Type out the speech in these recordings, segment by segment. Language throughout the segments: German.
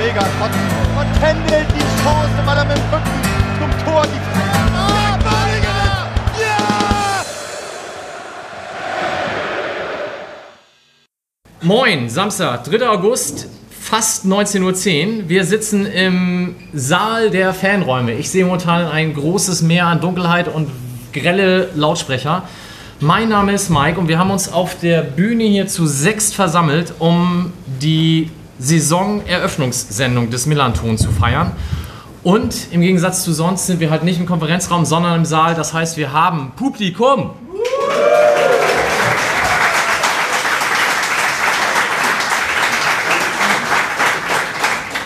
mega. Und Kendall die Chance, weil er mit dem Rücken zum Tor die Ah, Balinger! Ja! Moin, Samstag, 3. August, fast 19.10 Uhr. Wir sitzen im Saal der Fanräume. Ich sehe momentan ein großes Meer an Dunkelheit und grelle Lautsprecher. Mein Name ist Mike und wir haben uns auf der Bühne hier zu sechst versammelt, um die Saisoneröffnungssendung des Millanton zu feiern. Und im Gegensatz zu sonst sind wir halt nicht im Konferenzraum, sondern im Saal. Das heißt, wir haben Publikum.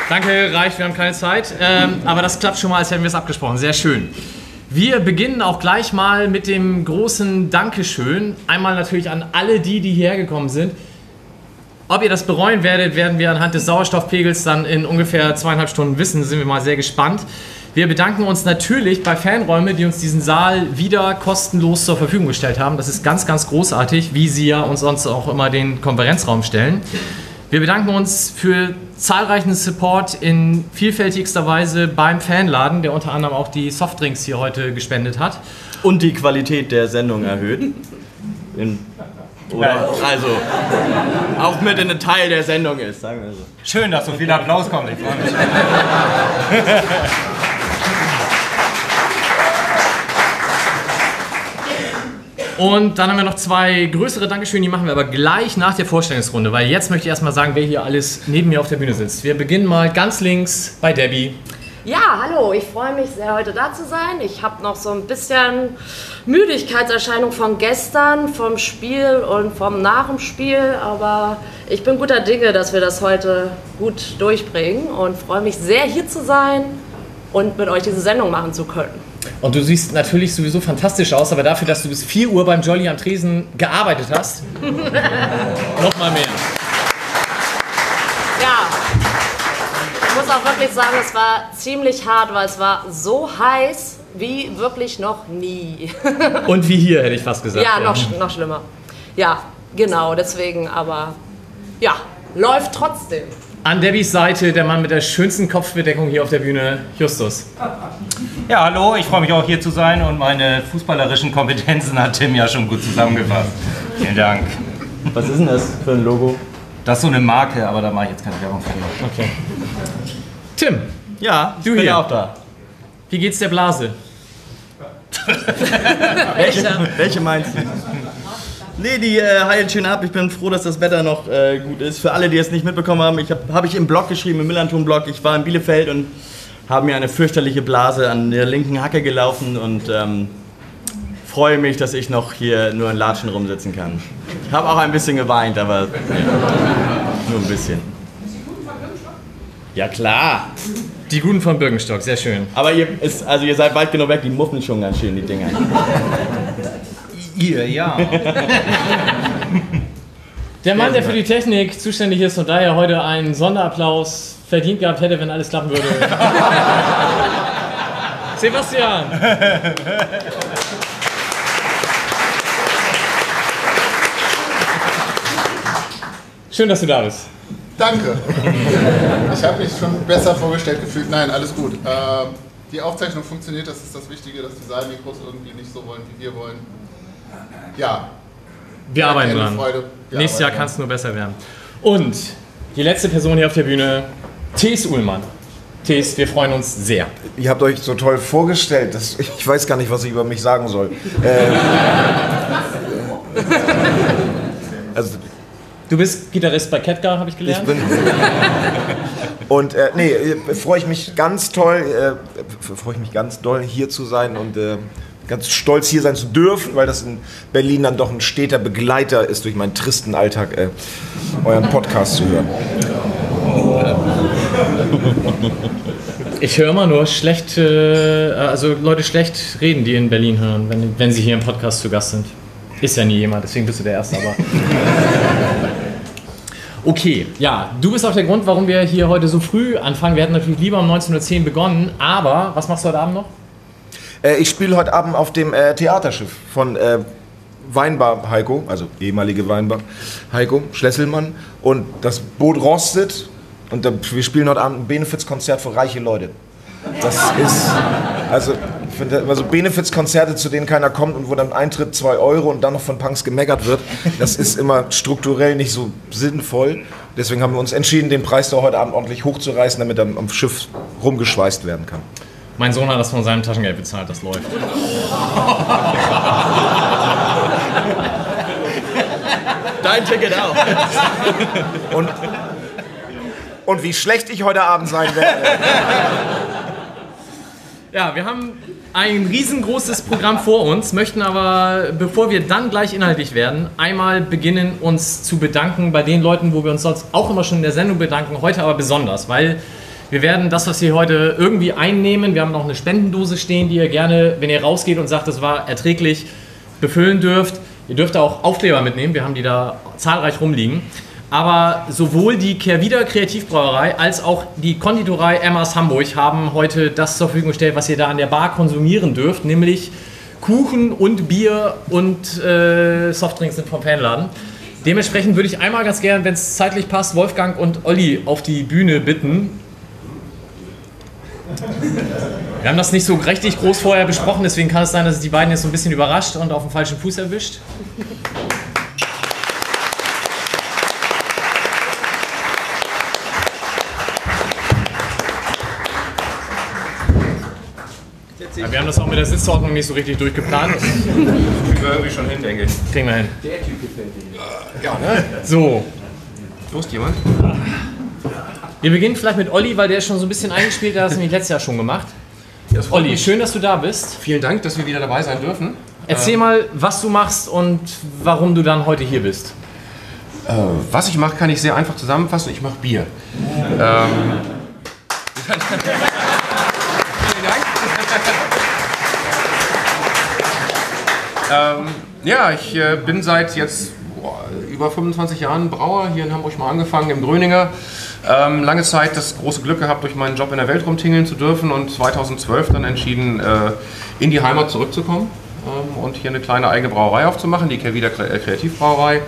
Danke, reicht, wir haben keine Zeit. Ähm, aber das klappt schon mal, als hätten wir es abgesprochen. Sehr schön. Wir beginnen auch gleich mal mit dem großen Dankeschön. Einmal natürlich an alle die, die hierher gekommen sind. Ob ihr das bereuen werdet, werden wir anhand des Sauerstoffpegels dann in ungefähr zweieinhalb Stunden wissen. Sind wir mal sehr gespannt. Wir bedanken uns natürlich bei Fanräume, die uns diesen Saal wieder kostenlos zur Verfügung gestellt haben. Das ist ganz, ganz großartig, wie sie ja uns sonst auch immer den Konferenzraum stellen. Wir bedanken uns für zahlreichen Support in vielfältigster Weise beim Fanladen, der unter anderem auch die Softdrinks hier heute gespendet hat. Und die Qualität der Sendung erhöht. In, oder, also, auch mit in ein Teil der Sendung ist, sagen wir so. Schön, dass so viel Applaus kommt. Ich freue mich. Und dann haben wir noch zwei größere Dankeschön, die machen wir aber gleich nach der Vorstellungsrunde, weil jetzt möchte ich erstmal sagen, wer hier alles neben mir auf der Bühne sitzt. Wir beginnen mal ganz links bei Debbie. Ja, hallo, ich freue mich sehr, heute da zu sein. Ich habe noch so ein bisschen Müdigkeitserscheinung von gestern, vom Spiel und vom nach dem Spiel, aber ich bin guter Dinge, dass wir das heute gut durchbringen und freue mich sehr, hier zu sein und mit euch diese Sendung machen zu können. Und du siehst natürlich sowieso fantastisch aus, aber dafür, dass du bis 4 Uhr beim Jolly am Tresen gearbeitet hast, nochmal mehr. Ja, ich muss auch wirklich sagen, es war ziemlich hart, weil es war so heiß wie wirklich noch nie. Und wie hier, hätte ich fast gesagt. Ja, noch, noch schlimmer. Ja, genau, deswegen, aber ja, läuft trotzdem. An Debbys Seite der Mann mit der schönsten Kopfbedeckung hier auf der Bühne, Justus. Ja, hallo, ich freue mich auch hier zu sein und meine fußballerischen Kompetenzen hat Tim ja schon gut zusammengefasst. Vielen Dank. Was ist denn das für ein Logo? Das ist so eine Marke, aber da mache ich jetzt keine Werbung für. Okay. Tim, Ja, ich Du bin hier. auch da. wie geht's der Blase? Welche, welche meinst du? Nee, die äh, heilt schön ab. Ich bin froh, dass das Wetter noch äh, gut ist. Für alle, die es nicht mitbekommen haben, ich habe hab ich im Blog geschrieben, im Millanton-Blog. Ich war in Bielefeld und habe mir eine fürchterliche Blase an der linken Hacke gelaufen und ähm, freue mich, dass ich noch hier nur in Latschen rumsitzen kann. Ich habe auch ein bisschen geweint, aber ja, nur ein bisschen. Ja klar. Die Guten von Birkenstock, sehr schön. Aber ihr, ist, also ihr seid weit genug weg, die muffen schon ganz schön, die Dinger. Ihr, ja. Der Mann, der für die Technik zuständig ist und daher heute einen Sonderapplaus verdient gehabt hätte, wenn alles klappen würde. Sebastian! Schön, dass du da bist. Danke. Ich habe mich schon besser vorgestellt gefühlt. Nein, alles gut. Ähm, die Aufzeichnung funktioniert, das ist das Wichtige, dass die Saalmikros irgendwie nicht so wollen, wie wir wollen. Ja, Wir arbeiten dran. Wir Nächstes Jahr kann es nur besser werden. Und die letzte Person hier auf der Bühne, Thees Uhlmann. Thees, wir freuen uns sehr. Ihr habt euch so toll vorgestellt, dass ich weiß gar nicht, was ich über mich sagen soll. Äh, also Du bist Gitarrist bei Ketka, habe ich ich gelernt. bin und äh, nee, äh, freue ich mich ganz toll, äh, freue ich mich ganz doll hier zu sein und äh, ganz stolz hier sein zu dürfen, weil das in Berlin dann doch ein steter Begleiter ist durch meinen tristen Alltag, äh, euren Podcast zu hören. Ich höre immer nur schlecht, äh, also Leute schlecht reden, die in Berlin hören, wenn, wenn sie hier im Podcast zu Gast sind. Ist ja nie jemand, deswegen bist du der Erste, aber. Okay, ja, du bist auch der Grund, warum wir hier heute so früh anfangen. Wir hätten natürlich lieber um 19.10 Uhr begonnen, aber was machst du heute Abend noch? Äh, ich spiele heute Abend auf dem äh, Theaterschiff von äh, Weinbar Heiko, also ehemalige Weinbar Heiko Schlesselmann. Und das Boot rostet Und wir spielen heute Abend ein Benefizkonzert für reiche Leute. Das ist, also, ich finde immer so Benefizkonzerte, zu denen keiner kommt und wo dann Eintritt 2 Euro und dann noch von Punks gemeckert wird, das ist immer strukturell nicht so sinnvoll. Deswegen haben wir uns entschieden, den Preis da heute Abend ordentlich hochzureißen, damit er am Schiff rumgeschweißt werden kann. Mein Sohn hat das von seinem Taschengeld bezahlt, das läuft. Dein Ticket auch. Und, und wie schlecht ich heute Abend sein werde. Ja, wir haben ein riesengroßes Programm vor uns, möchten aber, bevor wir dann gleich inhaltlich werden, einmal beginnen, uns zu bedanken bei den Leuten, wo wir uns sonst auch immer schon in der Sendung bedanken, heute aber besonders, weil wir werden das, was wir heute irgendwie einnehmen, wir haben noch eine Spendendose stehen, die ihr gerne, wenn ihr rausgeht und sagt, das war erträglich, befüllen dürft. Ihr dürft auch Aufkleber mitnehmen, wir haben die da zahlreich rumliegen. Aber sowohl die Kehrwieder Kreativbrauerei als auch die Konditorei Emmas Hamburg haben heute das zur Verfügung gestellt, was ihr da an der Bar konsumieren dürft, nämlich Kuchen und Bier und äh, Softdrinks sind vom Fanladen. Dementsprechend würde ich einmal ganz gern, wenn es zeitlich passt, Wolfgang und Olli auf die Bühne bitten. Wir haben das nicht so richtig groß vorher besprochen, deswegen kann es sein, dass es die beiden jetzt so ein bisschen überrascht und auf dem falschen Fuß erwischt. Ja, wir haben das auch mit der Sitzordnung nicht so richtig durchgeplant. Das Kriegen wir irgendwie schon hin, denke ich. kriegen wir hin. Der Typ gefällt dir. Ja, ne? So, Lust jemand? wir beginnen vielleicht mit Olli, weil der ist schon so ein bisschen eingespielt, der hat das nämlich letztes Jahr schon gemacht. Olli, schön, dass du da bist. Vielen Dank, dass wir wieder dabei sein dürfen. Erzähl mal, was du machst und warum du dann heute hier bist. Äh, was ich mache, kann ich sehr einfach zusammenfassen. Ich mache Bier. Ähm, Vielen Dank. Ähm, ja, ich äh, bin seit jetzt boah, über 25 Jahren Brauer hier in Hamburg mal angefangen, im Gröninger. Ähm, lange Zeit das große Glück gehabt, durch meinen Job in der Welt rumtingeln zu dürfen und 2012 dann entschieden, äh, in die Heimat zurückzukommen ähm, und hier eine kleine eigene Brauerei aufzumachen, die Kervida äh, Kreativbrauerei.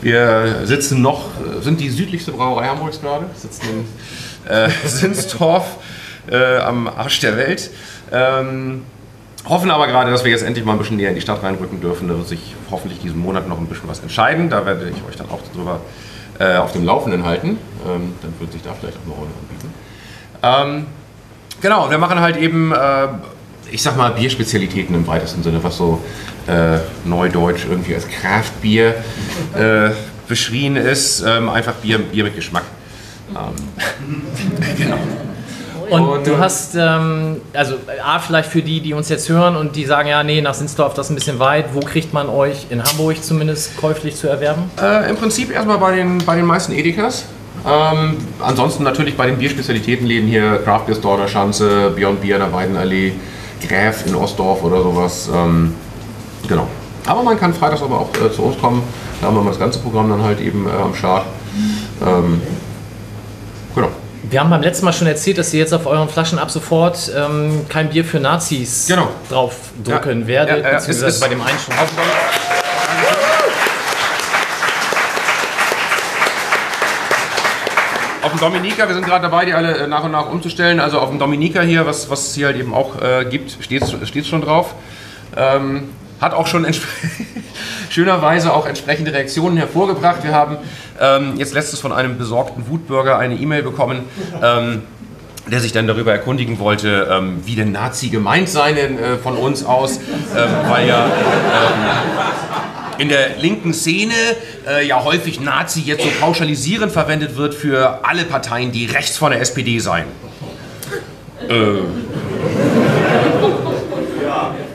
Wir sitzen noch, äh, sind die südlichste Brauerei Hamburgs gerade, sitzen in äh, Sinsdorf äh, am Arsch der Welt. Ähm, hoffen aber gerade, dass wir jetzt endlich mal ein bisschen näher in die Stadt reinrücken dürfen. Da wird sich hoffentlich diesen Monat noch ein bisschen was entscheiden. Da werde ich euch dann auch drüber äh, auf dem Laufenden halten. Ähm, dann wird sich da vielleicht auch eine Rolle anbieten. Ähm, genau, wir machen halt eben, äh, ich sag mal, Bierspezialitäten im weitesten Sinne, was so äh, neudeutsch irgendwie als Craft-Bier äh, beschrien ist. Ähm, einfach Bier, Bier mit Geschmack. Ähm, genau. Und, Und, du äh, hast, ähm, also A, vielleicht für die, die uns jetzt hören und die sagen, ja, nee, nach Sinsdorf, das ist ein bisschen weit. Wo kriegt man euch in Hamburg zumindest käuflich zu erwerben? Äh, Im Prinzip erstmal bei den, bei den meisten Edekas. Ähm, ansonsten natürlich bei den Bierspezialitätenläden hier, Craft Beer Store der Schanze, Beyond Beer in der Weidenallee, Gräf in Ostdorf oder sowas. Ähm, genau. Aber man kann freitags aber auch äh, zu uns kommen. Da haben wir mal das ganze Programm dann halt eben äh, am Start. Ähm. Wir haben beim letzten Mal schon erzählt, dass ihr jetzt auf euren Flaschen ab sofort ähm, kein Bier für Nazis Genau. draufdrucken Ja. werdet, Ja, ja, beziehungsweise es ist- bei dem einen schon. Auf dem Dominika, wir sind gerade dabei, die alle äh, nach und nach umzustellen. Also auf dem Dominika hier, was, was es hier halt eben auch äh, gibt, steht es schon drauf. Ähm, hat auch schon schönerweise auch entsprechende Reaktionen hervorgebracht. Wir haben ähm, jetzt letztens von einem besorgten Wutbürger eine E-Mail bekommen, ähm, der sich dann darüber erkundigen wollte, ähm, wie denn Nazi gemeint sei denn, äh, von uns aus, ähm, weil ja in der linken Szene äh, ja häufig Nazi jetzt so pauschalisierend verwendet wird für alle Parteien, die rechts von der SPD seien. Äh.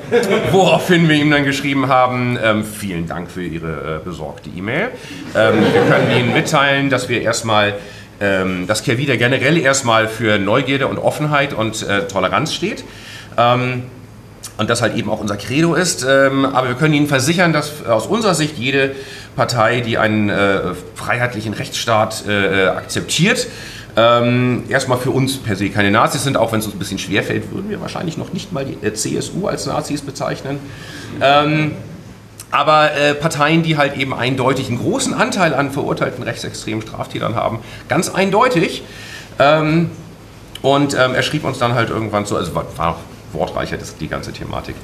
Woraufhin wir ihm dann geschrieben haben, ähm, vielen Dank für Ihre äh, besorgte E-Mail. Ähm, wir können Ihnen mitteilen, dass wir erstmal, ähm, dass Kervida generell erstmal für Neugierde und Offenheit und äh, Toleranz steht. Ähm, und das halt eben auch unser Credo ist. Ähm, aber wir können Ihnen versichern, dass aus unserer Sicht jede Partei, die einen äh, freiheitlichen Rechtsstaat äh, äh, akzeptiert, ähm, erstmal für uns per se keine Nazis sind, auch wenn es uns ein bisschen schwerfällt, würden wir wahrscheinlich noch nicht mal die äh, CSU als Nazis bezeichnen. Ähm, aber äh, Parteien, die halt eben eindeutig einen großen Anteil an verurteilten rechtsextremen Straftätern haben, ganz eindeutig. Ähm, und ähm, er schrieb uns dann halt irgendwann so, also war, war wortreicher das, die ganze Thematik.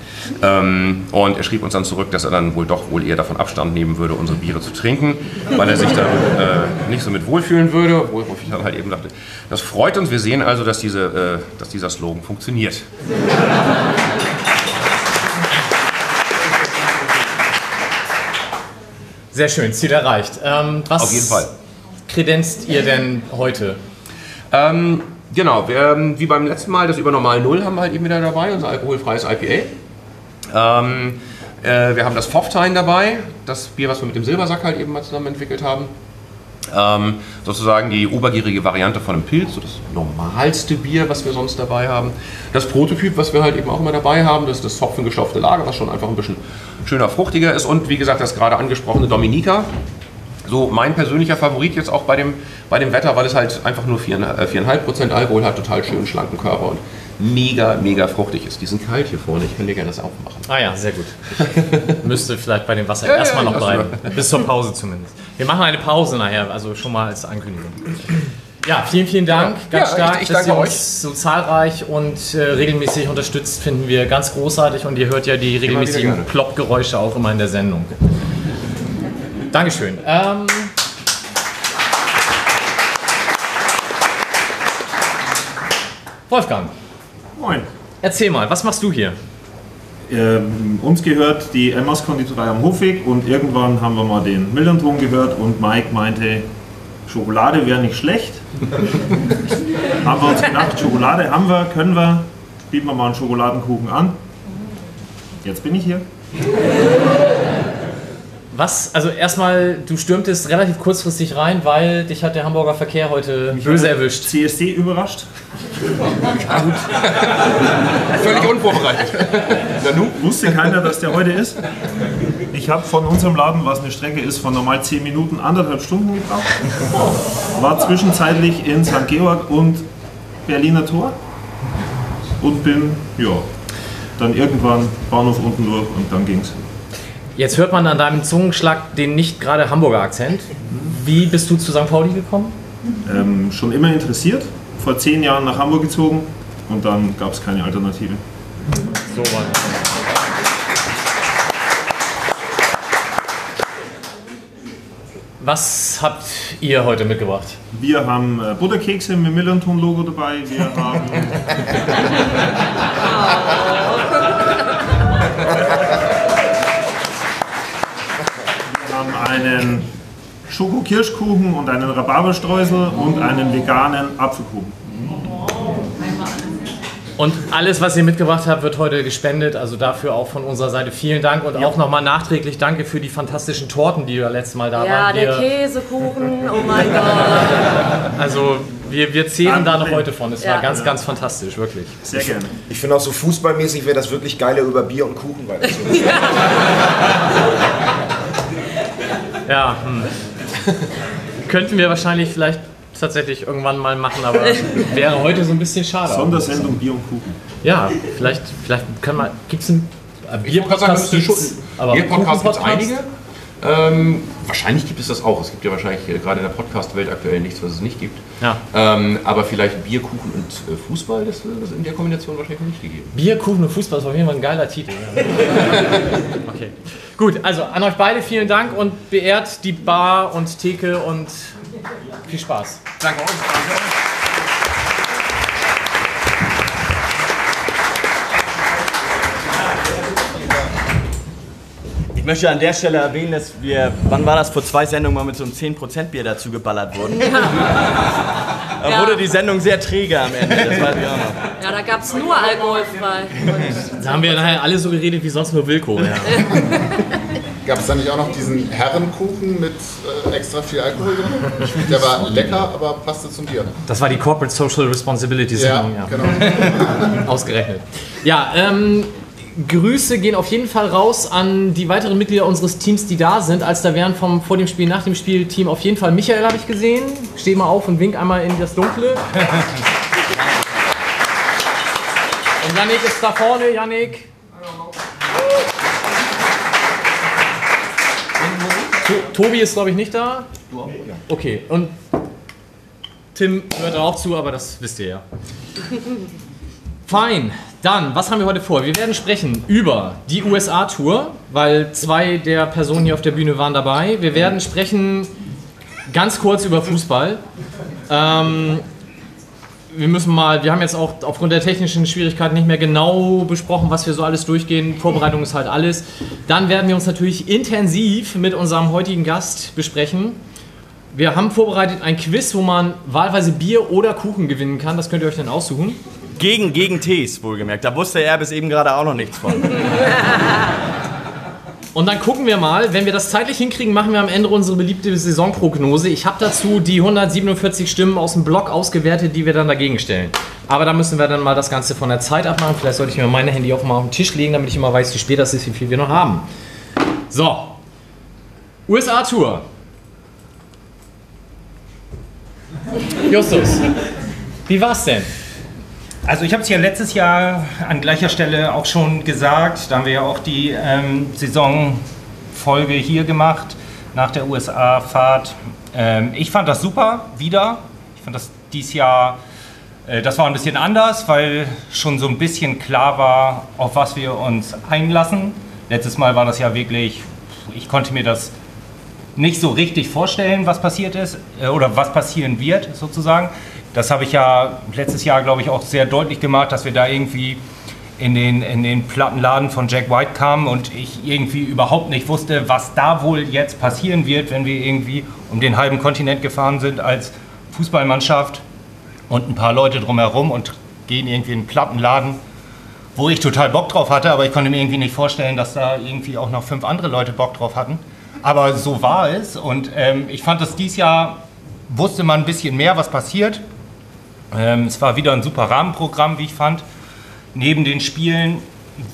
Ähm, und er schrieb uns dann zurück, dass er dann wohl doch wohl eher davon Abstand nehmen würde, unsere Biere zu trinken, weil er sich dann äh, nicht so mit wohlfühlen würde, wo ich dann halt eben dachte, das freut uns, wir sehen also, dass, diese, äh, dass dieser Slogan funktioniert. Sehr schön, Ziel erreicht. Ähm, was Auf jeden Fall. kredenzt ihr denn heute? Ähm, genau, wir, ähm, wie beim letzten Mal, das über Normal Null haben wir halt eben wieder dabei, unser alkoholfreies IPA. Ähm, äh, wir haben das Pfofftein dabei, das Bier, was wir mit dem Silbersack halt eben mal zusammen entwickelt haben. Ähm, sozusagen die obergierige Variante von einem Pilz, so das normalste Bier, was wir sonst dabei haben. Das Prototyp, was wir halt eben auch immer dabei haben, das ist das Hopfengestopfte Lager, was schon einfach ein bisschen schöner, fruchtiger ist. Und wie gesagt, das gerade angesprochene Dominica. So mein persönlicher Favorit jetzt auch bei dem, bei dem Wetter, weil es halt einfach nur 4,5% Alkohol hat, total schönen schlanken Körper und mega, mega fruchtig ist. Die sind kalt hier vorne, ich kann dir gerne das aufmachen. Ah ja, sehr gut. Müsste vielleicht bei dem Wasser Ja, erstmal ja, noch bleiben. Bis zur Pause zumindest. Wir machen eine Pause nachher, also schon mal als Ankündigung. Ja, vielen, vielen Dank. Ja, Ganz stark, ich- ich dass ihr uns so zahlreich und äh, regelmäßig unterstützt, finden wir ganz großartig. Und ihr hört ja die regelmäßigen. Plopp-Geräusche auch immer in der Sendung. Dankeschön. Ähm, Wolfgang, Moin. erzähl mal, was machst du hier? Ähm, uns gehört die Emmas Konditorei am Hofweg und irgendwann haben wir mal den Millanton gehört und Mike meinte, Schokolade wäre nicht schlecht. haben wir uns gedacht, Schokolade haben wir, können wir, bieten wir mal einen Schokoladenkuchen an. Jetzt bin ich hier. Was, also erstmal, du stürmtest relativ kurzfristig rein, weil dich hat der Hamburger Verkehr heute böse erwischt. CSD überrascht. Völlig unvorbereitet. Wusste keiner, dass der heute ist. Ich habe von unserem Laden, was eine Strecke ist, von normal 10 Minuten, anderthalb Stunden gebraucht. War zwischenzeitlich in St. Georg und Berliner Tor. Und bin, ja, dann irgendwann Bahnhof unten durch und dann ging's. Jetzt hört man an deinem Zungenschlag den nicht gerade Hamburger Akzent. Wie bist du zu St. Pauli gekommen? Ähm, schon immer interessiert, vor zehn Jahren nach Hamburg gezogen und dann gab es keine Alternative. So war das. Was habt ihr heute mitgebracht? Wir haben äh, Butterkekse mit Millanton-Logo dabei. Wir haben, haben einen Schoko-Kirschkuchen und einen Rhabarberstreusel und einen veganen Apfelkuchen. Und alles, was ihr mitgebracht habt, wird heute gespendet. Also dafür auch von unserer Seite vielen Dank und auch nochmal nachträglich danke für die fantastischen Torten, die da letztes Mal da Ja, waren. der Wir- Käsekuchen, oh mein Gott. Also wir, wir zehren da noch heute von. Es war Ja. ganz, ganz fantastisch, wirklich. Sehr gerne. Ich finde auch so fußballmäßig wäre das wirklich geiler über Bier und Kuchen weiterzumachen. Ja, hm. könnten wir wahrscheinlich vielleicht tatsächlich irgendwann mal machen, aber wäre heute so ein bisschen schade. Sondersendung Bier und Kuchen. Ja, vielleicht, vielleicht kann man. Gibt es einen aber Bier-Podcast gibt es einige. Ähm, wahrscheinlich gibt es das auch. Es gibt ja wahrscheinlich äh, gerade in der Podcast-Welt aktuell nichts, was es nicht gibt. Ja. Ähm, aber vielleicht Bier, Kuchen und äh, Fußball, das wird es in der Kombination wahrscheinlich noch nicht gegeben. Bier, Kuchen und Fußball ist auf jeden Fall ein geiler Titel. Okay. Gut, also an euch beide vielen Dank und beehrt die Bar und Theke und viel Spaß. Danke euch. Ich möchte an der Stelle erwähnen, dass wir, wann war das, vor zwei Sendungen mal mit so einem 10% Bier dazu geballert wurden. Da Ja. wurde die Sendung sehr träge am Ende, das weiß ich auch noch. Ja, da gab es nur alkoholfrei. Da haben wir nachher alle so geredet wie sonst nur Wilko. Ja. Gab es da nicht auch noch diesen Herrenkuchen mit äh, extra viel Alkohol drin? Der war lecker, aber passte zum Bier. Das war die Corporate Social Responsibility Ja, Sendung, ja. genau. Ausgerechnet. Ja, ähm, Grüße gehen auf jeden Fall raus an die weiteren Mitglieder unseres Teams, die da sind. Als da wären vom vor dem Spiel, nach dem Spiel Team auf jeden Fall Michael habe ich gesehen. Steh mal auf und wink einmal in das Dunkle. Und Yannick ist da vorne, Yannick. To Tobi ist, glaube ich, nicht da. Okay, und Tim hört auch zu, aber das wisst ihr ja. Fein. Dann, was haben wir heute vor? Wir werden sprechen über die USA-Tour, weil zwei der Personen hier auf der Bühne waren dabei. Wir werden sprechen ganz kurz über Fußball. Ähm, wir müssen mal, wir haben jetzt auch aufgrund der technischen Schwierigkeiten nicht mehr genau besprochen, was wir so alles durchgehen. Vorbereitung ist halt alles. Dann werden wir uns natürlich intensiv mit unserem heutigen Gast besprechen. Wir haben vorbereitet ein Quiz, wo man wahlweise Bier oder Kuchen gewinnen kann. Das könnt ihr euch dann aussuchen. Gegen, gegen Tees, wohlgemerkt. Da wusste er bis eben gerade auch noch nichts von. Und dann gucken wir mal, wenn wir das zeitlich hinkriegen, machen wir am Ende unsere beliebte Saisonprognose. Ich habe dazu die 147 Stimmen aus dem Blog ausgewertet, die wir dann dagegen stellen. Aber da müssen wir dann mal das Ganze von der Zeit abmachen. Vielleicht sollte ich mir mein Handy auch mal auf den Tisch legen, damit ich immer weiß, wie spät das ist, wie viel wir noch haben. So. USA-Tour. Justus, wie war's denn? Also ich habe es ja letztes Jahr an gleicher Stelle auch schon gesagt. Da haben wir ja auch die ähm, Saisonfolge hier gemacht nach der USA-Fahrt. Ähm, ich fand das super wieder. Ich fand das dieses Jahr, äh, das war ein bisschen anders, weil schon so ein bisschen klar war, auf was wir uns einlassen. Letztes Mal war das ja wirklich, ich konnte mir das nicht so richtig vorstellen, was passiert ist äh, oder was passieren wird sozusagen. Das habe ich ja letztes Jahr, glaube ich, auch sehr deutlich gemacht, dass wir da irgendwie in den, in den Plattenladen von Jack White kamen und ich irgendwie überhaupt nicht wusste, was da wohl jetzt passieren wird, wenn wir irgendwie um den halben Kontinent gefahren sind als Fußballmannschaft und ein paar Leute drumherum und gehen irgendwie in einen Plattenladen, wo ich total Bock drauf hatte, aber ich konnte mir irgendwie nicht vorstellen, dass da irgendwie auch noch fünf andere Leute Bock drauf hatten. Aber so war es und ähm, ich fand, dass dieses Jahr wusste man ein bisschen mehr, was passiert. Ähm, es war wieder ein super Rahmenprogramm, wie ich fand. Neben den Spielen,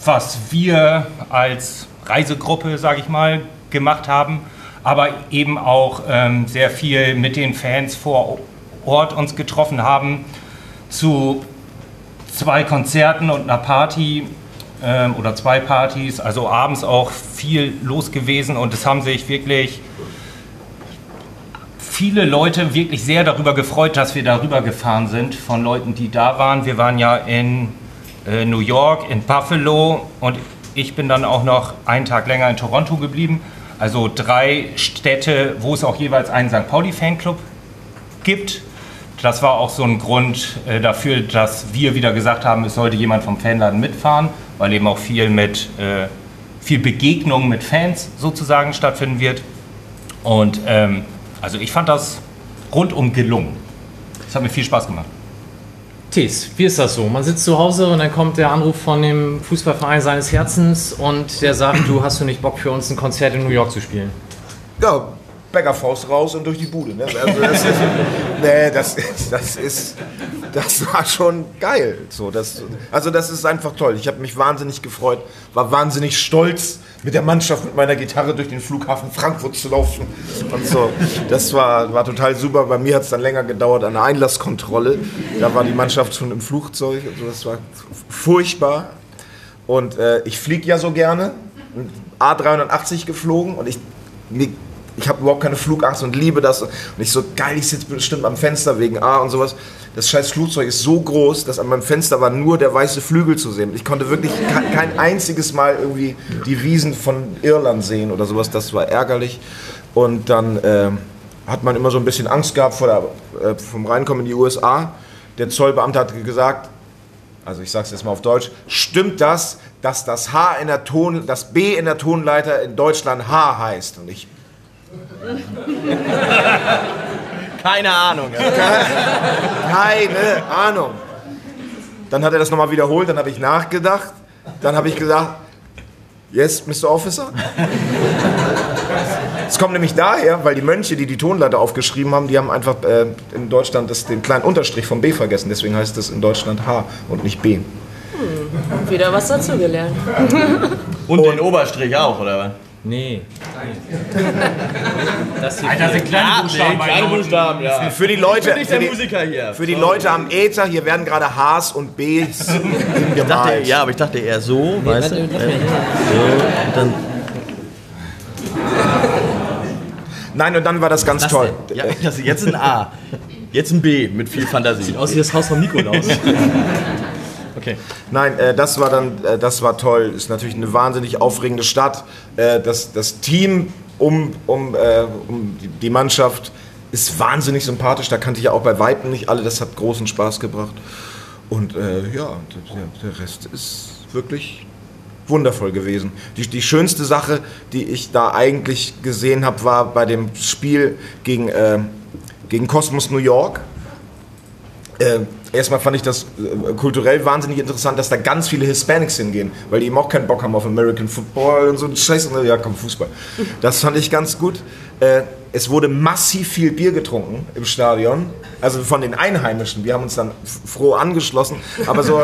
was wir als Reisegruppe, sage ich mal, gemacht haben, aber eben auch ähm, sehr viel mit den Fans vor Ort uns getroffen haben zu zwei Konzerten und einer Party ähm, oder zwei Partys, also abends auch viel los gewesen und es haben sich wirklich viele Leute wirklich sehr darüber gefreut, dass wir darüber gefahren sind, von Leuten, die da waren. Wir waren ja in äh, New York, in Buffalo und ich bin dann auch noch einen Tag länger in Toronto geblieben. Also drei Städte, wo es auch jeweils einen St. Pauli-Fanclub gibt. Das war auch so ein Grund äh, dafür, dass wir wieder gesagt haben, es sollte jemand vom Fanladen mitfahren, weil eben auch viel mit äh, viel Begegnung mit Fans sozusagen stattfinden wird. Und ähm, also ich fand das rundum gelungen. Es hat mir viel Spaß gemacht. Tis, wie ist das so? Man sitzt zu Hause und dann kommt der Anruf von dem Fußballverein seines Herzens und der sagt, du hast du nicht Bock für uns ein Konzert in New York zu spielen? Ja, Bäckerfaust raus und durch die Bude. Ne? Also das ist, nee, das, das ist, das war schon geil. So, das, also das ist einfach toll. Ich habe mich wahnsinnig gefreut, war wahnsinnig stolz, mit der Mannschaft mit meiner Gitarre durch den Flughafen Frankfurt zu laufen und so. Das war, war total super. Bei mir hat es dann länger gedauert an der Einlasskontrolle. Da war die Mannschaft schon im Flugzeug. Also das war furchtbar. Und äh, ich fliege ja so gerne. A380 geflogen und ich, mir ich habe überhaupt keine Flugangst und liebe das. Und ich so, geil, ich sitze bestimmt am Fenster wegen A und sowas. Das scheiß Flugzeug ist so groß, dass an meinem Fenster war nur der weiße Flügel zu sehen. Ich konnte wirklich kein einziges Mal irgendwie die Wiesen von Irland sehen oder sowas. Das war ärgerlich. Und dann äh, hat man immer so ein bisschen Angst gehabt vor der, äh, vom Reinkommen in die USA. Der Zollbeamte hat gesagt, also ich sage es jetzt mal auf Deutsch, stimmt das, dass das H in der Ton, das B in der Tonleiter in Deutschland H heißt? Und ich Keine Ahnung. Keine Ahnung. Dann hat er das nochmal wiederholt, dann habe ich nachgedacht. Dann habe ich gesagt, yes, Mr. Officer. Es kommt nämlich daher, weil die Mönche, die die Tonleiter aufgeschrieben haben, die haben einfach äh, in Deutschland das, den kleinen Unterstrich vom B vergessen. Deswegen heißt es in Deutschland H und nicht B. Hm, wieder was dazugelernt. Und, und den Oberstrich auch, oder was? Nee. Das hier Alter, sind kleine Buchstaben. Nee, kleine Buchstaben, ja. Für die Leute, Ich bin nicht für der die, Musiker hier. für die Leute am Äther, hier werden gerade Hs und Bs Ich dachte, gemalt. ja, aber ich dachte eher so, weißt du? Äh. So, und dann. Nein, und dann war das ganz das toll. Ja, das jetzt ein A. Jetzt ein B mit viel Fantasie. Aus wie das Haus von Nikolaus. okay. Nein, äh, das war dann, äh, das war toll. Ist natürlich eine wahnsinnig aufregende Stadt. Äh, das, das Team um, um, äh, um die- Mannschaft ist wahnsinnig sympathisch. Da kannte ich ja auch bei Weitem nicht alle. Das hat großen Spaß gebracht. Und äh, ja, der, der Rest ist wirklich wundervoll gewesen. Die, die schönste Sache, die ich da eigentlich gesehen habe, war bei dem Spiel gegen, äh, gegen Cosmos New York. Äh, erstmal fand ich das äh, kulturell wahnsinnig interessant, dass da ganz viele Hispanics hingehen, weil die eben auch keinen Bock haben auf American Football und so ein Scheiß. Und, Ja, komm, Fußball. Das fand ich ganz gut. Äh, es wurde massiv viel Bier getrunken im Stadion, also von den Einheimischen. Wir haben uns dann froh angeschlossen, aber so,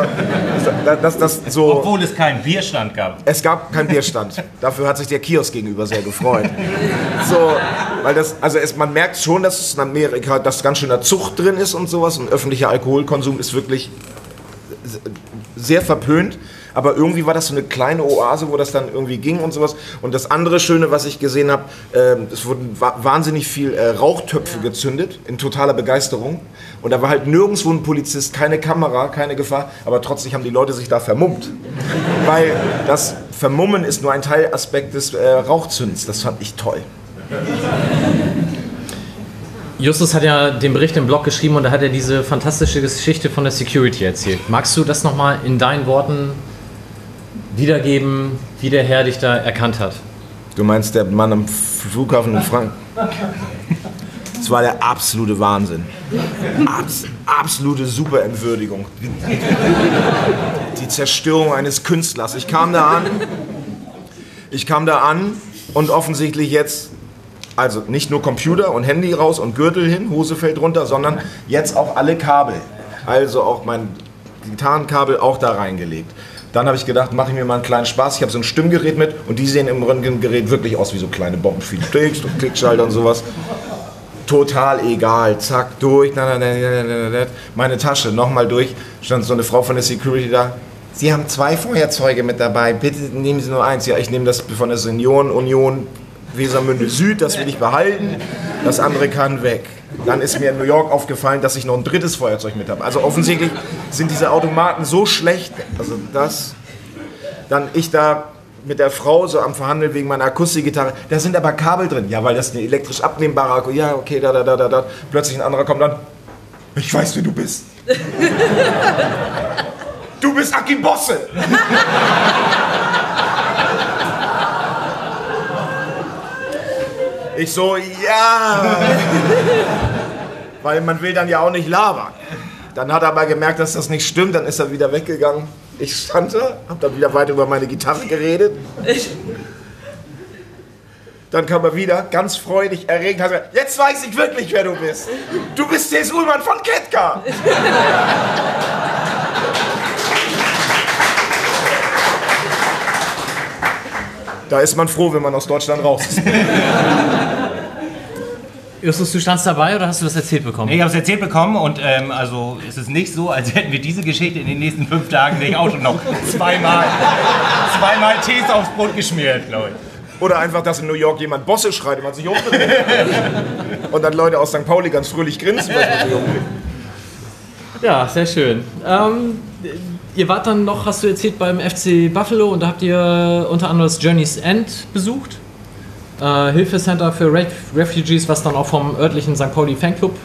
das, das, das so. Obwohl es keinen Bierstand gab. Es gab keinen Bierstand. Dafür hat sich der Kiosk gegenüber sehr gefreut. So, weil das, also es, man merkt schon, dass es in Amerika, dass ganz schöner Zucht drin ist und sowas. Und öffentlicher Alkoholkonsum ist wirklich sehr verpönt. Aber irgendwie war das so eine kleine Oase, wo das dann irgendwie ging und sowas. Und das andere Schöne, was ich gesehen habe, ähm, es wurden wa wahnsinnig viel äh, Rauchtöpfe gezündet, in totaler Begeisterung. Und da war halt nirgendwo ein Polizist, keine Kamera, keine Gefahr. Aber trotzdem haben die Leute sich da vermummt. Weil das Vermummen ist nur ein Teilaspekt des äh, Rauchzünds. Das fand ich toll. Justus hat ja den Bericht im Blog geschrieben und da hat er diese fantastische Geschichte von der Security erzählt. Magst du das nochmal in deinen Worten wiedergeben, wie der Herr dich da erkannt hat? Du meinst der Mann am Flughafen in Frank? Das war der absolute Wahnsinn. Abs absolute Superentwürdigung. Die Zerstörung eines Künstlers. Ich kam da an. Ich kam da an und offensichtlich jetzt, also nicht nur Computer und Handy raus und Gürtel hin, Hose fällt runter, sondern jetzt auch alle Kabel. Also auch mein Gitarrenkabel auch da reingelegt. Dann habe ich gedacht, mache ich mir mal einen kleinen Spaß. Ich habe so ein Stimmgerät mit und die sehen im Röntgengerät wirklich aus wie so kleine Bomben. Viele Klicks und Klickschalter und sowas. Total egal. Zack, durch. Meine Tasche, nochmal durch. Stand so eine Frau von der Security da. Sie haben zwei Feuerzeuge mit dabei. Bitte nehmen Sie nur eins. Ja, ich nehme das von der Senioren Union Wesermünde Süd. Das will ich behalten. Das andere kann weg. Dann ist mir in New York aufgefallen, dass ich noch ein drittes Feuerzeug mit habe. Also offensichtlich sind diese Automaten so schlecht. Also das. Dann ich da mit der Frau so am Verhandeln wegen meiner Akustikgitarre. Da sind aber Kabel drin. Ja, weil das eine elektrisch abnehmbare Akku. Ja, okay, da, da, da, da, da. Plötzlich ein anderer kommt dann. Ich weiß, wer du bist. du bist Aki Bosse. Ich so, ja. Weil man will dann ja auch nicht labern. Dann hat er aber gemerkt, dass das nicht stimmt, dann ist er wieder weggegangen. Ich stand da, hab dann wieder weiter über meine Gitarre geredet. Dann kam er wieder, ganz freudig, erregt, hat gesagt, jetzt weiß ich wirklich, wer du bist. Du bist T.S. Ullmann von Ketka. Da ist man froh, wenn man aus Deutschland raus ist. Justus, du standst dabei oder hast du das erzählt bekommen? Ich habe es erzählt bekommen und ähm, also es ist nicht so, als hätten wir diese Geschichte in den nächsten fünf Tagen nicht auch schon noch zweimal, zweimal Tees aufs Brot geschmiert, glaube ich. Oder einfach, dass in New York jemand Bosse schreit und man sich umdreht. Und dann Leute aus St. Pauli ganz fröhlich grinsen, weil man sich umdreht. Ja, sehr schön. Ähm, ihr wart dann noch, hast du erzählt, beim FC Buffalo und da habt ihr unter anderem das Journey's End besucht. Äh, Hilfecenter für Ref Refugees, was dann auch vom örtlichen St. Pauli Fanclub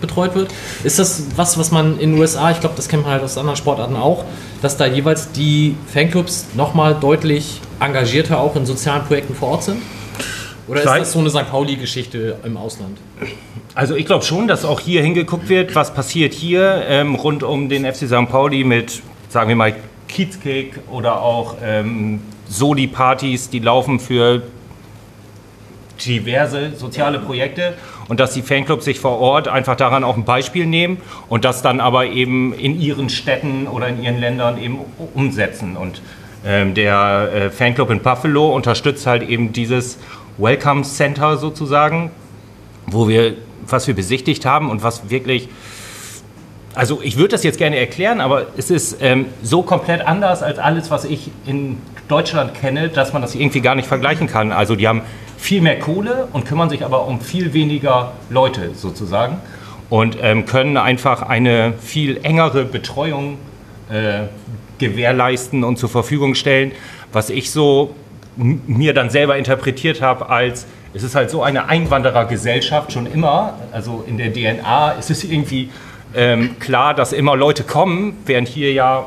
betreut wird. Ist das was, was man in den USA, ich glaube, das kennt man halt aus anderen Sportarten auch, dass da jeweils die Fanclubs nochmal deutlich engagierter auch in sozialen Projekten vor Ort sind? Oder ist das so eine St. Pauli-Geschichte im Ausland? Also ich glaube schon, dass auch hier hingeguckt wird, was passiert hier ähm, rund um den FC St. Pauli mit, sagen wir mal, Kiezkick oder auch ähm, Soli-Partys, die laufen für diverse soziale Projekte und dass die Fanclubs sich vor Ort einfach daran auch ein Beispiel nehmen und das dann aber eben in ihren Städten oder in ihren Ländern eben umsetzen. Und ähm, der äh, Fanclub in Buffalo unterstützt halt eben dieses Welcome Center sozusagen, wo wir, was wir besichtigt haben und was wirklich, also ich würde das jetzt gerne erklären, aber es ist ähm, so komplett anders als alles, was ich in Deutschland kenne, dass man das irgendwie gar nicht vergleichen kann. Also die haben viel mehr Kohle und kümmern sich aber um viel weniger Leute sozusagen und ähm, können einfach eine viel engere Betreuung äh, gewährleisten und zur Verfügung stellen, was ich so mir dann selber interpretiert habe als es ist halt so eine Einwanderergesellschaft schon immer, also in der DNA ist es irgendwie ähm, klar, dass immer Leute kommen, während hier ja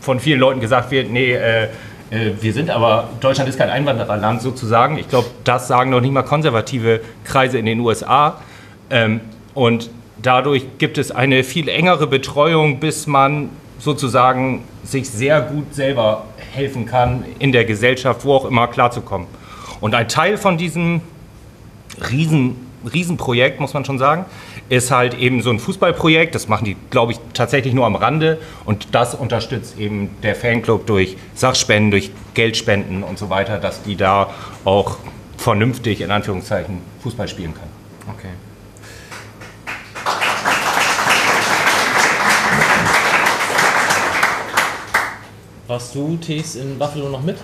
von vielen Leuten gesagt wird, nee, äh, äh, wir sind aber, Deutschland ist kein Einwandererland sozusagen. Ich glaube, das sagen noch nicht mal konservative Kreise in den USA. Ähm, und dadurch gibt es eine viel engere Betreuung, bis man sozusagen sich sehr gut selber helfen kann, in der Gesellschaft, wo auch immer, klarzukommen. Und ein Teil von diesem Riesen, Riesenprojekt, muss man schon sagen, ist halt eben so ein Fußballprojekt. Das machen die, glaube ich, tatsächlich nur am Rande. Und das unterstützt eben der Fanclub durch Sachspenden, durch Geldspenden und so weiter, dass die da auch vernünftig, in Anführungszeichen, Fußball spielen können. Okay. Warst du, Tees, in Buffalo noch mit?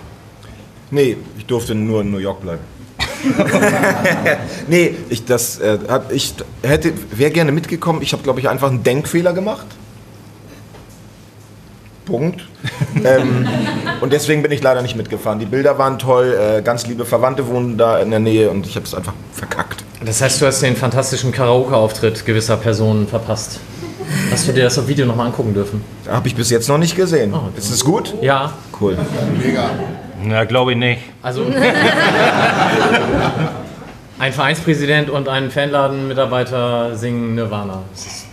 Nee, ich durfte nur in New York bleiben. nee, ich, das, äh, hab, ich hätte, wäre gerne mitgekommen. Ich habe, glaube ich, einfach einen Denkfehler gemacht. Punkt. ähm, und deswegen bin ich leider nicht mitgefahren. Die Bilder waren toll, äh, ganz liebe Verwandte wohnen da in der Nähe und ich habe es einfach verkackt. Das heißt, du hast den fantastischen Karaoke-Auftritt gewisser Personen verpasst. Hast du dir das auf Video nochmal angucken dürfen? Habe ich bis jetzt noch nicht gesehen. Ist es gut? Ja. Cool. Mega. Na, glaube ich nicht. Also ein Vereinspräsident und ein Fanladenmitarbeiter singen Nirvana. Das ist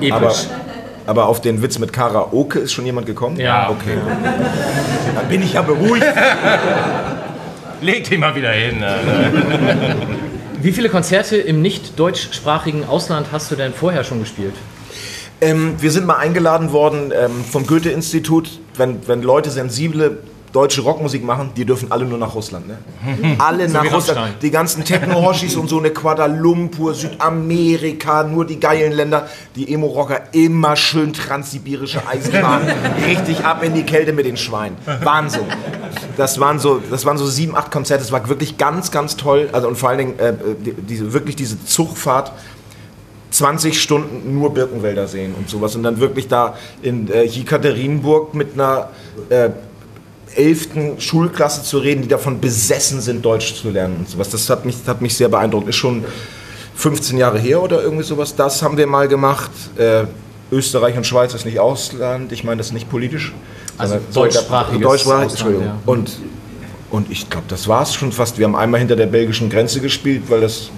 episch. Aber, aber auf den Witz mit Karaoke ist schon jemand gekommen? Ja. Okay. Dann bin ich ja beruhigt. Leg dich mal wieder hin. Alter. Wie viele Konzerte im nicht deutschsprachigen Ausland hast du denn vorher schon gespielt? Ähm, wir sind mal eingeladen worden ähm, vom Goethe-Institut, wenn, wenn Leute sensible deutsche Rockmusik machen, die dürfen alle nur nach Russland. Ne? Alle nach wie Russland. Rammstein. Die ganzen Techno-Hoshis und so eine Kuala Lumpur, Südamerika, nur die geilen Länder. Die Emo-Rocker immer schön transsibirische Eisenbahn. Richtig ab in die Kälte mit den Schweinen. Wahnsinn. Das waren so, das waren so sieben, acht Konzerte. Das war wirklich ganz, ganz toll. Also und vor allen Dingen äh, die, diese, wirklich diese Zugfahrt. 20 Stunden nur Birkenwälder sehen und sowas. Und dann wirklich da in äh, Jekaterinburg mit einer äh, 11. Schulklasse zu reden, die davon besessen sind, Deutsch zu lernen und sowas. Das hat mich, hat mich sehr beeindruckt. Ist schon 15 Jahre her oder irgendwie sowas. Das haben wir mal gemacht. Äh, Österreich und Schweiz ist nicht Ausland. Ich meine das ist nicht politisch. Also sondern- deutschsprachiges Deutschsprachig, Ausland, Entschuldigung. ja. Und, und ich glaube, das war es schon fast. Wir haben einmal hinter der belgischen Grenze gespielt, weil das...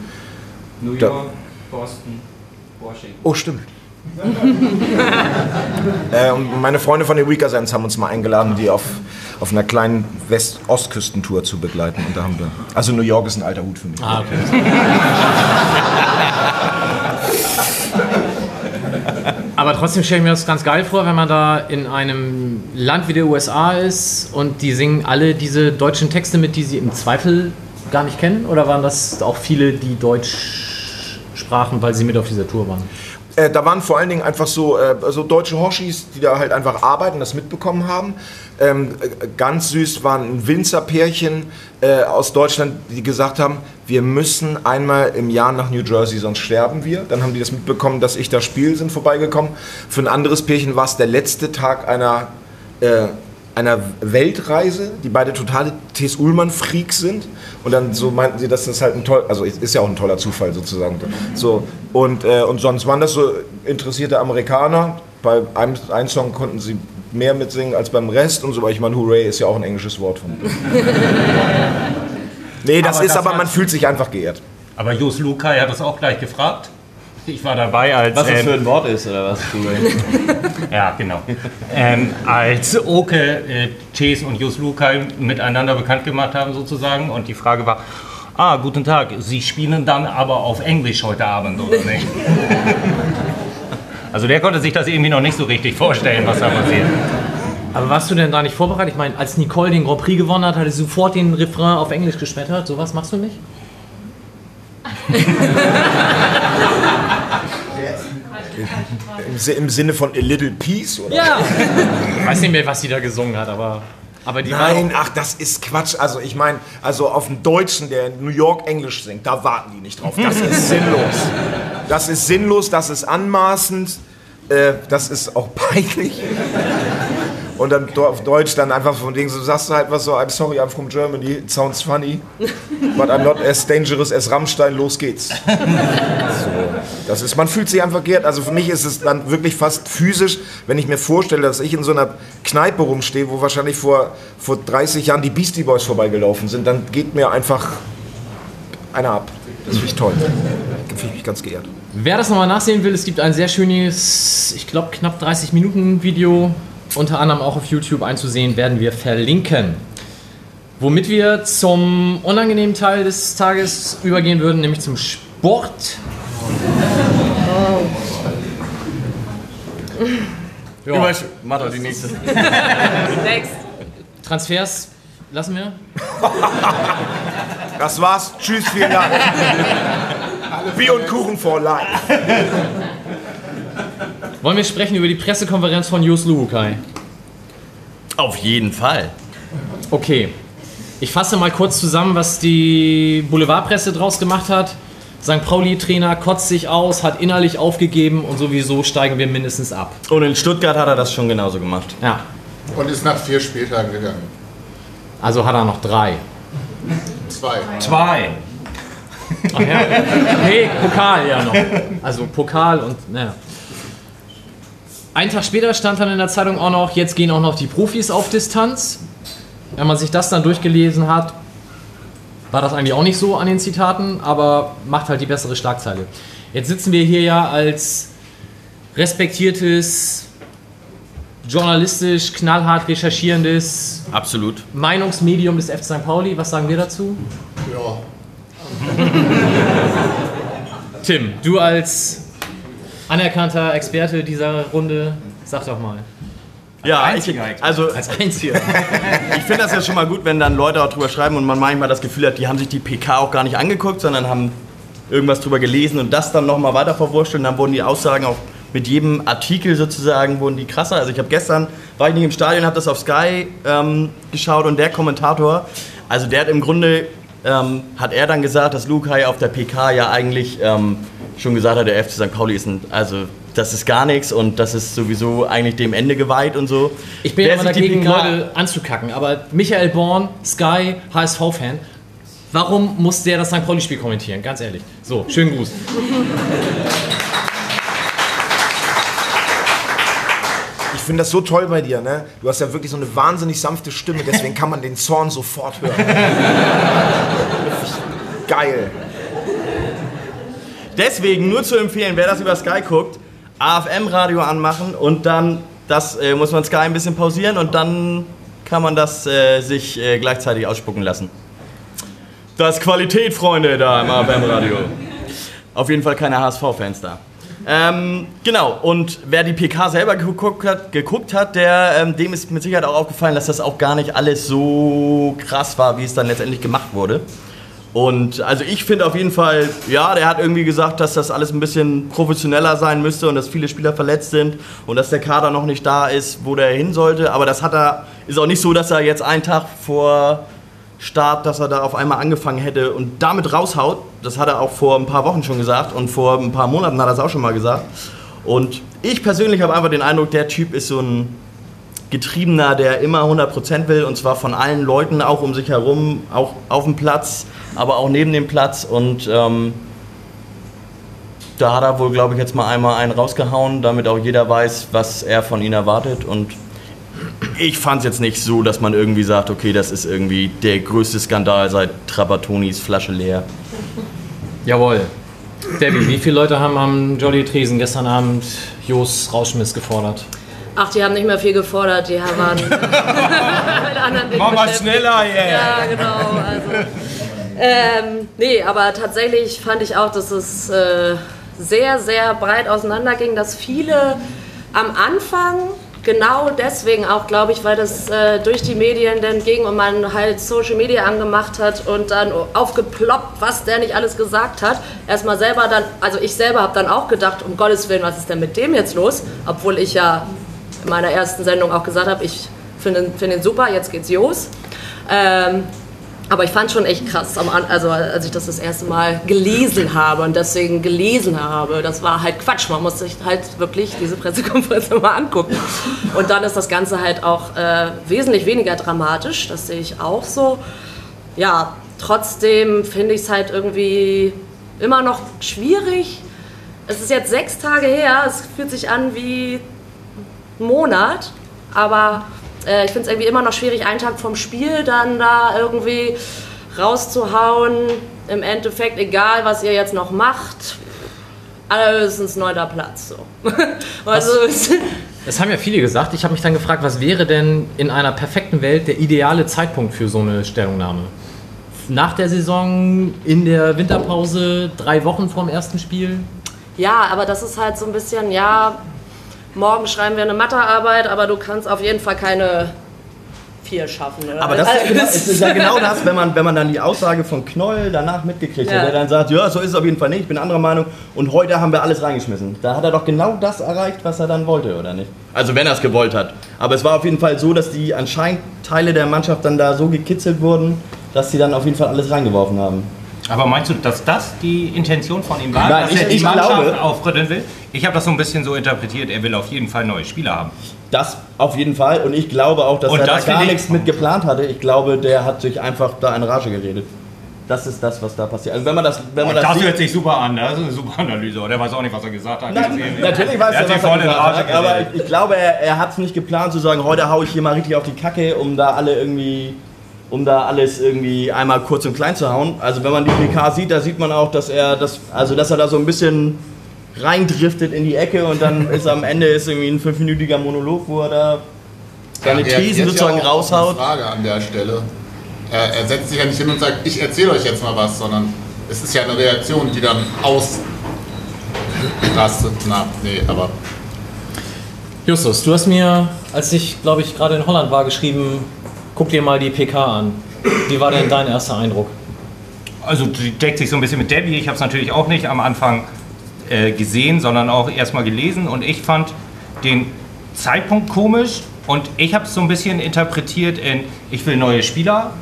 New Da- York, Boston, Washington. Oh, stimmt. äh, und meine Freunde von den Weakersends haben uns mal eingeladen, die auf, auf einer kleinen West-Ostküstentour zu begleiten. Und da haben wir. Also New York ist ein alter Hut für mich. Ah, okay. Aber trotzdem stelle ich mir das ganz geil vor, wenn man da in einem Land wie der USA ist und die singen alle diese deutschen Texte mit, die sie im Zweifel gar nicht kennen? Oder waren das auch viele, die Deutsch sprachen, weil sie mit auf dieser Tour waren? Äh, da waren vor allen Dingen einfach so, äh, so deutsche Hoshis, die da halt einfach arbeiten, das mitbekommen haben. Ähm, äh, ganz süß waren ein Winzerpärchen äh, aus Deutschland, die gesagt haben, wir müssen einmal im Jahr nach New Jersey, sonst sterben wir. Dann haben die das mitbekommen, dass ich da spiele, sind vorbeigekommen. Für ein anderes Pärchen war es der letzte Tag einer, äh, einer Weltreise, die beide totale T.S. Ullmann-Freaks sind. Und dann so meinten sie, dass das halt ein toll, also ist ja auch ein toller Zufall sozusagen. So, und, äh, und sonst waren das so interessierte Amerikaner. Bei einem, einem Song konnten sie mehr mitsingen als beim Rest und so, weil ich meine, Hooray ist ja auch ein englisches Wort von. nee, das Aber ist das aber, man fühlt sich einfach geehrt. Aber Jos Lukai hat das auch gleich gefragt. Ich war dabei als. Was das ähm, für ein Wort ist, oder was? Ja, genau. ähm, als Oke, äh, Ches und Jos Lukai miteinander bekannt gemacht haben sozusagen und die Frage war, ah, guten Tag, Sie spielen dann aber auf Englisch heute Abend, oder nicht? also der konnte sich das irgendwie noch nicht so richtig vorstellen, was da passiert. Aber warst du denn da nicht vorbereitet? Ich meine, als Nicole den Grand Prix gewonnen hat, hat sie sofort den Refrain auf Englisch geschmettert. Sowas machst du nicht? Im, Im Sinne von A Little Peace, oder? Ja. Ich weiß nicht mehr, was sie da gesungen hat, aber Aber die Nein, ach, das ist Quatsch. Also ich meine, also auf einen Deutschen, der in New York Englisch singt, da warten die nicht drauf. Das ist sinnlos. Das ist sinnlos, das ist anmaßend, äh, das ist auch peinlich. Und dann auf Deutsch dann einfach von Ding, so sagst du halt was so, I'm sorry, I'm from Germany, it sounds funny, but I'm not as dangerous as Rammstein, los geht's. So, das ist, man fühlt sich einfach geehrt. Also für mich ist es dann wirklich fast physisch, wenn ich mir vorstelle, dass ich in so einer Kneipe rumstehe, wo wahrscheinlich vor, vor 30 Jahren die Beastie Boys vorbeigelaufen sind, dann geht mir einfach einer ab. Das finde ich toll. Da fühle ich mich ganz geehrt. Wer das nochmal nachsehen will, es gibt ein sehr schönes, ich glaube knapp 30 Minuten Video, unter anderem auch auf YouTube einzusehen, werden wir verlinken. Womit wir zum unangenehmen Teil des Tages übergehen würden, nämlich zum Sport. Ja. Mach doch die nächste. Next. Transfers lassen wir. Das war's. Tschüss, vielen Dank. Bier und Kuchen for life. Wollen wir sprechen über die Pressekonferenz von Jus Luhukai? Auf jeden Fall. Okay. Ich fasse mal kurz zusammen, was die Boulevardpresse draus gemacht hat. St. Pauli-Trainer kotzt sich aus, hat innerlich aufgegeben und sowieso steigen wir mindestens ab. Und in Stuttgart hat er das schon genauso gemacht. Ja, Und ist nach vier Spieltagen gegangen. also hat er noch drei. Zwei. Zwei. Ach ja. Nee, Pokal ja noch. Also Pokal und naja. Einen Tag später stand dann in der Zeitung auch noch, jetzt gehen auch noch die Profis auf Distanz. Wenn man sich das dann durchgelesen hat, war das eigentlich auch nicht so an den Zitaten, aber macht halt die bessere Schlagzeile. Jetzt sitzen wir hier ja als respektiertes, journalistisch, knallhart recherchierendes Absolut. Meinungsmedium des FC St. Pauli. Was sagen wir dazu? Ja. Tim, du als anerkannter Experte dieser Runde, sag doch mal. Ja, ich, also Als Einziger. ich finde das ja schon mal gut, wenn dann Leute auch drüber schreiben und man manchmal das Gefühl hat, die haben sich die PK auch gar nicht angeguckt, sondern haben irgendwas drüber gelesen und das dann nochmal weiter verwurschtelt und dann wurden die Aussagen auch mit jedem Artikel sozusagen wurden die krasser. Also ich habe gestern, war ich nicht im Stadion, habe das auf Sky ähm, geschaut und der Kommentator, also der hat im Grunde, ähm, hat er dann gesagt, dass Lukai auf der PK ja eigentlich ähm, schon gesagt hat, der FC St. Pauli ist ein, also das ist gar nichts und das ist sowieso eigentlich dem Ende geweiht und so. Ich bin aber dagegen, Leute anzukacken, aber Michael Born, Sky, HSV-Fan, warum muss der das St. Pauli-Spiel kommentieren? Ganz ehrlich. So, schönen Gruß. Ich finde das so toll bei dir, ne? Du hast ja wirklich so eine wahnsinnig sanfte Stimme, deswegen kann man den Zorn sofort hören. Geil. Deswegen nur zu empfehlen, wer das über Sky guckt, AFM-Radio anmachen und dann das äh, muss man Sky ein bisschen pausieren und dann kann man das äh, sich äh, gleichzeitig ausspucken lassen. Das Qualität, Freunde, da im AFM-Radio. Auf jeden Fall keine HSV-Fans da. Ähm, genau, und wer die PK selber geguckt hat, geguckt hat der, ähm, dem ist mit Sicherheit auch aufgefallen, dass das auch gar nicht alles so krass war, wie es dann letztendlich gemacht wurde. Und also ich finde auf jeden Fall, ja, der hat irgendwie gesagt, dass das alles ein bisschen professioneller sein müsste und dass viele Spieler verletzt sind und dass der Kader noch nicht da ist, wo der hin sollte. Aber das hat er, ist auch nicht so, dass er jetzt einen Tag vor Start, dass er da auf einmal angefangen hätte und damit raushaut. Das hat er auch vor ein paar Wochen schon gesagt und vor ein paar Monaten hat er es auch schon mal gesagt. Und ich persönlich habe einfach den Eindruck, der Typ ist so ein Getriebener, der immer 100% will und zwar von allen Leuten, auch um sich herum, auch auf dem Platz, aber auch neben dem Platz und ähm, da hat er wohl, glaube ich, jetzt mal einmal einen rausgehauen, damit auch jeder weiß, was er von ihm erwartet und ich fand es jetzt nicht so, dass man irgendwie sagt, okay, das ist irgendwie der größte Skandal seit Trapatonis Flasche leer. Jawohl. Debbie, wie viele Leute haben am Jolly Tresen gestern Abend Jos Rauschmiss gefordert? Ach, die haben nicht mehr viel gefordert, die waren mit anderen Dingen Mach mal schneller, yeah. Ja, genau. Also, ähm, nee, aber tatsächlich fand ich auch, dass es äh, sehr, sehr breit auseinanderging, dass viele am Anfang genau deswegen auch, glaube ich, weil das äh, durch die Medien dann ging und man halt Social Media angemacht hat und dann aufgeploppt, was der nicht alles gesagt hat. Erstmal selber dann, also ich selber habe dann auch gedacht, um Gottes Willen, was ist denn mit dem jetzt los? Obwohl ich ja in meiner ersten Sendung auch gesagt habe, ich finde find ihn super, jetzt geht's los. Ähm, aber ich fand schon echt krass, also als ich das das erste Mal gelesen habe und deswegen gelesen habe, das war halt Quatsch. Man muss sich halt wirklich diese Pressekonferenz immer angucken. Und dann ist das Ganze halt auch äh, wesentlich weniger dramatisch, das sehe ich auch so. Ja, trotzdem finde ich es halt irgendwie immer noch schwierig. Es ist jetzt sechs Tage her, es fühlt sich an wie ein Monat, aber äh, ich finde es irgendwie immer noch schwierig, einen Tag vom Spiel dann da irgendwie rauszuhauen. Im Endeffekt, egal was ihr jetzt noch macht, alles neunter Platz. So. also, es- Es haben ja viele gesagt. Ich habe mich dann gefragt, was wäre denn in einer perfekten Welt der ideale Zeitpunkt für so eine Stellungnahme? Nach der Saison, in der Winterpause, drei Wochen vorm ersten Spiel? ja, aber das ist halt so ein bisschen, ja, morgen schreiben wir eine Mathearbeit, aber du kannst auf jeden Fall keine vier schaffen. Oder? Aber das ist, ja Also, genau, es ist ja genau das, wenn man, wenn man dann die Aussage von Knoll danach mitgekriegt Ja. hat, der dann sagt, ja, so ist es auf jeden Fall nicht, ich bin anderer Meinung und heute haben wir alles reingeschmissen. Da hat er doch genau das erreicht, was er dann wollte, oder nicht? Also wenn er es gewollt hat. Aber es war auf jeden Fall so, dass die anscheinend Teile der Mannschaft dann da so gekitzelt wurden, dass sie dann auf jeden Fall alles reingeworfen haben. Aber meinst du, dass das die Intention von ihm war, Nein, dass ich- er die Mannschaft glaube- aufrütteln will? Ich habe das so ein bisschen so interpretiert, er will auf jeden Fall neue Spieler haben. Das auf jeden Fall und ich glaube auch, dass Und er das da gar nichts mit geplant hatte. Ich glaube, der hat sich einfach da in Rage geredet. Das ist das, was da passiert. Also wenn man das, wenn man Und das, das hört sich super an, das ist eine super Analyse. Der weiß auch nicht, was er gesagt hat. Nein, natürlich weiß er was er gesagt hat, aber ich, ich glaube, er, er hat es nicht geplant zu sagen, heute hau ich hier mal richtig auf die Kacke, um da alle irgendwie, um da alles irgendwie einmal kurz und klein zu hauen. Also wenn man die PK sieht, da sieht man auch, dass er das, also dass er da so ein bisschen reindriftet in die Ecke und dann ist am Ende ist irgendwie ein fünfminütiger Monolog, wo er da seine reagiert Thesen sozusagen ja raushaut. Frage an der Stelle. Er, er setzt sich ja nicht hin und sagt, ich erzähle euch jetzt mal was, sondern es ist ja eine Reaktion, die dann ausrastet. Na, nee, aber Justus, du hast mir, als ich, glaube ich, gerade in Holland war, geschrieben, guck dir mal die PK an. Wie war denn dein erster Eindruck? Also die deckt sich so ein bisschen mit Debbie. Ich habe es natürlich auch nicht am Anfang äh, gesehen, sondern auch erstmal gelesen. Und ich fand den Zeitpunkt komisch und ich habe es so ein bisschen interpretiert in, ich will neue Spieler.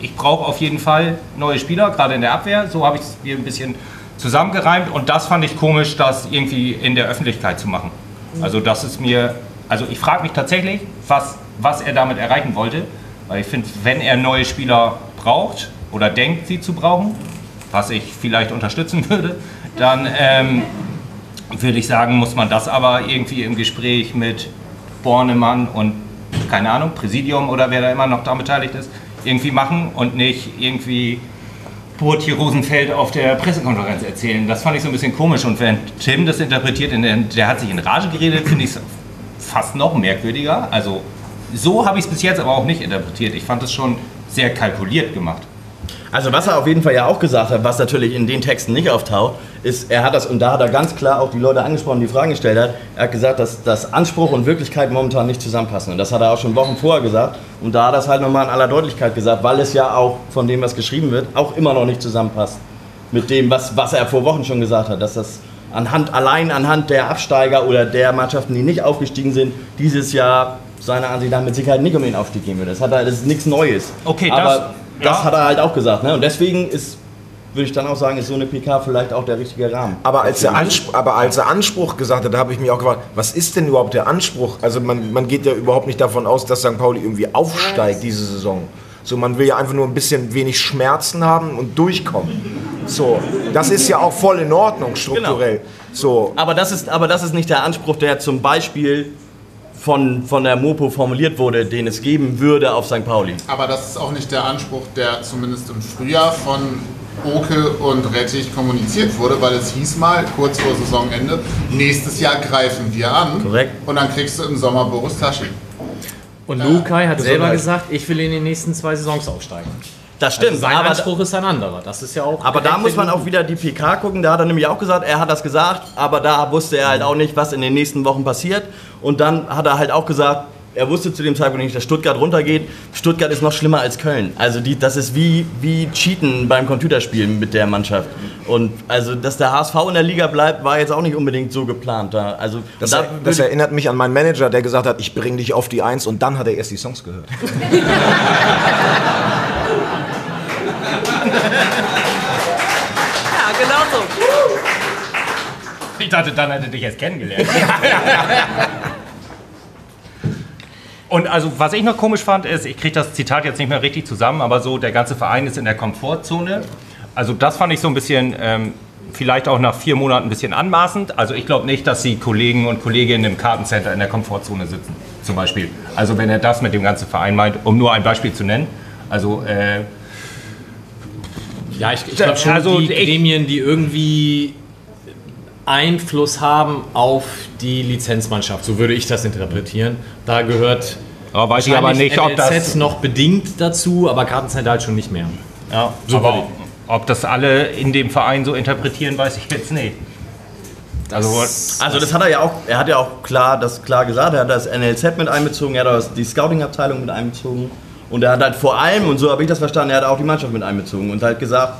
Ich brauche auf jeden Fall neue Spieler, gerade in der Abwehr. So habe ich es mir ein bisschen zusammengereimt. Und das fand ich komisch, das irgendwie in der Öffentlichkeit zu machen. Also das ist mir, also ich frage mich tatsächlich, was, was er damit erreichen wollte. Weil ich finde, wenn er neue Spieler braucht oder denkt, sie zu brauchen, was ich vielleicht unterstützen würde, dann ähm, würde ich sagen, muss man das aber irgendwie im Gespräch mit Bornemann und keine Ahnung, Präsidium oder wer da immer noch daran beteiligt ist, irgendwie machen und nicht irgendwie Burti Rosenfeld auf der Pressekonferenz erzählen. Das fand ich so ein bisschen komisch. Und wenn Tim das interpretiert, in der, der hat sich in Rage geredet, finde ich es fast noch merkwürdiger. Also so habe ich es bis jetzt aber auch nicht interpretiert. Ich fand es schon sehr kalkuliert gemacht. Also was er auf jeden Fall ja auch gesagt hat, was natürlich in den Texten nicht auftaucht, ist, er hat das, und da hat er ganz klar auch die Leute angesprochen, die Fragen gestellt hat, er hat gesagt, dass, dass Anspruch und Wirklichkeit momentan nicht zusammenpassen. Und das hat er auch schon Wochen vorher gesagt. Und da hat er es halt nochmal in aller Deutlichkeit gesagt, weil es ja auch von dem, was geschrieben wird, auch immer noch nicht zusammenpasst. Mit dem, was, was er vor Wochen schon gesagt hat, dass das anhand, allein anhand der Absteiger oder der Mannschaften, die nicht aufgestiegen sind, dieses Jahr seiner Ansicht nach mit Sicherheit nicht um den Aufstieg gehen würde. Das, hat er, das ist nichts Neues. Okay, Aber das- das ja. hat er halt auch gesagt. Ne? Und deswegen ist, würde ich dann auch sagen, ist so eine PK vielleicht auch der richtige Rahmen. Aber als, er Anspruch, aber als er Anspruch gesagt hat, da habe ich mich auch gefragt, was ist denn überhaupt der Anspruch? Also man, man geht ja überhaupt nicht davon aus, dass St. Pauli irgendwie aufsteigt diese Saison. So, man will ja einfach nur ein bisschen wenig Schmerzen haben und durchkommen. So, das ist ja auch voll in Ordnung strukturell. So, Aber das, ist, aber das ist nicht der Anspruch, der zum Beispiel von, von der Mopo formuliert wurde, den es geben würde auf St. Pauli. Aber das ist auch nicht der Anspruch, der zumindest im Frühjahr von Oke und Rettich kommuniziert wurde, weil es hieß mal, kurz vor Saisonende, nächstes Jahr greifen wir an. Korrekt. Und dann kriegst du im Sommer Boris Taschi. Und Lukai hat selber gesagt, ich will in den nächsten zwei Saisons aufsteigen. Das stimmt, Also sein aber, Anspruch ist ein anderer. Das ist ja auch. aber da muss man auch wieder die PK gucken. Da hat er nämlich auch gesagt, er hat das gesagt, aber da wusste er halt auch nicht, was in den nächsten Wochen passiert. Und dann hat er halt auch gesagt, er wusste zu dem Zeitpunkt nicht, dass Stuttgart runtergeht. Stuttgart ist noch schlimmer als Köln. Also die, das ist wie, wie Cheaten beim Computerspielen mit der Mannschaft. Und also, dass der HSV in der Liga bleibt, war jetzt auch nicht unbedingt so geplant. Da, also, Das, da das würde- erinnert mich an meinen Manager, der gesagt hat, ich bringe dich auf die Eins und dann hat er erst die Songs gehört. Ich dachte, dann hätte ich dich jetzt kennengelernt. Und also, was ich noch komisch fand, ist, ich kriege das Zitat jetzt nicht mehr richtig zusammen, aber so, der ganze Verein ist in der Komfortzone. Also, das fand ich so ein bisschen, ähm, vielleicht auch nach vier Monaten ein bisschen anmaßend. Also, ich glaube nicht, dass die Kollegen und Kolleginnen im Kartencenter in der Komfortzone sitzen, zum Beispiel. Also, wenn er das mit dem ganzen Verein meint, um nur ein Beispiel zu nennen. Also, äh, Ja, ich, ich glaube schon, Also, die ich- Gremien, die irgendwie Einfluss haben auf die Lizenzmannschaft, so würde ich das interpretieren. Da gehört Ja, weiß ich aber nicht, ob das- NLZ noch bedingt dazu, aber Kartencenter halt schon nicht mehr. ja, So aber ob das alle in dem Verein so interpretieren, weiß ich jetzt nicht. Also, Also das hat er ja auch, er hat ja auch klar, das klar gesagt, er hat das NLZ mit einbezogen, er hat auch die Scouting-Abteilung mit einbezogen und er hat halt vor allem, und so habe ich das verstanden, er hat auch die Mannschaft mit einbezogen und halt gesagt,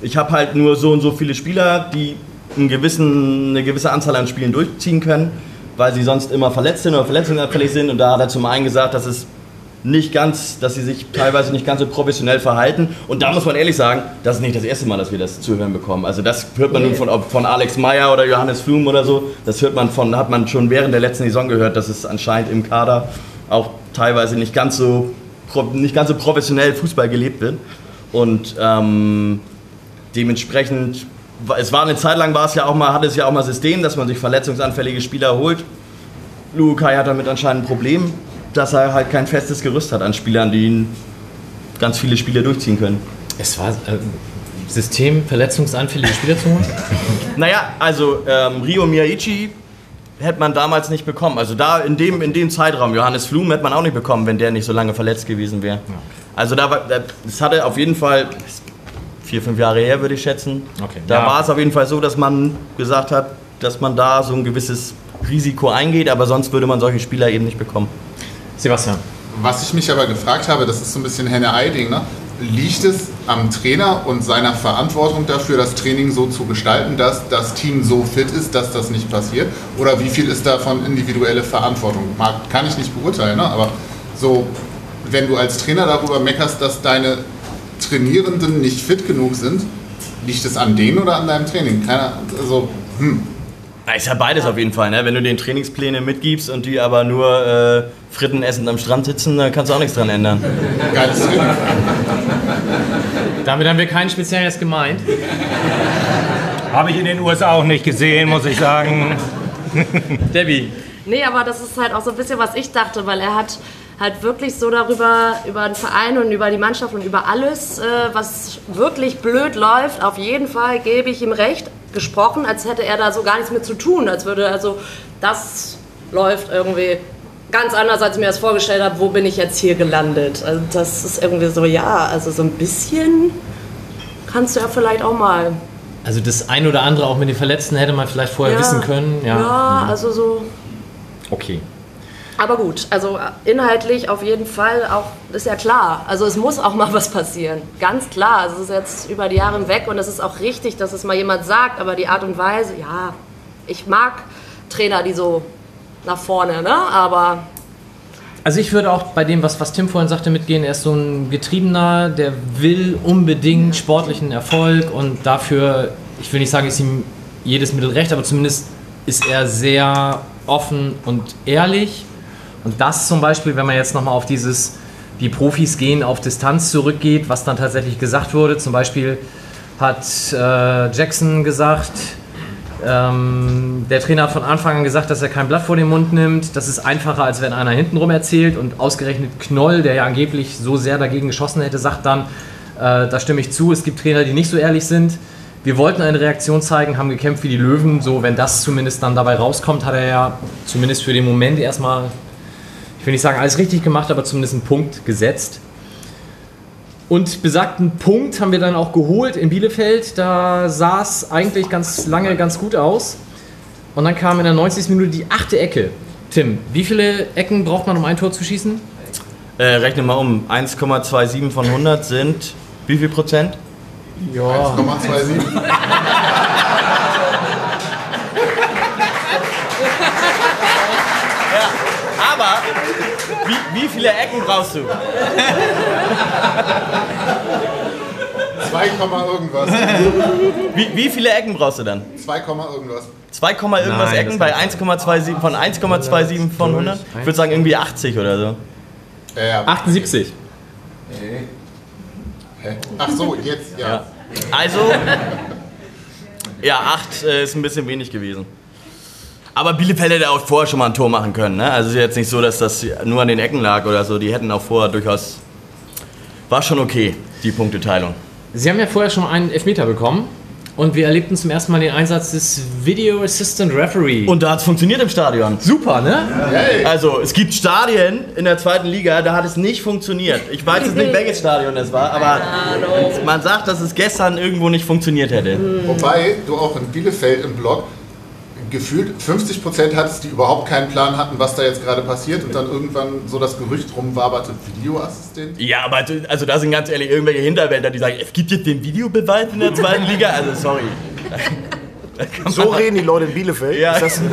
ich habe halt nur so und so viele Spieler, die einen gewissen, eine gewisse Anzahl an Spielen durchziehen können, weil sie sonst immer verletzt sind oder verletzungsanfällig sind und da hat er zum einen gesagt, dass es nicht ganz, dass sie sich teilweise nicht ganz so professionell verhalten. Und da muss man ehrlich sagen, das ist nicht das erste Mal, dass wir das zu hören bekommen. Also das hört man nun von, von Alex Meyer oder Johannes Flum oder so. Das hört man von, hat man schon während der letzten Saison gehört, dass es anscheinend im Kader auch teilweise nicht ganz so, nicht ganz so professionell Fußball gelebt wird. Und ähm, dementsprechend, es war eine Zeit lang, war es ja auch mal, hatte es ja auch mal System, dass man sich verletzungsanfällige Spieler holt. Lukai hat damit anscheinend ein Problem, dass er halt kein festes Gerüst hat an Spielern, die ihn ganz viele Spiele durchziehen können. Es war äh, System verletzungsanfällige Spieler zu holen? Naja, also ähm, Rio Miyaichi hätte man damals nicht bekommen. Also da in dem, in dem Zeitraum, Johannes Flum hätte man auch nicht bekommen, wenn der nicht so lange verletzt gewesen wäre. Also da war, das hatte auf jeden Fall vier, fünf Jahre her, würde ich schätzen. Okay. Da Ja. war es auf jeden Fall so, dass man gesagt hat, dass man da so ein gewisses Risiko eingeht, aber sonst würde man solche Spieler eben nicht bekommen. Sebastian. Was ich mich aber gefragt habe, das ist so ein bisschen Henne-Ei-Ding, ne? liegt es am Trainer und seiner Verantwortung dafür, das Training so zu gestalten, dass das Team so fit ist, dass das nicht passiert? Oder wie viel ist davon individuelle Verantwortung? Mag, kann ich nicht beurteilen, ne? aber so, wenn du als Trainer darüber meckerst, dass deine Trainierenden nicht fit genug sind, liegt es an denen oder an deinem Training? Keiner, also, hm. Ja, Ist ja beides auf jeden Fall, ne? Wenn du den Trainingspläne mitgibst und die aber nur äh, Fritten essend am Strand sitzen, dann kannst du auch nichts dran ändern. Geiles Training. Damit haben wir keinen speziellen jetzt gemeint. habe ich in den USA auch nicht gesehen, muss ich sagen. Debbie. Nee, aber das ist halt auch so ein bisschen, was ich dachte, weil er hat halt wirklich so darüber, über den Verein und über die Mannschaft und über alles, äh, was wirklich blöd läuft, auf jeden Fall gebe ich ihm recht, gesprochen, als hätte er da so gar nichts mit zu tun, als würde, also das läuft irgendwie ganz anders, als ich mir das vorgestellt habe, wo bin ich jetzt hier gelandet. Also das ist irgendwie so, ja, also so ein bisschen kannst du ja vielleicht auch mal. Also das ein oder andere auch mit den Verletzten hätte man vielleicht vorher ja, wissen können. Ja. ja, also so. Okay. Aber gut, also inhaltlich auf jeden Fall auch, ist ja klar. Also es muss auch mal was passieren. Ganz klar. Also es ist jetzt über die Jahre hinweg und es ist auch richtig, dass es mal jemand sagt, aber die Art und Weise, ja, ich mag Trainer, die so nach vorne, ne? Aber Also ich würde auch bei dem, was, was Tim vorhin sagte, mitgehen. Er ist so ein Getriebener, der will unbedingt sportlichen Erfolg und dafür, ich will nicht sagen, ist ihm jedes Mittel recht, aber zumindest ist er sehr offen und ehrlich. Und das zum Beispiel, wenn man jetzt nochmal auf dieses, die Profis gehen auf Distanz zurückgeht, was dann tatsächlich gesagt wurde. Zum Beispiel hat äh, Jackson gesagt, ähm, der Trainer hat von Anfang an gesagt, dass er kein Blatt vor den Mund nimmt. Das ist einfacher, als wenn einer hintenrum erzählt. Und ausgerechnet Knoll, der ja angeblich so sehr dagegen geschossen hätte, sagt dann, äh, da stimme ich zu, es gibt Trainer, die nicht so ehrlich sind. Wir wollten eine Reaktion zeigen, haben gekämpft wie die Löwen. So, wenn das zumindest dann dabei rauskommt, hat er ja zumindest für den Moment erstmal, ich will nicht sagen alles richtig gemacht, aber zumindest einen Punkt gesetzt. Und besagten Punkt haben wir dann auch geholt in Bielefeld. Da sah es eigentlich ganz lange ganz gut aus. Und dann kam in der 90. Minute die achte Ecke. Tim, wie viele Ecken braucht man, um ein Tor zu schießen? Äh, rechne mal um. 1,27 von 100 sind wie viel Prozent? Ja. 1,27. wie, wie viele Ecken brauchst du? 2, Komma irgendwas. Wie, wie viele Ecken brauchst du dann? 2, Komma irgendwas. 2, Komma irgendwas Nein, Ecken bei 1,27 von 1,27 von 100? Ich würde sagen irgendwie 80 oder so. Ja, ja. 78. Hä? Ach so, jetzt, ja. Ja. Also, ja, 8 äh, ist ein bisschen wenig gewesen. Aber Bielefeld hätte auch vorher schon mal ein Tor machen können. Ne? Also es ist jetzt nicht so, dass das nur an den Ecken lag oder so. Die hätten auch vorher durchaus... War schon okay, die Punkteteilung. Sie haben ja vorher schon einen Elfmeter bekommen und wir erlebten zum ersten Mal den Einsatz des Video Assistant Referee. Und da hat es funktioniert im Stadion. super, ne? Also, es gibt Stadien in der zweiten Liga, da hat es nicht funktioniert. Ich weiß jetzt nicht, welches Stadion das war, aber man sagt, dass es gestern irgendwo nicht funktioniert hätte. Wobei du auch in Bielefeld im Blog gefühlt 50% hattest, die überhaupt keinen Plan hatten, was da jetzt gerade passiert und dann irgendwann so das Gerücht rumwaberte, Videoassistent. Ja, aber du- also da sind ganz ehrlich irgendwelche Hinterwälder, die sagen, es gibt jetzt den Videobeweis in der zweiten Liga. Also sorry. So reden die Leute in Bielefeld. Ja. Ist das,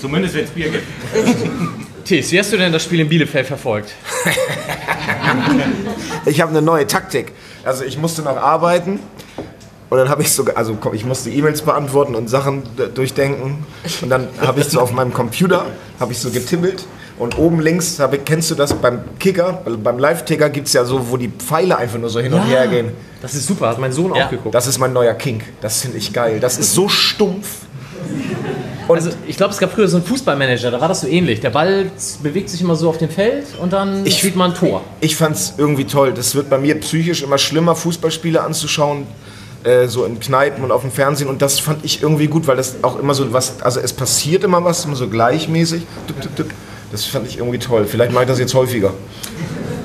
Zumindest wenn es Bier gibt. Thies, wie hast du denn das Spiel in Bielefeld verfolgt? ich habe eine neue Taktik. Also ich musste noch arbeiten und dann habe ich sogar, also komm, ich musste E-Mails beantworten und Sachen durchdenken und dann habe ich so auf meinem Computer, habe ich so getippelt und oben links, habe, ich- kennst du das beim Kicker, beim Live-Ticker gibt es ja so, wo die Pfeile einfach nur so hin und her gehen. Das ist super, hat mein Sohn Ja, auch geguckt. Das ist mein neuer Kink. Das finde ich geil. Das ist so stumpf. Und Also ich glaube, es gab früher so einen Fußballmanager, da war das so ähnlich. Der Ball bewegt sich immer so auf dem Feld und dann Ich- sieht man ein Tor. ich fand es irgendwie toll. Das wird bei mir psychisch immer schlimmer, Fußballspiele anzuschauen, äh, so in Kneipen und auf dem Fernsehen. Und das fand ich irgendwie gut, weil das auch immer so was, also es passiert immer was, immer so gleichmäßig. Das fand ich irgendwie toll. Vielleicht mache ich das jetzt häufiger.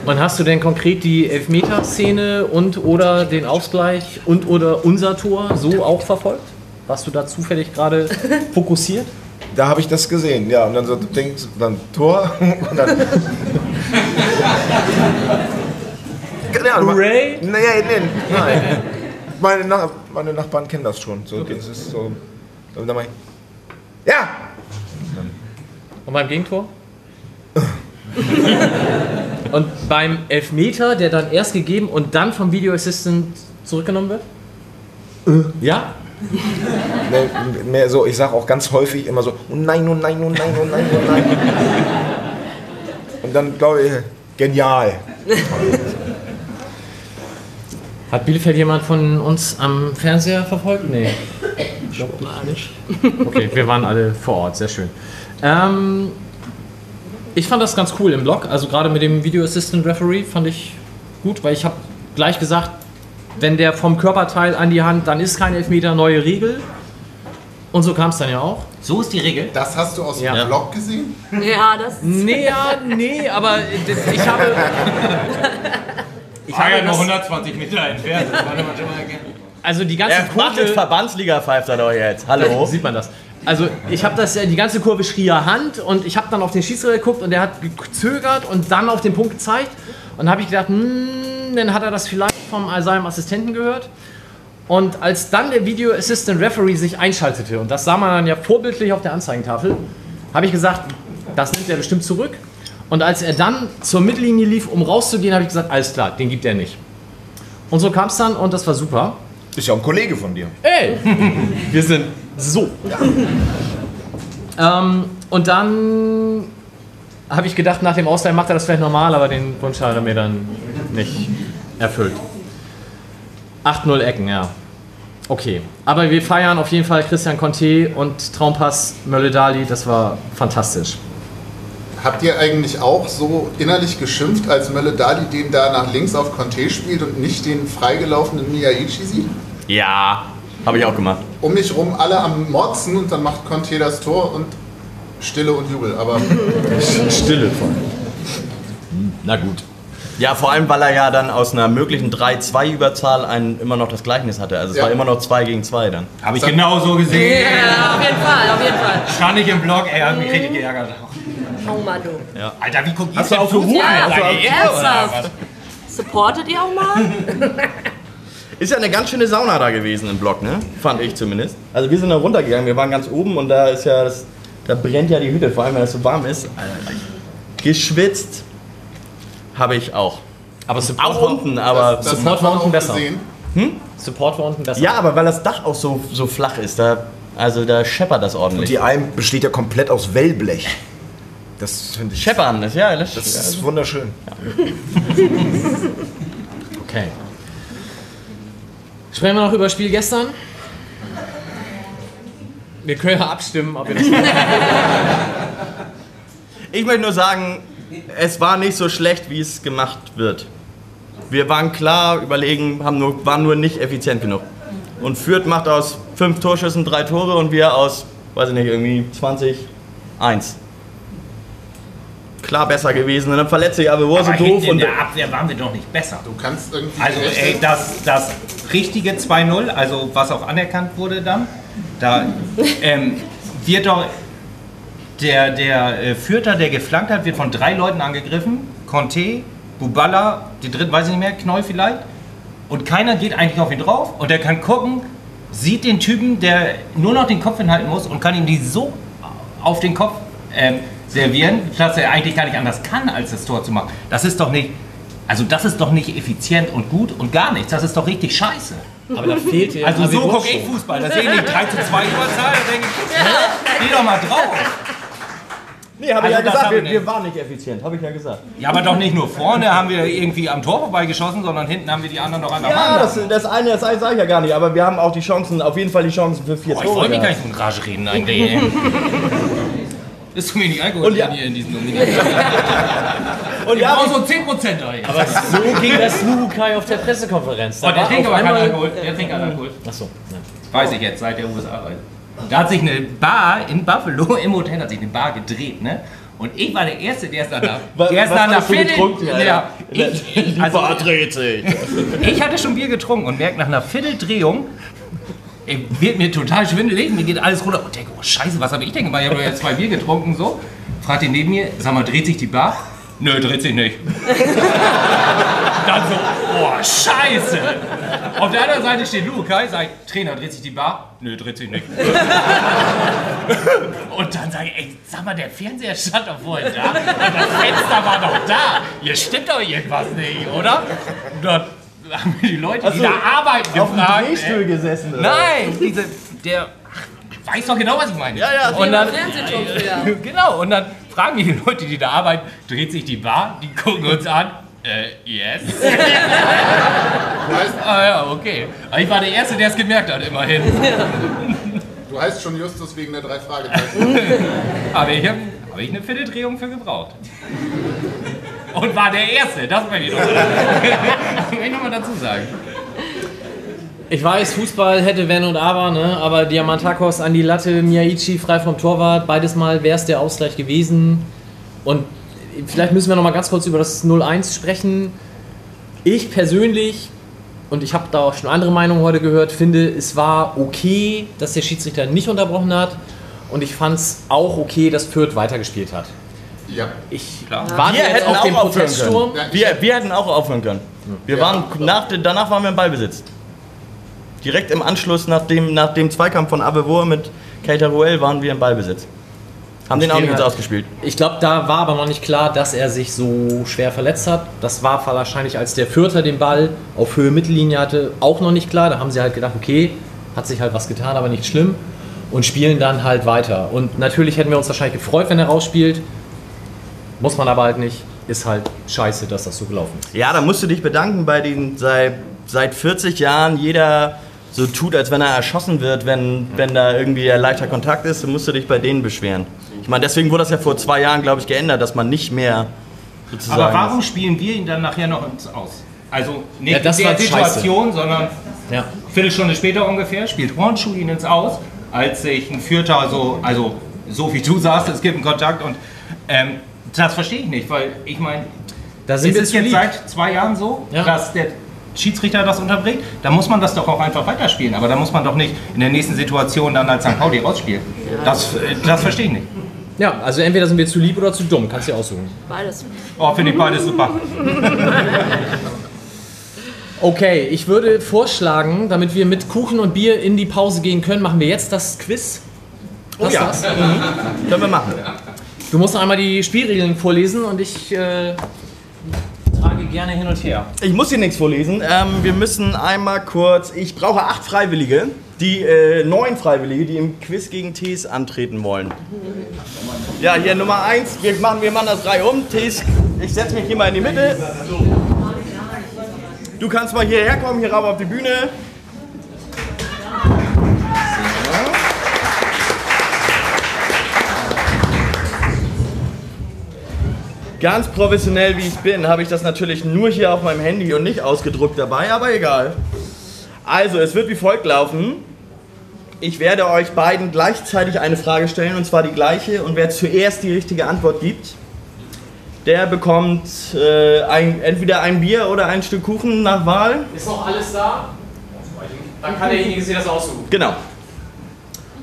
Und hast du denn konkret die Elfmeterszene und oder den Ausgleich und oder unser Tor so auch verfolgt? Warst du da zufällig gerade fokussiert? Da habe ich das gesehen, ja. Und dann so denkt, dann Tor und dann. ja, Hooray! Nee, nee, nein. Meine, Nach meine Nachbarn kennen das schon. So, das ist so. Und dann ich, ja! Und beim Gegentor? und beim Elfmeter, der dann erst gegeben und dann vom Video Assistant zurückgenommen wird? Ja? Nee, mehr so, ich sage auch ganz häufig immer so, oh nein, oh nein, oh nein, oh nein, oh nein. Und dann glaube ich, genial. Hat Bielefeld jemand von uns am Fernseher verfolgt? Nee. nicht. Okay, wir waren alle vor Ort, sehr schön. Ähm, ich fand das ganz cool im Blog, also gerade mit dem Video Assistant Referee fand ich gut, weil ich habe gleich gesagt, wenn der vom Körperteil an die Hand, dann ist kein Elfmeter, neue Regel. Und so kam es dann ja auch. So ist die Regel. Das hast du aus dem Ja. Blog gesehen? Ja, das Nee, ja, nee, aber ich habe. Ich habe das, 120 Meter entfernt. Das war immer schon mal also die ganze Er macht jetzt Kurve, Verbandsliga pfeift er doch jetzt. Hallo? sieht man das. Also ich habe das, ja- die ganze Kurve schrie ja Hand und ich habe dann auf den Schiedsrichter geguckt und der hat gezögert und dann auf den Punkt gezeigt und habe ich gedacht, hm, dann hat er das vielleicht vom seinem Assistenten gehört. Und als dann der Video Assistant Referee sich einschaltete und das sah man dann ja vorbildlich auf der Anzeigentafel, habe ich gesagt, das nimmt er bestimmt zurück. Und als er dann zur Mittellinie lief, um rauszugehen, habe ich gesagt, alles klar, den gibt er nicht. Und so kam es dann und das war super. Ist ja ein Kollege von dir. Ey, wir sind so. ähm, und dann habe ich gedacht, nach dem Ausleih macht er das vielleicht normal, aber den Wunsch hat er mir dann nicht erfüllt. 8-0 Ecken, ja. Okay, aber wir feiern auf jeden Fall Christian Conte und Traumpass Mölle-Dali, das war fantastisch. Habt ihr eigentlich auch so innerlich geschimpft, als Mölle Dali den da nach links auf Conte spielt und nicht den freigelaufenen Miyaichi sieht? Ja, habe ich auch gemacht. Um mich rum alle am Motzen und dann macht Conte das Tor und Stille und Jubel. Aber Stille von. Na gut. Ja, vor allem, weil er ja dann aus einer möglichen 3-2-Überzahl ein, immer noch das Gleichnis hatte. Also es Ja. war immer noch 2 gegen 2 dann. Habe ich genau so gesehen. Ja, auf jeden Fall, auf jeden Fall. stand ich im Blog, ey, hat mich richtig geärgert. Hau mal du. Alter, wie guckt ihr Hast du Fußball? gerufen? Ja. Supportet ihr auch mal? Ist ja eine ganz schöne Sauna da gewesen im Block, ne? Fand ich zumindest. Also wir sind da runtergegangen, wir waren ganz oben und da ist ja das, da brennt ja die Hütte, vor allem wenn es so warm ist. Geschwitzt habe ich auch. Aber Support, Auch unten, aber Das Support hat man war unten besser. gesehen. Support war unten besser. ja, aber weil das Dach auch so, so flach ist, da also da scheppert das Und ordentlich. die Alm besteht ja komplett aus Wellblech. Das finde ich. Scheppern, das ja, das, Das ist wunderschön. Okay. Sprechen wir noch über das Spiel gestern? Wir können ja abstimmen, ob wir das Ich möchte nur sagen, es war nicht so schlecht, wie es gemacht wird. Wir waren klar überlegen, haben nur, waren nur nicht effizient genug. Und Fürth macht aus fünf Torschüssen drei Tore und wir aus, weiß ich nicht, irgendwie 20, 1. Klar besser gewesen. Und dann verletzt sich aber so Aber doof. in Und der Abwehr waren wir doch nicht besser. Du kannst irgendwie. Also ey, das, das richtige 2-0, also was auch anerkannt wurde dann, da ähm, wird doch der, der äh, Fürther, der geflankt hat, wird von drei Leuten angegriffen. Conte, Buballa, die dritten weiß ich nicht mehr, Knoll vielleicht. Und keiner geht eigentlich auf ihn drauf und der kann gucken, sieht den Typen, der nur noch den Kopf hinhalten muss und kann ihm die so auf den Kopf ähm, servieren, dass er eigentlich gar nicht anders kann, als das Tor zu machen. Das ist doch nicht, also das ist doch nicht effizient und gut und gar nichts. Das ist doch richtig scheiße. Aber da fehlt dir. Also so gucke ich. Fußball. Da sehe ich nicht 3 zu 2 Überzahl, da denke ich, hä? geh doch mal drauf. nee, habe ich Also ja das gesagt, haben wir, wir waren nicht effizient, habe ich ja gesagt. Ja, aber doch nicht nur vorne haben wir irgendwie am Tor vorbeigeschossen, sondern hinten haben wir die anderen noch einfach Ja, machen das, lassen. das eine, das eine sage ich ja gar nicht, aber wir haben auch die Chancen, auf jeden Fall die Chancen für vier Boah, ich Tore. wollte mich gar nicht so in Rage reden eigentlich. Ist zu wenig Alkohol Und ja- hier in diesem Nominat. Und Ich ja, brauche so 10% euch. Aber so ging das Lukai auf der Pressekonferenz. Da Oh, der trinkt aber keinen Alkohol. Der trinkt keinen Alkohol. Achso. Weiß ich jetzt, seit der USA-Reise. Da hat sich eine Bar in Buffalo im Hotel hat sich eine Bar gedreht, ne? Und ich war der Erste, der ist dann da. Was- Der ist was nach Viertel. getrunken? Ja, ich, ich, also, dreht sich. ich hatte schon Bier getrunken und merke nach einer Vierteldrehung, ey, wird mir total schwindelig, mir geht alles runter und denke, oh Scheiße, was habe ich denn gemacht? Ich habe doch jetzt zwei Bier getrunken, so. Fragt ihn neben mir, sag mal, dreht sich die Bar? Nö, dreht sich nicht. Dann so, boah, Scheiße. Auf der anderen Seite steht Lukai, sagt, Trainer, dreht sich die Bar? Nö, dreht sich nicht. Und dann sage ich, ey, sag mal, der Fernseher stand doch vorhin da. Und das Fenster war doch da. Hier stimmt doch irgendwas nicht, oder? Und dann haben die Leute, die da arbeiten, Auf dem gefragt. Drehstuhl ey, gesessen. oder? Nein, diese, der ach, weiß doch genau, was ich meine. Ja, ja. Und dann, früher. genau, und dann fragen die Leute, die da arbeiten, dreht sich die Bar, die gucken uns an. Äh, yes. ah ja, okay. Aber ich war der Erste, der es gemerkt hat, immerhin. Du heißt schon Justus wegen der drei Fragezeichen. Aber ich habe hab ich eine Vierteldrehung für gebraucht. Und war der Erste, das möchte ich noch möchte ich noch dazu sagen. Ich weiß, Fußball hätte Wenn und Aber, ne? aber Diamantakos an die Latte, Miyaichi frei vom Torwart, beides Mal wäre es der Ausgleich gewesen. Und vielleicht müssen wir noch mal ganz kurz über das 0-1 sprechen. Ich persönlich, und ich habe da auch schon andere Meinungen heute gehört, finde, es war okay, dass der Schiedsrichter nicht unterbrochen hat. Und ich fand es auch okay, dass Fürth weitergespielt hat. Ja. Ich Klar. warte Wir hätten auf auch den aufhören Proteststurm. können. Wir, wir hätten auch aufhören können. Wir Ja, waren nach, danach waren wir im Ballbesitz. Direkt im Anschluss nach dem, nach dem Zweikampf von Abevor mit Keita Ruel waren wir im Ballbesitz. Haben den auch nicht ausgespielt. Ich glaube, da war aber noch nicht klar, dass er sich so schwer verletzt hat. Das war wahrscheinlich, als der Vierter den Ball auf Höhe Mittellinie hatte, auch noch nicht klar. Da haben sie halt gedacht, okay, hat sich halt was getan, aber nicht schlimm. Und spielen dann halt weiter. Und natürlich hätten wir uns wahrscheinlich gefreut, wenn er rausspielt. Muss man aber halt nicht. Ist halt scheiße, dass das so gelaufen ist. Ja, da musst du dich bedanken bei den seit, seit 40 Jahren jeder so tut, als wenn er erschossen wird, wenn, wenn da irgendwie ein leichter Kontakt ist, dann musst du dich bei denen beschweren. Ich meine, deswegen wurde das ja vor zwei Jahren, glaube ich, geändert, dass man nicht mehr sozusagen. Aber warum spielen wir ihn dann nachher noch ins Aus? Also nicht Ja, das in der Situation, sondern Ja. Viertelstunde später ungefähr spielt Hornschuh ihn ins Aus, als sich ein Vierter so, also so wie du sagst, es gibt einen Kontakt und ähm, das verstehe ich nicht, weil ich meine, Da sind wir ist jetzt lieb. seit zwei Jahren so, Ja. dass der Schiedsrichter das unterbricht, dann muss man das doch auch einfach weiterspielen. Aber da muss man doch nicht in der nächsten Situation dann als St. Pauli rausspielen. Das, das verstehe ich nicht. Ja, also entweder sind wir zu lieb oder zu dumm. Kannst du dir aussuchen. Beides. Oh, finde ich beides super. Okay, ich würde vorschlagen, damit wir mit Kuchen und Bier in die Pause gehen können, machen wir jetzt das Quiz. Passt ja. das? Können wir machen. Du musst einmal die Spielregeln vorlesen und ich äh, trage gerne hin und her. Ich muss hier nichts vorlesen. Ähm, wir müssen einmal kurz. Ich brauche acht Freiwillige, die äh, neun Freiwillige, die im Quiz gegen Tees antreten wollen. Ja, hier Nummer eins. Wir machen, wir machen das drei um. Tees, ich setze mich hier mal in die Mitte. Du kannst mal hierher kommen, hier rauf auf die Bühne. Ganz professionell wie ich bin, habe ich das natürlich nur hier auf meinem Handy und nicht ausgedruckt dabei, aber egal. Also, es wird wie folgt laufen. Ich werde euch beiden gleichzeitig eine Frage stellen, und zwar die gleiche. Und wer zuerst die richtige Antwort gibt, der bekommt äh, ein, entweder ein Bier oder ein Stück Kuchen nach Wahl. Ist noch alles da? Dann kann derjenige sich das aussuchen. Genau.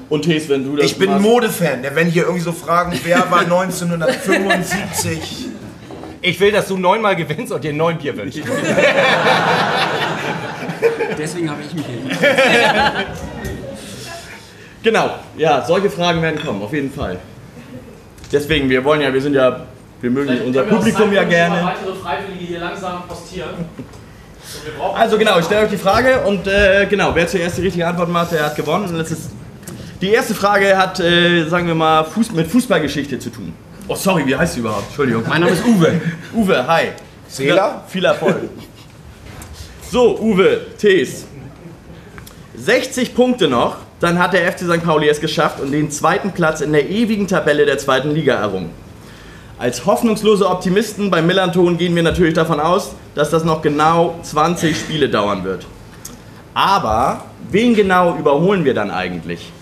Und Tees, wenn du das Ich bin Modefan. Der wenn hier irgendwie so fragen, wer war 1975? Ich will, dass du neunmal gewinnst und dir neun Bier wünschst. Deswegen habe ich mich hier. Genau, ja, solche Fragen werden kommen, auf jeden Fall. Deswegen, wir wollen ja, wir sind ja, wir mögen unser Publikum ja gerne. weitere Freiwillige hier langsam postieren. Also genau, ich stelle euch die Frage und äh, genau, wer zuerst die richtige Antwort macht, der hat gewonnen. Und das ist, die erste Frage hat, äh, sagen wir mal, Fuß, mit Fußballgeschichte zu tun. Oh, sorry, wie heißt sie überhaupt? Entschuldigung. Mein Name ist Uwe. Uwe, hi. Seela? Viel Erfolg. So, Uwe, Tees. 60 Punkte noch, dann hat der FC St. Pauli es geschafft und den zweiten Platz in der ewigen Tabelle der zweiten Liga errungen. Als hoffnungslose Optimisten beim Millanton gehen wir natürlich davon aus, dass das noch genau 20 Spiele dauern wird. Aber wen genau überholen wir dann eigentlich?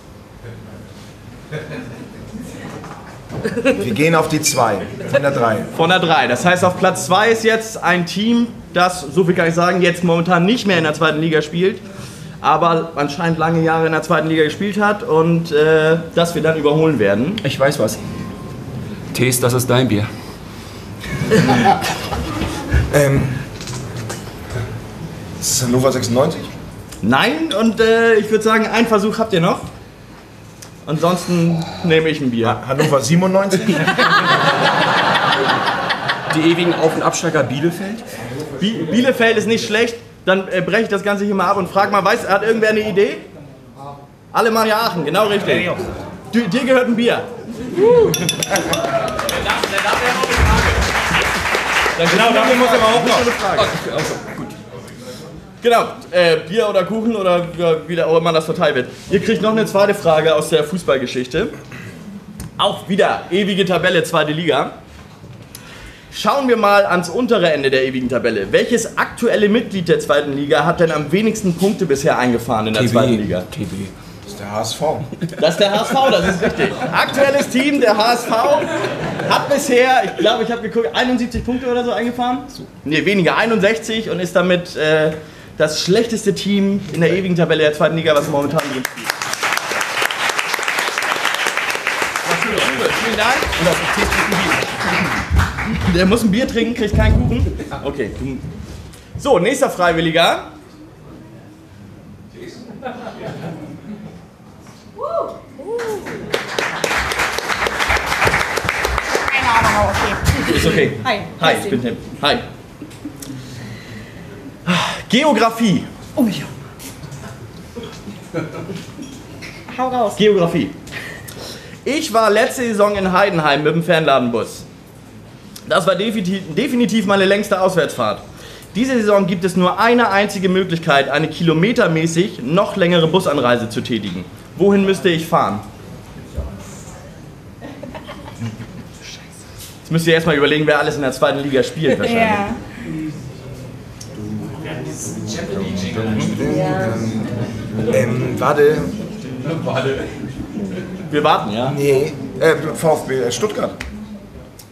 Wir gehen auf die 2 von der 3. Von der 3. Das heißt, auf Platz 2 ist jetzt ein Team, das, so viel kann ich sagen, jetzt momentan nicht mehr in der zweiten Liga spielt, aber anscheinend lange Jahre in der zweiten Liga gespielt hat und äh, das wir dann überholen werden. Ich weiß was. Tees, das ist dein Bier. Ähm, ist es Hannover 96? Nein, und äh, ich würde sagen, einen Versuch habt ihr noch. Ansonsten nehme ich ein Bier. Hannover 97? Die ewigen Auf- und Absteiger Bielefeld. Bi Bielefeld ist nicht schlecht. Dann äh, breche ich das Ganze hier mal ab und frage mal, weiß, hat irgendwer eine Idee? Alemannia Aachen, genau richtig. Du, dir gehört ein Bier. Dann genau, dafür muss aber auch noch eine Frage. Genau, äh, Bier oder Kuchen oder wie- auch immer das verteilt wird. Ihr kriegt noch eine zweite Frage aus der Fußballgeschichte. Auch wieder ewige Tabelle, zweite Liga. Schauen wir mal ans untere Ende der ewigen Tabelle. Welches aktuelle Mitglied der zweiten Liga hat denn am wenigsten Punkte bisher eingefahren in der zweiten Liga? TB. Das ist der HSV. Das ist der HSV, das ist richtig. Aktuelles Team, der HSV, hat bisher, ich glaube, ich habe geguckt, 71 Punkte oder so eingefahren. Ne, weniger, 61 und ist damit äh, das schlechteste Team in der ewigen Tabelle der zweiten Liga, was momentan drin spielt. Vielen Dank. Und auf ein Bier. Der muss ein Bier trinken, kriegt keinen Kuchen. Okay. So, nächster Freiwilliger. Keine Ahnung, aber okay. Ist okay. Hi. Hi, ich bin Tim. Hi. Geografie. Oh ja. Hau raus. Geografie. Ich war letzte Saison in Heidenheim mit dem Fernladenbus. Das war definitiv, meine längste Auswärtsfahrt. Diese Saison gibt es nur eine einzige Möglichkeit, eine kilometermäßig noch längere Busanreise zu tätigen. Wohin müsste ich fahren? Jetzt müsst ihr erstmal überlegen, wer alles in der zweiten Liga spielt wahrscheinlich. Ja. Ähm, warte. Wir warten, ja? Nee. Äh, VfB äh, Stuttgart.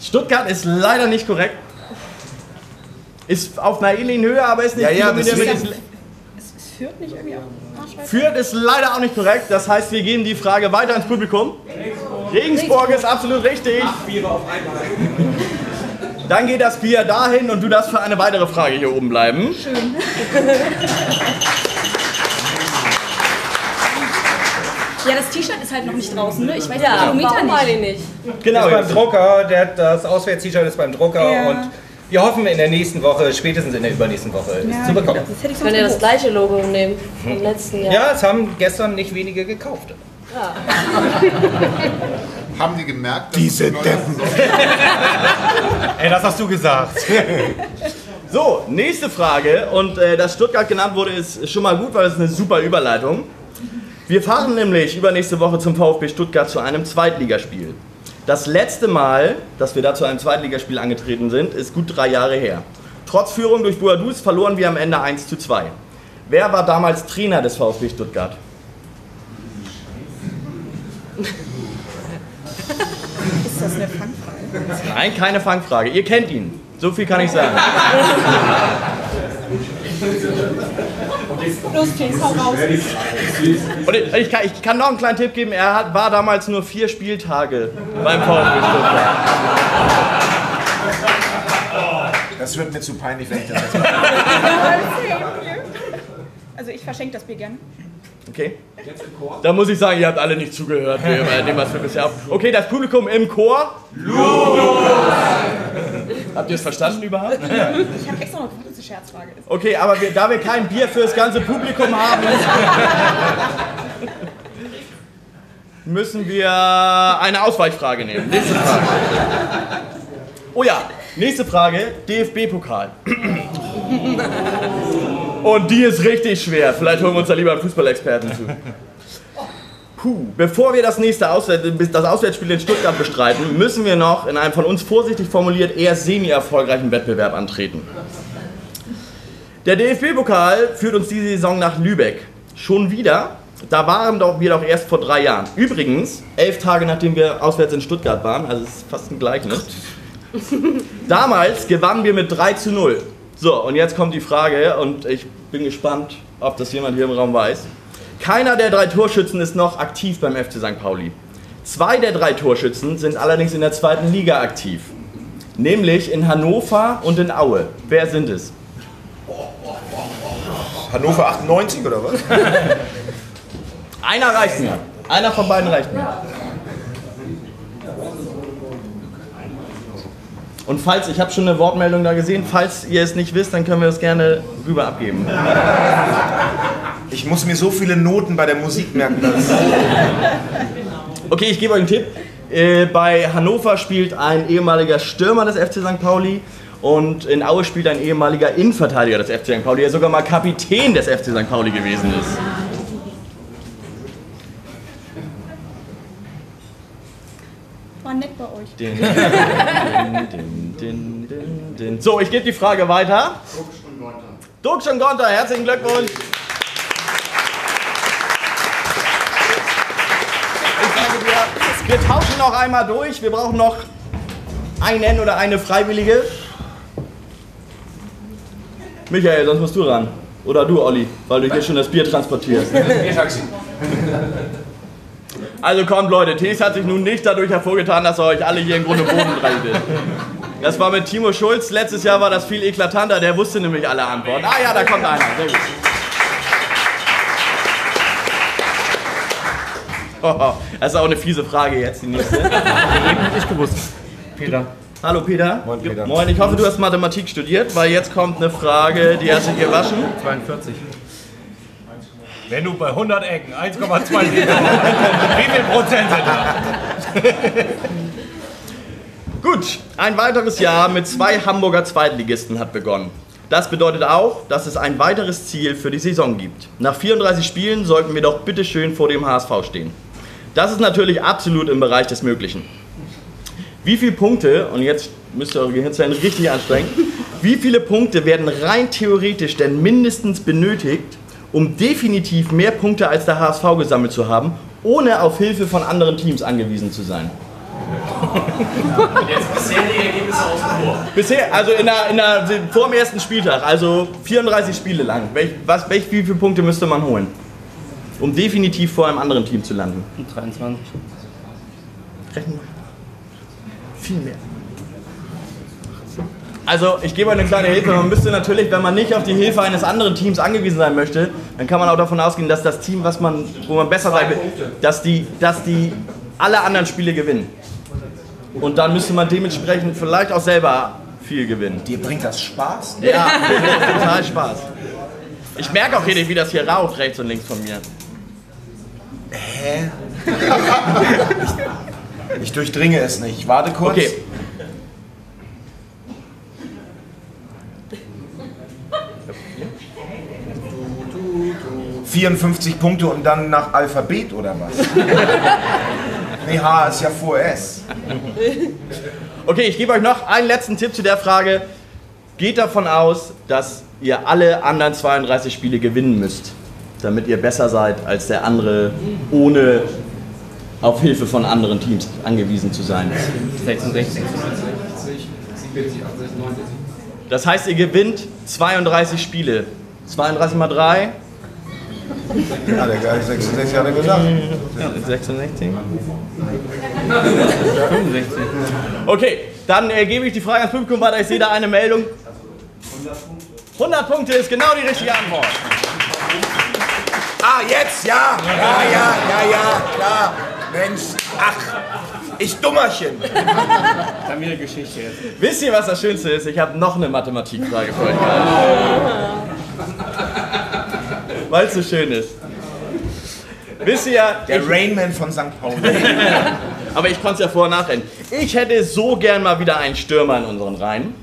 Stuttgart ist leider nicht korrekt. Ist auf einer ähnlichen Höhe, aber ist nicht Ja, ja, deswegen. mit- Es, es führt nicht irgendwie auf Arschweite. Führt ist leider auch nicht korrekt. Das heißt, wir geben die Frage weiter ins Publikum. Regensburg ist absolut richtig. Dann geht das Bier dahin und du darfst für eine weitere Frage hier oben bleiben. Schön. Ja, das T-Shirt ist halt noch nicht draußen, ne? Ich weiß die Ja, Kilometer warum nicht. ich nicht? Genau. ist beim Drucker, der, das Auswärts-T-Shirt ist beim Drucker Ja. und wir hoffen in der nächsten Woche, spätsetens in der übernächsten Woche, es Ja, zu bekommen. Das hätte ich Könnt ihr das gleiche Logo nehmen vom letzten Jahr? Ja, es haben gestern nicht wenige gekauft. Haben die gemerkt, dass Diese Deppen. Ey, das hast du gesagt. So, nächste Frage. Und äh, dass Stuttgart genannt wurde, ist schon mal gut, weil es eine super Überleitung. Wir fahren nämlich übernächste Woche zum VfB Stuttgart zu einem Zweitligaspiel. Das letzte Mal, dass wir da zu einem Zweitligaspiel angetreten sind, ist gut drei Jahre her. Trotz Führung durch Boadus verloren wir am Ende 1 zu 2. Wer war damals Trainer des VfB Stuttgart? Ist das eine Fangfrage? Nein, keine Fangfrage. Ihr kennt ihn. So viel kann ich sagen. Los, hau raus. Und ich, ich, kann, ich kann noch einen kleinen Tipp geben. Er hat, war damals nur vier Spieltage beim VfB Stuttgart. Das wird mir zu peinlich, wenn ich das jetzt mache. Also ich verschenke das Bier gerne. Okay. Da muss ich sagen, ihr habt alle nicht zugehört, bei dem, was wir bisher. Okay, das Publikum im Chor. Habt ihr es verstanden überhaupt? Ich habe extra noch gefragt, dass es Scherzfrage ist. Okay, aber wir, da wir kein Bier für das ganze Publikum haben, müssen wir eine Ausweichfrage nehmen. Nächste Frage. Oh ja, nächste Frage, DFB-Pokal. Und die ist richtig schwer. Vielleicht holen wir uns da lieber einen Fußballexperten zu. Puh, bevor wir das nächste Auswärts, das Auswärtsspiel in Stuttgart bestreiten, müssen wir noch in einem von uns vorsichtig formuliert eher semi-erfolgreichen Wettbewerb antreten. Der DFB-Pokal führt uns diese Saison nach Lübeck. Schon wieder? Da waren wir doch erst vor drei Jahren. Übrigens, elf Tage nachdem wir auswärts in Stuttgart waren, also es ist fast ein Gleichnis. Damals gewannen wir mit 3 zu 0. So, und jetzt kommt die Frage, und ich bin gespannt, ob das jemand hier im Raum weiß. Keiner der drei Torschützen ist noch aktiv beim FC St. Pauli. Zwei der drei Torschützen sind allerdings in der zweiten Liga aktiv. Nämlich in Hannover und in Aue. Wer sind es? Hannover 98 oder was? Einer reicht mir. Einer von beiden reicht mir. Und falls, ich habe schon eine Wortmeldung da gesehen, falls ihr es nicht wisst, dann können wir es gerne rüber abgeben. Ich muss mir so viele Noten bei der Musik merken. Dass Okay, ich gebe euch einen Tipp. Äh, bei Hannover spielt ein ehemaliger Stürmer des FC St. Pauli und in Aue spielt ein ehemaliger Innenverteidiger des FC St. Pauli, der sogar mal Kapitän des FC St. Pauli gewesen ist. War nett bei euch. Din, din, din. So, ich gebe die Frage weiter. Dux und Gonter, herzlichen Glückwunsch. Ich sage dir, wir tauschen noch einmal durch. Wir brauchen noch einen oder eine Freiwillige. Michael, sonst musst du ran. Oder du, Olli, weil du hier schon das Bier transportierst. Biertaxi. Also kommt Leute, Tees hat sich nun nicht dadurch hervorgetan, dass er euch alle hier im Grunde Boden reitet. Das war mit Timo Schulz, letztes Jahr war das viel eklatanter, der wusste nämlich alle Antworten. Ah ja, da kommt einer, sehr gut. Oh, das ist auch eine fiese Frage jetzt, die nächste. Ich gewusst. Peter. Hallo Peter. Moin, Peter. Moin, ich hoffe, du hast Mathematik studiert, weil jetzt kommt eine Frage, die hast du gewaschen. 42. Wenn du bei 100 Ecken 1,2 Liter wie viel Prozent sind da? Gut, ein weiteres Jahr mit zwei Hamburger Zweitligisten hat begonnen. Das bedeutet auch, dass es ein weiteres Ziel für die Saison gibt. Nach 34 Spielen sollten wir doch bitteschön vor dem HSV stehen. Das ist natürlich absolut im Bereich des Möglichen. Wie viele Punkte, und jetzt müsst ihr eure Gehirnzellen richtig anstrengen, wie viele Punkte werden rein theoretisch denn mindestens benötigt, um definitiv mehr Punkte als der HSV gesammelt zu haben, ohne auf Hilfe von anderen Teams angewiesen zu sein? Jetzt bisher die Ergebnisse aus dem Tor. Bisher, also in der, in der, vor dem ersten Spieltag, also 34 Spiele lang, welch, was, welch, wie viele Punkte müsste man holen? Um definitiv vor einem anderen Team zu landen. 23. Rechnen wir. Viel mehr. Also, ich gebe euch eine kleine Hilfe. Man müsste natürlich, wenn man nicht auf die Hilfe eines anderen Teams angewiesen sein möchte, dann kann man auch davon ausgehen, dass das Team, was man, wo man besser sein will, dass die, dass die alle anderen Spiele gewinnen. Und dann müsste man dementsprechend vielleicht auch selber viel gewinnen. Dir bringt das Spaß? Ja, total Spaß. Ich merke auch hier nicht, wie das hier raucht, rechts und links von mir. Hä? Ich, ich durchdringe es nicht. Warte kurz. Okay. – 54 Punkte und dann nach Alphabet oder was? nee, H ist ja vor S. Okay, ich gebe euch noch einen letzten Tipp zu der Frage. Geht davon aus, dass ihr alle anderen 32 Spiele gewinnen müsst, damit ihr besser seid als der andere, ohne auf Hilfe von anderen Teams angewiesen zu sein. 66. Das heißt, ihr gewinnt 32 Spiele. 32 mal 3. Ja, der Geil 66 hat er gesagt. Ja, 66. 65. Okay, dann äh, gebe ich die Frage ans Publikum weiter. Ich sehe da eine Meldung. 100 Punkte ist genau die richtige Antwort. Ah, jetzt, ja. Ja, ja, ja, ja, klar. Mensch, ach, ich Dummerchen. Dann wieder Geschichte jetzt. Wisst ihr, was das Schönste ist? Ich habe noch eine Mathematikfrage für euch. Weil es so schön ist. Wisst ihr, Der ich, Rainman von St. Pauli. aber ich konnte es ja vorher nachrennen. Ich hätte so gern mal wieder einen Stürmer in unseren Reihen,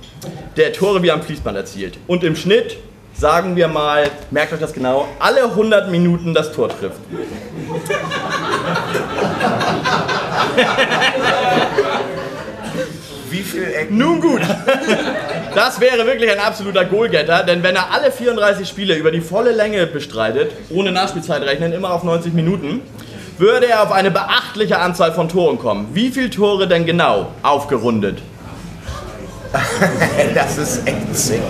der Tore wie am Fließband erzielt. Und im Schnitt, sagen wir mal, merkt euch das genau, alle 100 Minuten das Tor trifft. Wie viel Ecken? Nun gut, das wäre wirklich ein absoluter Goalgetter, denn wenn er alle 34 Spiele über die volle Länge bestreitet, ohne Nachspielzeit rechnen, immer auf 90 Minuten, würde er auf eine beachtliche Anzahl von Toren kommen. Wie viele Tore denn genau aufgerundet? Das ist echt sick.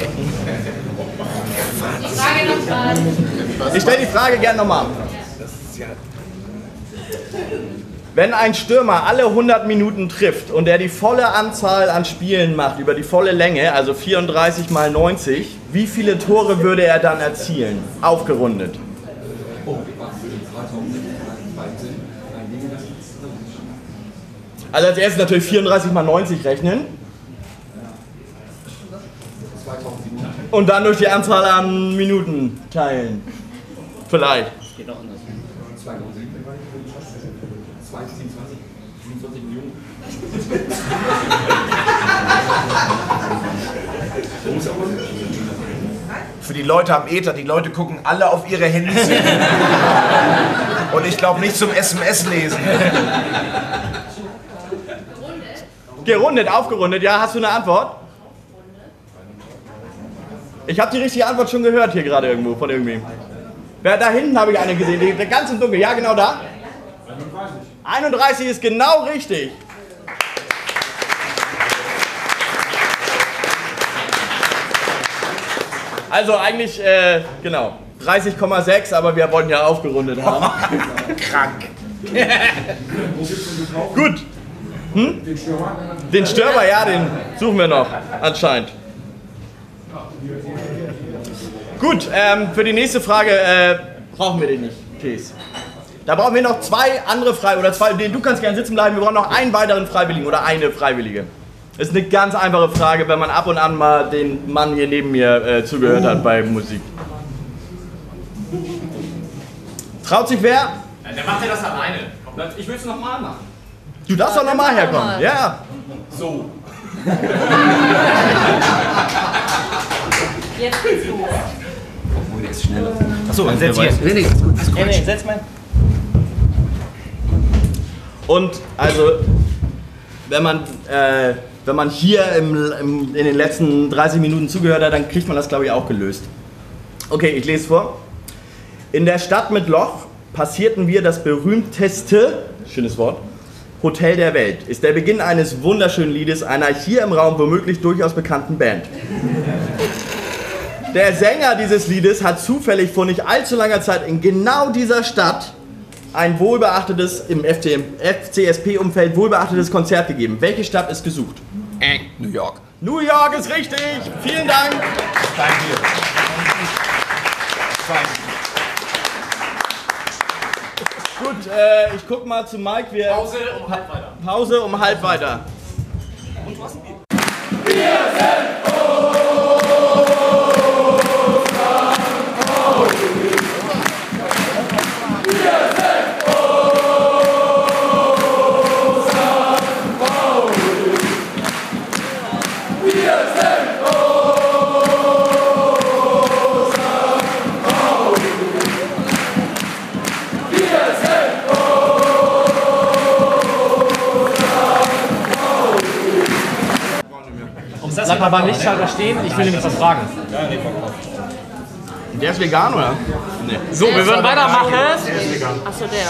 Ich stelle die Frage gern nochmal. Wenn ein Stürmer alle 100 Minuten trifft und er die volle Anzahl an Spielen macht, über die volle Länge, also 34 mal 90, wie viele Tore würde er dann erzielen? Aufgerundet. Also als erstes natürlich 34 mal 90 rechnen. Und dann durch die Anzahl an Minuten teilen. Vielleicht. Geht auch anders. Für die Leute am Ether, die Leute gucken alle auf ihre Handys. Und ich glaube nicht zum SMS lesen. Gerundet, aufgerundet, ja, hast du eine Antwort? Ich habe die richtige Antwort schon gehört hier gerade irgendwo von irgendwem. Wer da hinten habe ich eine gesehen, die, der ganz im Dunkeln. Ja, genau da. 31 ist genau richtig. Also eigentlich, äh, genau, 30,6, aber wir wollten ja aufgerundet haben. Krank. Gut. Hm? Den Stürmer, ja, den suchen wir noch, anscheinend. Gut, ähm, für die nächste Frage äh, brauchen wir den nicht, Tees. Da brauchen wir noch zwei andere Freiwillige, oder zwei, du kannst gerne sitzen bleiben, wir brauchen noch einen weiteren Freiwilligen oder eine Freiwillige. Ist eine ganz einfache Frage, wenn man ab und an mal den Mann hier neben mir äh, zugehört hat bei Musik. Traut sich wer? Ja, der macht ja das alleine. Ich will es nochmal machen. Du darfst doch nochmal herkommen. mal. Ja. So. Jetzt geht's los. Obwohl, der ist schneller. Achso, dann setz hier. Nee, nee, ist gut. Ist Nee, nee, setz mal. Und also, wenn man, äh, wenn man hier im, im, in den letzten 30 Minuten zugehört hat, dann kriegt man das, glaube ich, auch gelöst. Okay, ich lese vor. In der Stadt mit Loch passierten wir das berühmteste, schönes Wort, Hotel der Welt ist der Beginn eines wunderschönen Liedes einer hier im Raum womöglich durchaus bekannten Band. Der Sänger dieses Liedes hat zufällig vor nicht allzu langer Zeit in genau dieser Stadt ein wohlbeachtetes, im FCSP-Umfeld wohlbeachtetes Konzert gegeben. Welche Stadt ist gesucht? Äh, New York. New York ist richtig! Vielen Dank! Danke. Gut, äh, ich guck mal zu Mike. Wir Pause um halb weiter. Pause um halb weiter. Mal beim Lichtschalter stehen, ich will nämlich was fragen. Der ist vegan, oder? Nee. So, wir würden weitermachen. Achso, der.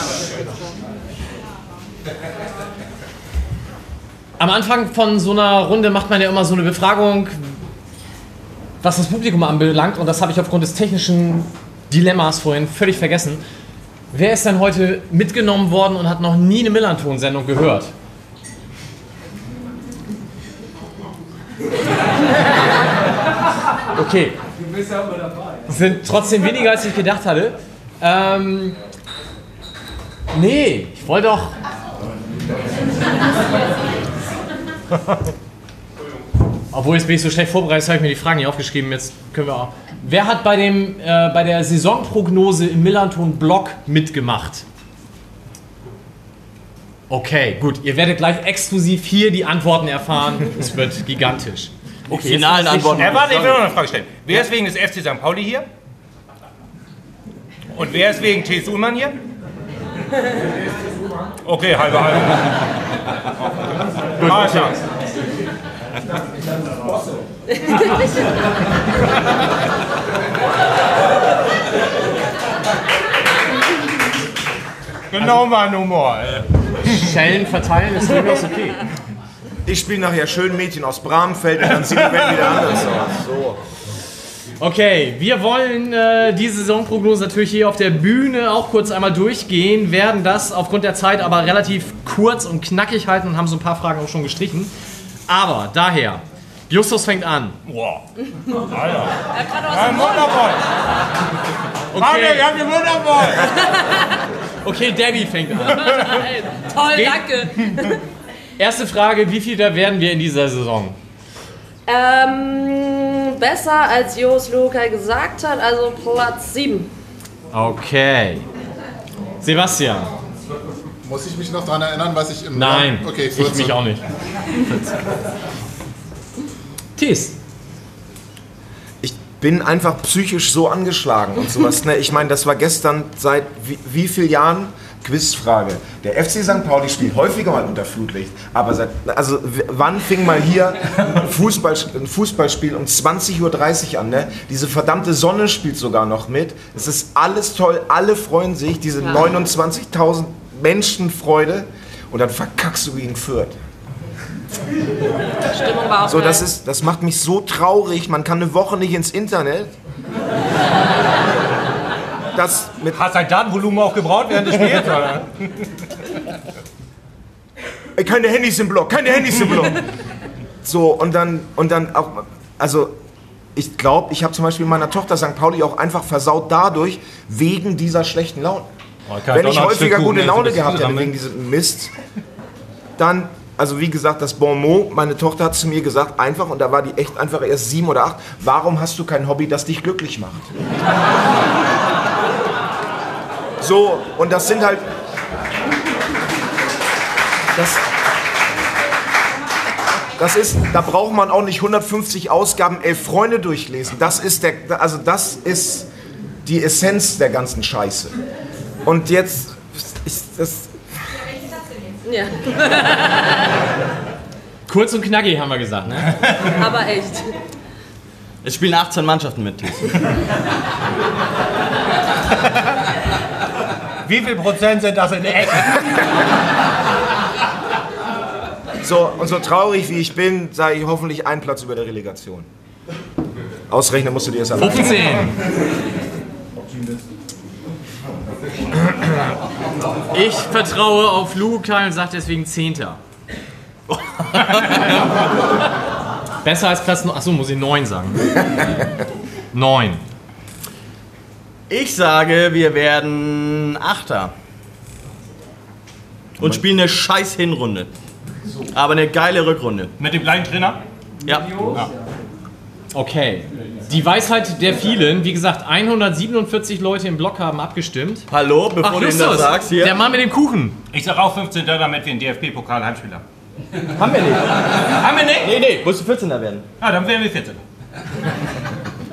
Am Anfang von so einer Runde macht man ja immer so eine Befragung, was das Publikum anbelangt. Und das habe ich aufgrund des technischen Dilemmas vorhin völlig vergessen. Wer ist denn heute mitgenommen worden und hat noch nie eine Millanton-Sendung gehört? Okay. Du bist ja immer dabei. Sind trotzdem weniger, als ich gedacht hatte. Ähm, nee, ich wollte doch. Obwohl, jetzt bin ich so schlecht vorbereitet, habe ich mir die Fragen nicht aufgeschrieben. Jetzt können wir auch. Wer hat bei, dem, äh, bei der Saisonprognose im Millanton-Blog mitgemacht? Okay, gut. Ihr werdet gleich exklusiv hier die Antworten erfahren. Es wird gigantisch. Okay, finalen Antworten. Ja, warte, ich will noch eine Frage stellen. Wer ist wegen des FC St. Pauli hier? Und wer ist wegen T. Suhlmann hier? Okay, halbe halbe. Gut, Alles klar. Genau mein Humor. Schellen verteilen ist durchaus okay. Ich spiele nachher schön Mädchen aus Bramfeld und dann sieht die Welt wieder anders aus. So. Okay, wir wollen äh, die Saisonprognose natürlich hier auf der Bühne auch kurz einmal durchgehen, werden das aufgrund der Zeit aber relativ kurz und knackig halten und haben so ein paar Fragen auch schon gestrichen. Aber daher, Justus fängt an. Boah. Alter. Er kann aus Ja, dem wundervoll. Okay, ich hab die wundervoll. okay Debbie fängt an. Toll, danke. Erste Frage, wie viel da werden wir in dieser Saison? Ähm, besser als Jos Luca gesagt hat, also Platz 7. Okay. Sebastian. Muss ich mich noch daran erinnern, was ich im Nein, Okay, ich 14. mich auch nicht. Thies. Ich bin einfach psychisch so angeschlagen und sowas. Ne? Ich meine, das war gestern seit wie, wie vielen Jahren? Quizfrage. Der FC St. Pauli spielt häufiger mal unter Flutlicht, aber seit, also wann fing mal hier ein, Fußball, ein Fußballspiel um 20.30 Uhr an? Ne? Diese verdammte Sonne spielt sogar noch mit. Es ist alles toll, alle freuen sich, diese Ja. 29.000 Menschen Freude und dann verkackst du gegen Fürth. Stimmung war auch So, das, ist, das macht mich so traurig. Man kann eine Woche nicht ins Internet. Das mit Hast dein Datenvolumen auch gebraucht während des Spiels? Oder? Keine Handys im Block, keine Handys im Block. So, und dann, und dann auch, also ich glaube, ich habe zum Beispiel meiner Tochter St. Pauli auch einfach versaut dadurch, wegen dieser schlechten Laune. Wenn ich häufiger gute Laune gehabt hätte wegen diesem Mist, dann, also wie gesagt, das Bon mot, meine Tochter hat zu mir gesagt, einfach, und da war die echt einfach erst sieben oder acht, warum hast du kein Hobby, das dich glücklich macht? So, und das sind halt. Das, das ist, da braucht man auch nicht 150 Ausgaben, elf Freunde durchlesen. Das ist der, also das ist die Essenz der ganzen Scheiße. Und jetzt ist das. Ja, Kurz und knackig haben wir gesagt, ne? aber echt. Es spielen 18 Mannschaften mit. Wie viel Prozent sind das in Ecken? So, und so traurig wie ich bin, sage ich hoffentlich einen Platz über der Relegation. Ausrechnen musst du dir das alleine. 15. Ich vertraue auf Lukai und sage deswegen Zehnter. Besser als Platz 9. Achso, muss ich 9 sagen. 9. Ich sage, wir werden Achter. Und spielen eine scheiß Hinrunde. Aber eine geile Rückrunde. Mit dem gleichen Trainer? Ja. Okay. Die Weisheit der vielen, wie gesagt, 147 Leute im Block haben abgestimmt. Hallo, bevor Ach, du ihm Justus, das sagst hier. der Mann mit dem Kuchen. Ich sag auch 15. damit wir einen DFB-Pokal-Heimspiel haben. Haben wir nicht. Haben wir nicht? Nee, nee, musst du 14er werden. Ah, dann wären wir 14.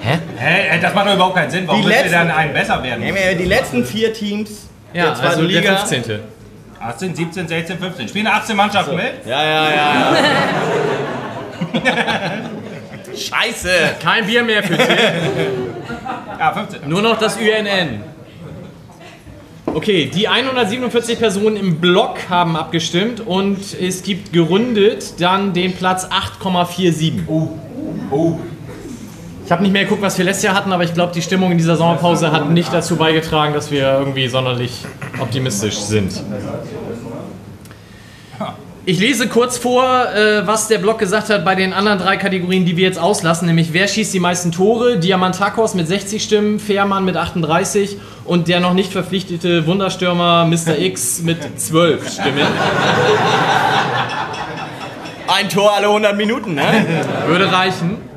Hä? Hä? Das macht doch überhaupt keinen Sinn. Warum Die dann einen besser werden? Nehmen wir die letzten vier Teams Ja, der zweiten also Liga. der 15. 18, 17, 16, 15. Spielen 18 Mannschaften mit? Ja, ja, ja. Scheiße. Kein Bier mehr für Till. Ja, 15. Nur noch das UNN. Okay, die 147 Personen im Block haben abgestimmt und es gibt gerundet dann den Platz 8,47. Oh. Oh. Ich habe nicht mehr geguckt, was wir letztes Jahr hatten, aber ich glaube, die Stimmung in dieser Sommerpause hat nicht dazu beigetragen, dass wir irgendwie sonderlich optimistisch sind. Ich lese kurz vor, äh, was der Blog gesagt hat bei den anderen drei Kategorien, die wir jetzt auslassen, nämlich wer schießt die meisten Tore, Diamantakos mit 60 Stimmen, Fährmann mit 38 und der noch nicht verpflichtete Wunderstürmer Mr. X mit 12 Stimmen. Ein Tor alle 100 Minuten, ne? Würde reichen.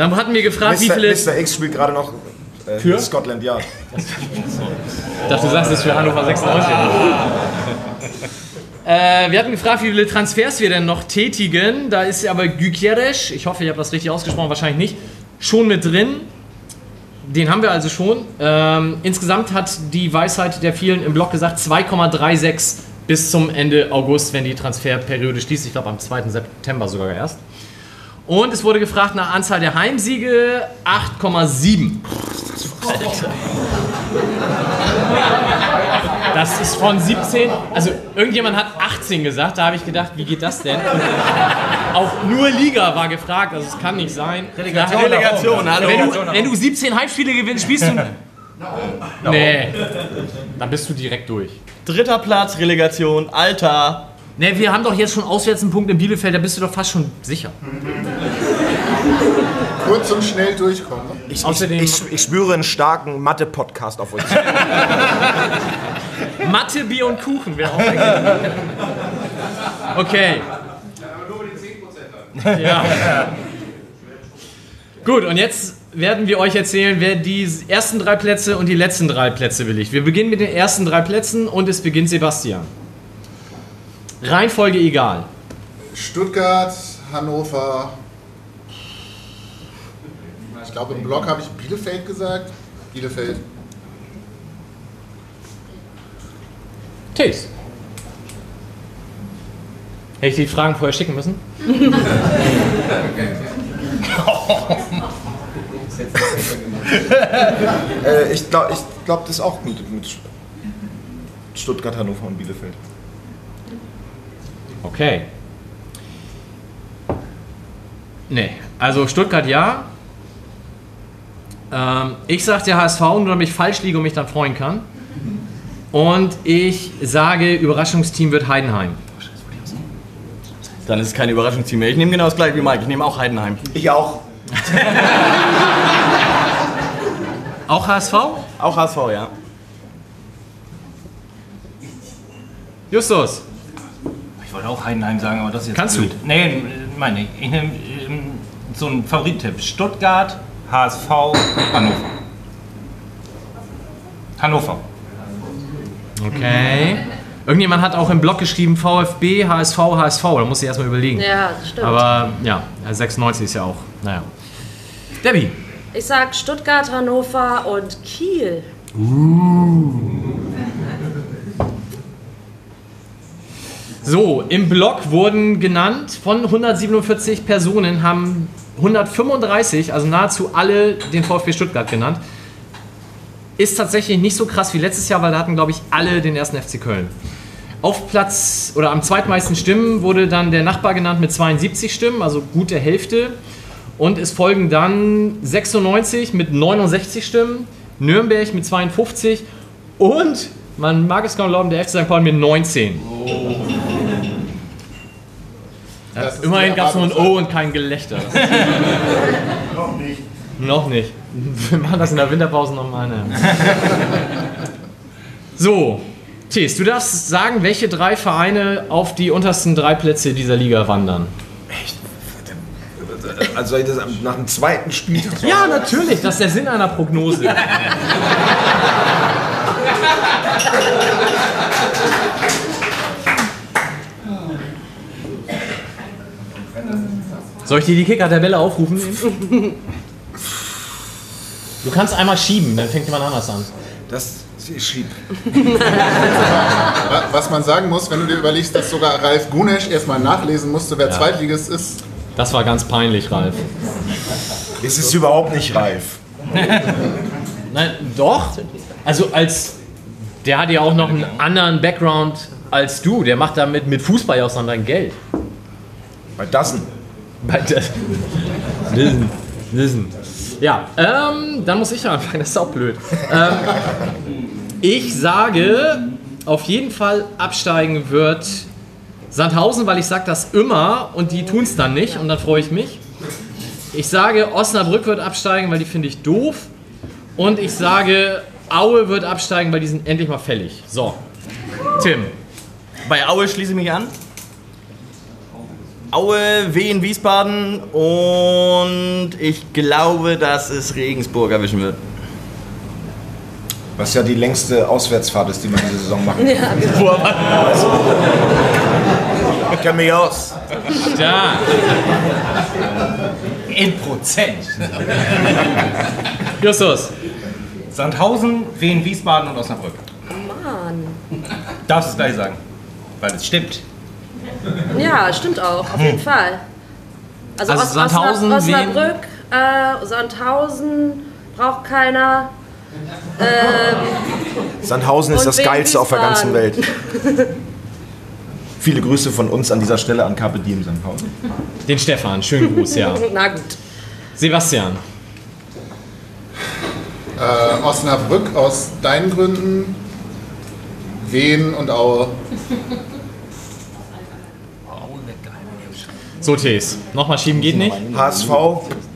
Dann hatten wir gefragt, wie Mr. viele... Mr. X spielt gerade noch äh, Für? Scotland Yard. Ich dachte, du sagst es für Hannover 96. Äh, wir hatten gefragt, wie viele Transfers wir denn noch tätigen. Da ist aber Gykeres, ich hoffe, ich habe das richtig ausgesprochen, wahrscheinlich nicht, schon mit drin. Den haben wir also schon. Ähm, insgesamt hat die Weisheit der vielen im Blog gesagt 2,36 bis zum Ende August, wenn die Transferperiode schließt. Ich glaube am 2. September sogar erst. Und es wurde gefragt nach Anzahl der Heimsiege 8,7. Alter. Das ist von 17. Also irgendjemand hat 18 gesagt. Da habe ich gedacht, wie geht das denn? Und auch nur Liga war gefragt. Also es kann nicht sein. Relegation, Relegation, hallo. Wenn du, wenn du 17 Heimspiele gewinnst, spielst du. Nee. Dann bist du direkt durch. Dritter Platz, Relegation, Alter. Ne, wir haben doch jetzt schon auswärts einen Punkt in Bielefeld, da bist du doch fast schon sicher. Kurz und schnell durchkommen. ne? Ich, Außerdem- ich, ich, ich spüre einen starken Mathe-Podcast auf euch. Mathe, Bier und Kuchen wäre auch eigentlich. Okay. Ja. Gut, und jetzt werden wir euch erzählen, wer die ersten drei Plätze und die letzten drei Plätze belegt. Wir beginnen mit den ersten drei Plätzen und es beginnt Sebastian. Reihenfolge egal. Stuttgart, Hannover. Ich glaube, im Blog habe ich Bielefeld gesagt. Bielefeld. Tills. Hätte ich die Fragen vorher schicken müssen? äh, ich glaube, ich glaub, das ist auch gut mit Stuttgart, Hannover und Bielefeld. Okay. Nee, also Stuttgart ja. Ähm, ich sage der HSV, nur damit ich falsch liege und mich dann freuen kann. Und ich sage, Überraschungsteam wird Heidenheim. Dann ist es kein Überraschungsteam mehr. Ich nehme genau das gleiche wie Mike. Ich nehme auch Heidenheim. Ich auch. Auch HSV? Auch HSV, ja. Justus. Ich wollte auch Heidenheim sagen, aber das ist jetzt Kannst blöd. Nee, meine ich. Ich nehme ähm, so einen Favorittipp. Stuttgart, HSV, Hannover. Hannover. Okay. Irgendjemand hat auch im Blog geschrieben VfB, HSV, HSV. Da muss ich erstmal überlegen. Ja, das stimmt. Aber ja, 96 ist ja auch. Naja. Debbie. Ich sag Stuttgart, Hannover und Kiel. So, im Blog wurden genannt, von 147 Personen haben 135, also nahezu alle, den VfB Stuttgart genannt. Ist tatsächlich nicht so krass wie letztes Jahr, weil da hatten, glaube ich, alle den ersten FC Köln. Auf Platz oder am zweitmeisten Stimmen wurde dann der Nachbar genannt mit 72 Stimmen, also gute Hälfte. Und es folgen dann 96 mit 69 Stimmen, Nürnberg mit 52 und man mag es kaum glauben, der FC St. Pauli mit 19. Ja, immerhin gab es nur ein O und kein Gelächter. Noch nicht. Noch nicht. Wir machen das in der Winterpause nochmal. Ne? So, Thies, du darfst sagen, welche drei Vereine auf die untersten drei Plätze dieser Liga wandern. Also soll ich das am- nach dem zweiten Spieltag. Ja, natürlich, das ist der Sinn einer Prognose. Soll ich dir die Kicker-Tabelle aufrufen? Du kannst einmal schieben, dann fängt jemand anders an. Das ist schieb. Wa- Was man sagen muss, wenn du dir überlegst, dass sogar Ralf Gunesch erstmal nachlesen musste, wer Ja. Zweitligist ist. Das war ganz peinlich, Ralf. Es ist überhaupt nicht reif. Nein, doch. Also als der hat ja auch noch einen anderen Background als du. Der macht damit mit Fußball ja auch dein Geld. Bei Dassen. Bei das. Listen. Listen. Ja, ähm, dann muss ich anfangen. Das ist auch blöd. Ähm, ich sage, auf jeden Fall absteigen wird Sandhausen, weil ich sage das immer und die tun es dann nicht und dann freue ich mich. Ich sage, Osnabrück wird absteigen, weil die finde ich doof. Und ich sage, Aue wird absteigen, weil die sind endlich mal fällig. So, Tim. Bei Aue schließe ich mich an. Aue, Wien, Wiesbaden und ich glaube, dass es Regensburg erwischen wird. Was ja die längste Auswärtsfahrt ist, die man diese Saison macht. Ja, Ich kenne mich aus. Da. In Prozent. Justus. Sandhausen, Wien, Wiesbaden und Osnabrück. Mann. Darfst du es gleich sagen? Weil es stimmt. Ja, stimmt auch, auf jeden Fall. Also, Also Os- Sandhausen, Osna Osnabrück, äh, Sandhausen braucht keiner. Ähm, Sandhausen ist das Geilste auf der ganzen Welt. Viele Grüße von uns an dieser Stelle an Carpe Diem Sandhausen. Den Stefan, schönen Gruß, ja. Na gut. Sebastian. Äh, Osnabrück aus deinen Gründen. Wien und Aue. So, Tees. Nochmal schieben geht nicht. HSV,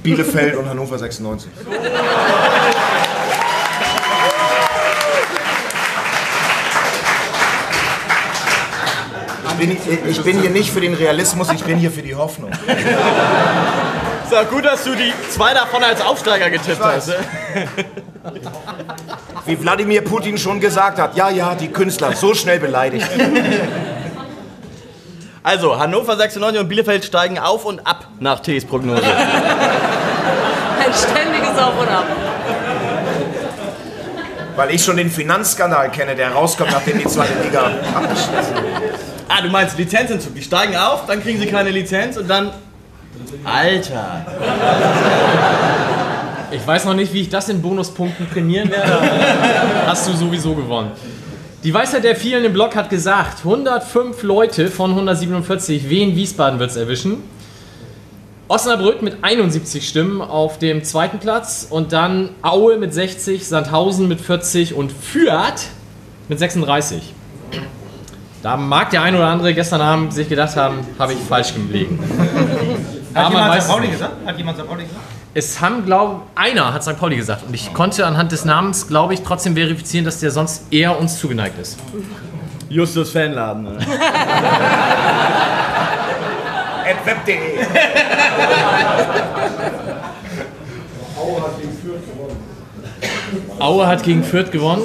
Bielefeld und Hannover 96. Ich bin, ich bin hier nicht für den Realismus, ich bin hier für die Hoffnung. Ist ja gut, dass du die zwei davon als Aufsteiger getippt hast. ne? Wie Wladimir Putin schon gesagt hat, ja, ja, die Künstler, so schnell beleidigt. Also, Hannover 96 und Bielefeld steigen auf und ab nach T's Prognose. Ein ständiges Auf und Ab. Weil ich schon den Finanzskandal kenne, der rauskommt, nachdem die zweite Liga abgeschlossen ah, du meinst Lizenzentzug. Die steigen auf, dann kriegen sie keine Lizenz und dann. Alter. Ich weiß noch nicht, wie ich das in Bonuspunkten trainieren werde. Hast du sowieso gewonnen. Die Weisheit der vielen im Blog hat gesagt, 105 Leute von 147, Wien Wiesbaden wird es erwischen. Osnabrück mit 71 Stimmen auf dem zweiten Platz und dann Aue mit 60, Sandhausen mit 40 und Fürth mit 36. Da mag der ein oder andere gestern Abend sich gedacht haben, habe ich falsch gelegen. Hat jemand nicht. gesagt? Hat jemand St. Pauli gesagt? Es haben, glaube einer hat St. Pauli gesagt. Und ich konnte anhand des Namens, glaube ich, trotzdem verifizieren, dass der sonst eher uns zugeneigt ist. Justus Fanladen. Ne? Web.de. Aue hat gegen Fürth gewonnen.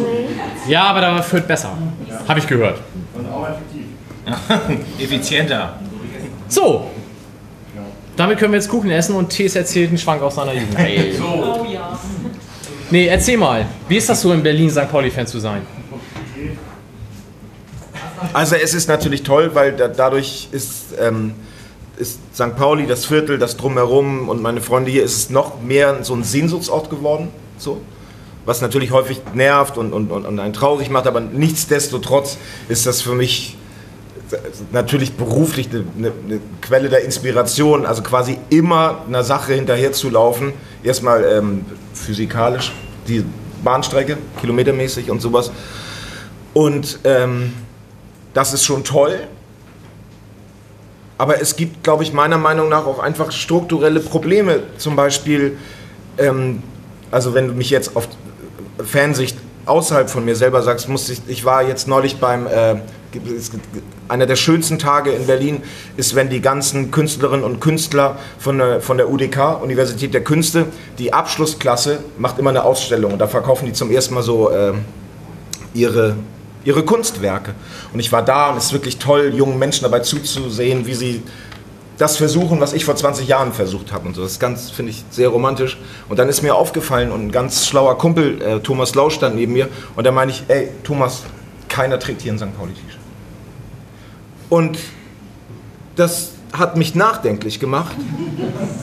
Ja, aber da war Fürth besser. Habe ich gehört. Effizienter. So. Damit können wir jetzt Kuchen essen und Tees erzählt einen Schwank aus seiner Jugend. Oh ja. Nee, erzähl mal. Wie ist das so in Berlin, St. Pauli-Fan zu sein? Also es ist natürlich toll, weil da, dadurch ist, ähm, ist St. Pauli, das Viertel, das Drumherum und meine Freunde hier, ist es noch mehr so ein Sehnsuchtsort geworden. So. Was natürlich häufig nervt und, und, und, und einen traurig macht, aber nichtsdestotrotz ist das für mich natürlich beruflich eine, eine, Quelle der Inspiration, also quasi immer einer Sache hinterher zu laufen. Erstmal ähm, physikalisch, die Bahnstrecke, kilometermäßig und sowas. Und ähm, das ist schon toll. Aber es gibt, glaube ich, meiner Meinung nach auch einfach strukturelle Probleme. Zum Beispiel, ähm, also wenn du mich jetzt auf Fansicht außerhalb von mir selber sagst, muss ich, ich war jetzt neulich beim, äh, einer der schönsten Tage in Berlin ist, wenn die ganzen Künstlerinnen und Künstler von der, von der UDK, Universität der Künste, die Abschlussklasse macht immer eine Ausstellung und da verkaufen die zum ersten Mal so äh, ihre, ihre Kunstwerke. Und ich war da und es ist wirklich toll, jungen Menschen dabei zuzusehen, wie sie das versuchen, was ich vor 20 Jahren versucht habe und so. Das ganz, finde ich, sehr romantisch. Und dann ist mir aufgefallen und ein ganz schlauer Kumpel, äh, Thomas Lau, stand neben mir und da meine ich, ey, Thomas, keiner trägt hier ein St. Pauli-T-Shirt. Und das hat mich nachdenklich gemacht,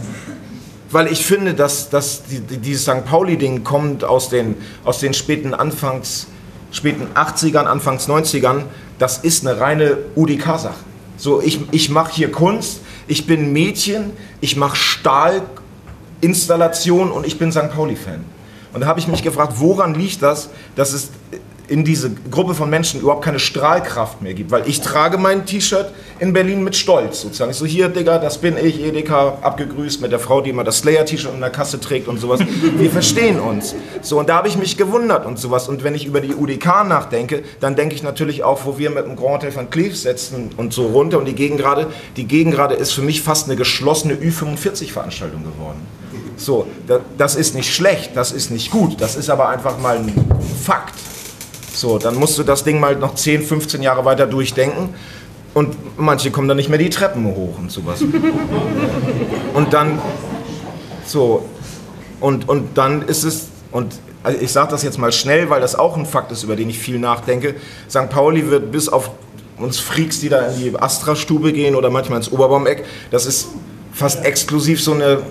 weil ich finde, dass, dass die, die, dieses St. Pauli-Ding kommt aus den, aus den späten Anfangs, späten 80ern, Anfangs 90ern. Das ist eine reine UDK-Sache. So, ich, ich mache hier Kunst, ich bin Mädchen, ich mache Stahlinstallation und ich bin St. Pauli-Fan. Und da habe ich mich gefragt, woran liegt das, dass es in diese Gruppe von Menschen überhaupt keine Strahlkraft mehr gibt. Weil ich trage mein T-Shirt in Berlin mit Stolz sozusagen. Ich so, hier, Digga, das bin ich, Edeka, abgegrüßt mit der Frau, die immer das Slayer-T-Shirt in der Kasse trägt und sowas. Wir verstehen uns. So, und da habe ich mich gewundert und sowas. Und wenn ich über die UDK nachdenke, dann denke ich natürlich auch, wo wir mit dem Grand Hotel van Cleef setzen und so runter und die Gegengrade. Die Gegengrade ist für mich fast eine geschlossene Ü45-Veranstaltung geworden. So, das ist nicht schlecht, das ist nicht gut, das ist aber einfach mal ein Fakt. So, dann musst du das Ding mal noch 10, 15 Jahre weiter durchdenken. Und manche kommen dann nicht mehr die Treppen hoch und sowas. Und dann, so, und, und dann ist es, und also ich sage das jetzt mal schnell, weil das auch ein Fakt ist, über den ich viel nachdenke. St. Pauli wird bis auf uns Freaks, die da in die Astra-Stube gehen oder manchmal ins Oberbaumeck, das ist fast exklusiv so eine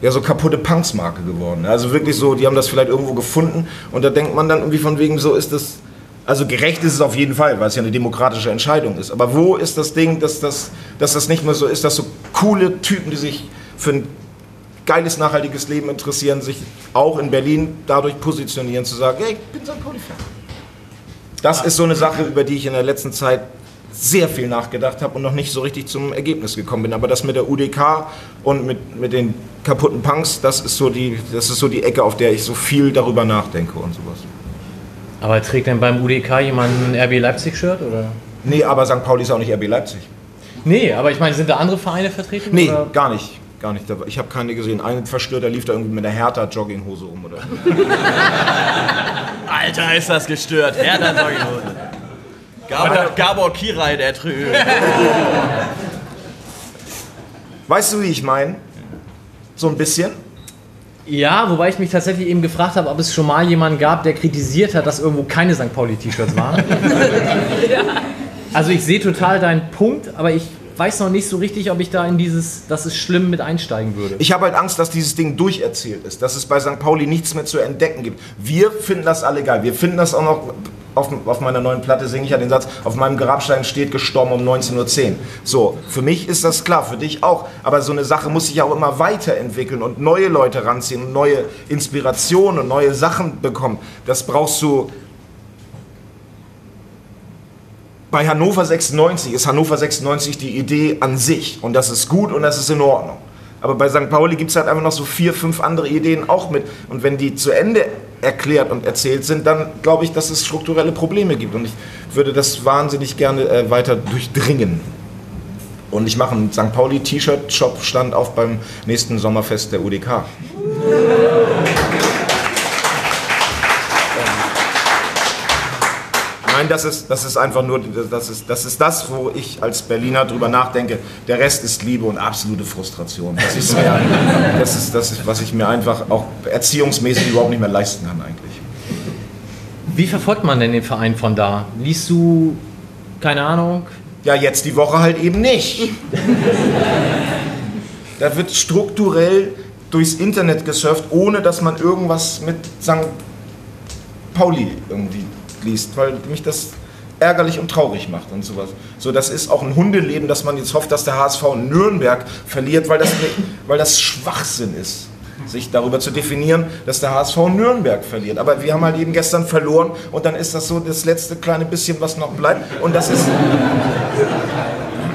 ja, so kaputte Punks-Marke geworden. Also wirklich so, die haben das vielleicht irgendwo gefunden und da denkt man dann irgendwie von wegen, so ist das, also gerecht ist es auf jeden Fall, weil es ja eine demokratische Entscheidung ist. Aber wo ist das Ding, dass das, dass das nicht mehr so ist, dass so coole Typen, die sich für ein geiles, nachhaltiges Leben interessieren, sich auch in Berlin dadurch positionieren, zu sagen, hey, ich bin St. Pauli-Fan. Das ist so eine Sache, über die ich in der letzten Zeit sehr viel nachgedacht habe und noch nicht so richtig zum Ergebnis gekommen bin. Aber das mit der UDK und mit, mit den kaputten Punks, das ist, so die, das ist so die Ecke, auf der ich so viel darüber nachdenke und sowas. Aber trägt denn beim UDK jemand ein RB Leipzig-Shirt? oder? Nee, aber St. Pauli ist auch nicht RB Leipzig. Nee, aber ich meine, sind da andere Vereine vertreten? Nee, oder? gar nicht. Gar nicht. Ich habe keine gesehen. Ein Verstörter lief da irgendwie mit einer Hertha-Jogginghose um. Oder Alter, ist das gestört. Hertha Jogginghose. Gabor, Gabor Kirai, der Trü. Weißt du, wie ich meine? So ein bisschen? Ja, wobei ich mich tatsächlich eben gefragt habe, ob es schon mal jemanden gab, der kritisiert hat, dass irgendwo keine St. Pauli-T-Shirts waren. Also ich sehe total deinen Punkt, aber ich weiß noch nicht so richtig, ob ich da in dieses, das ist schlimm, mit einsteigen würde. Ich habe halt Angst, dass dieses Ding durcherzählt ist, dass es bei St. Pauli nichts mehr zu entdecken gibt. Wir finden das alle geil. Wir finden das auch noch auf, auf, meiner neuen Platte singe ich ja den Satz, auf meinem Grabstein steht gestorben um 19.10 Uhr. So, für mich ist das klar, für dich auch. Aber so eine Sache muss sich auch immer weiterentwickeln und neue Leute ranziehen und neue Inspirationen und neue Sachen bekommen. Das brauchst du. Bei Hannover 96 ist Hannover 96 die Idee an sich und das ist gut und das ist in Ordnung. Aber bei St. Pauli gibt es halt einfach noch so vier, fünf andere Ideen auch mit. Und wenn die zu Ende erklärt und erzählt sind, dann glaube ich, dass es strukturelle Probleme gibt. Und ich würde das wahnsinnig gerne äh, weiter durchdringen. Und ich mache einen St. Pauli T-Shirt-Shop, stand auf beim nächsten Sommerfest der UDK. Das ist, das ist einfach nur, das ist, das ist das, wo ich als Berliner drüber nachdenke. Der Rest ist Liebe und absolute Frustration. Das ist, mir, das ist das, was ich mir einfach auch erziehungsmäßig überhaupt nicht mehr leisten kann eigentlich. Wie verfolgt man denn den Verein von da? Liest du, keine Ahnung? Ja, jetzt die Woche halt eben nicht. da wird strukturell durchs Internet gesurft, ohne dass man irgendwas mit St. Pauli irgendwie liest, weil mich das ärgerlich und traurig macht und sowas. So, das ist auch ein Hundeleben, dass man jetzt hofft, dass der HSV Nürnberg verliert, weil das, weil das Schwachsinn ist, sich darüber zu definieren, dass der HSV Nürnberg verliert. Aber wir haben halt eben gestern verloren und dann ist das so das letzte kleine bisschen, was noch bleibt. Und das ist,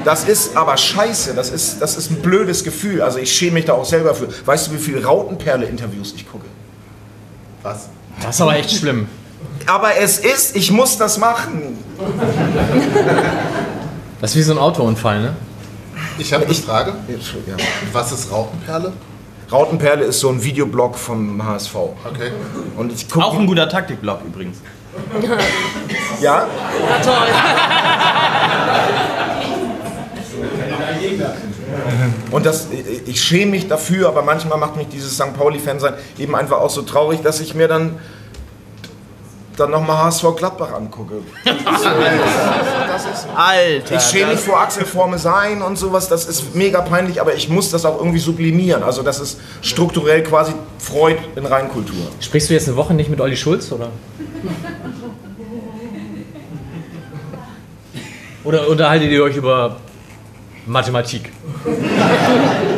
das ist aber scheiße, das ist, das ist ein blödes Gefühl. Also ich schäme mich da auch selber für. Weißt du, wie viele Rautenperle-Interviews ich gucke? Was? Das ist aber echt schlimm. Aber es ist, ich muss das machen. Das ist wie so ein Autounfall, ne? Ich habe eine Frage. Ja. Was ist Raupenperle? Rautenperle ist so ein Videoblog vom HSV. Okay. Und ich guck, Auch ein guter Taktikblock übrigens. Ja? Ja, toll. Und das, ich schäme mich dafür, aber manchmal macht mich dieses St. Pauli-Fan-Sein eben einfach auch so traurig, dass ich mir dann, dann nochmal HSV Gladbach angucke. Das ist, Alter. ich schäme mich vor Axel Forme sein und sowas, das ist mega peinlich, aber ich muss das auch irgendwie sublimieren. Also das ist strukturell quasi Freud in Reinkultur. Sprichst du jetzt eine Woche nicht mit Olli Schulz, oder? Oder unterhaltet ihr euch über Mathematik?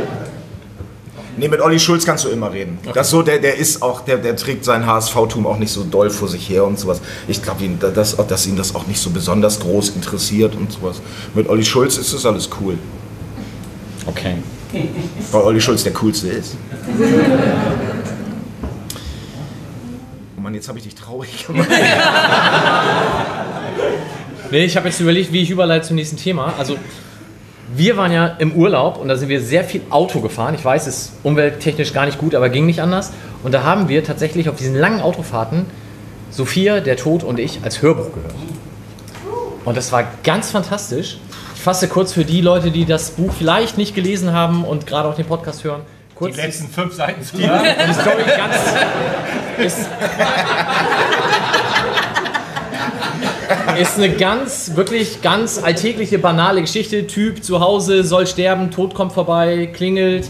Nee, mit Olli Schulz kannst du immer reden. Das ist so, der, der ist auch, der, der trägt sein HSV-Tum auch nicht so doll vor sich her und sowas. Ich glaube, dass, dass ihn das auch nicht so besonders groß interessiert und sowas. Mit Olli Schulz ist das alles cool. Okay. Weil Olli Schulz der coolste ist. Oh Mann, jetzt habe ich dich traurig gemacht. Nee, ich habe jetzt überlegt, wie ich überleite zum nächsten Thema. Also, wir waren ja im Urlaub und da sind wir sehr viel Auto gefahren. Ich weiß, es ist umwelttechnisch gar nicht gut, aber ging nicht anders. Und da haben wir tatsächlich auf diesen langen Autofahrten Sophia, der Tod und ich als Hörbuch gehört. Und das war ganz fantastisch. Ich fasse kurz für die Leute, die das Buch vielleicht nicht gelesen haben und gerade auch den Podcast hören. Kurz Die letzten fünf Seiten zu die, die Story ganz ist, ist eine ganz, wirklich ganz alltägliche, banale Geschichte. Typ zu Hause soll sterben, Tod kommt vorbei, klingelt,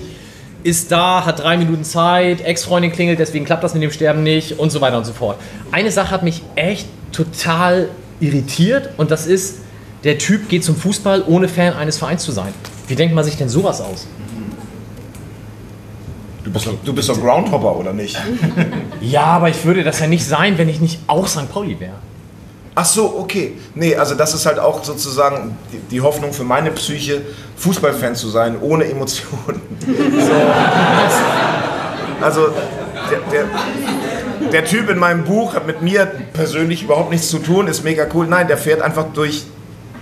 ist da, hat drei Minuten Zeit, Ex-Freundin klingelt, deswegen klappt das mit dem Sterben nicht und so weiter und so fort. Eine Sache hat mich echt total irritiert und das ist, der Typ geht zum Fußball, ohne Fan eines Vereins zu sein. Wie denkt man sich denn sowas aus? Du bist, doch, du bist doch Groundhopper, oder nicht? Ja, aber ich würde das ja nicht sein, wenn ich nicht auch St. Pauli wäre. Ach so, okay. Nee, also das ist halt auch sozusagen die, Hoffnung für meine Psyche, Fußballfan zu sein, ohne Emotionen. So. Also der, der, der Typ in meinem Buch hat mit mir persönlich überhaupt nichts zu tun, ist mega cool. Nein, der fährt einfach durch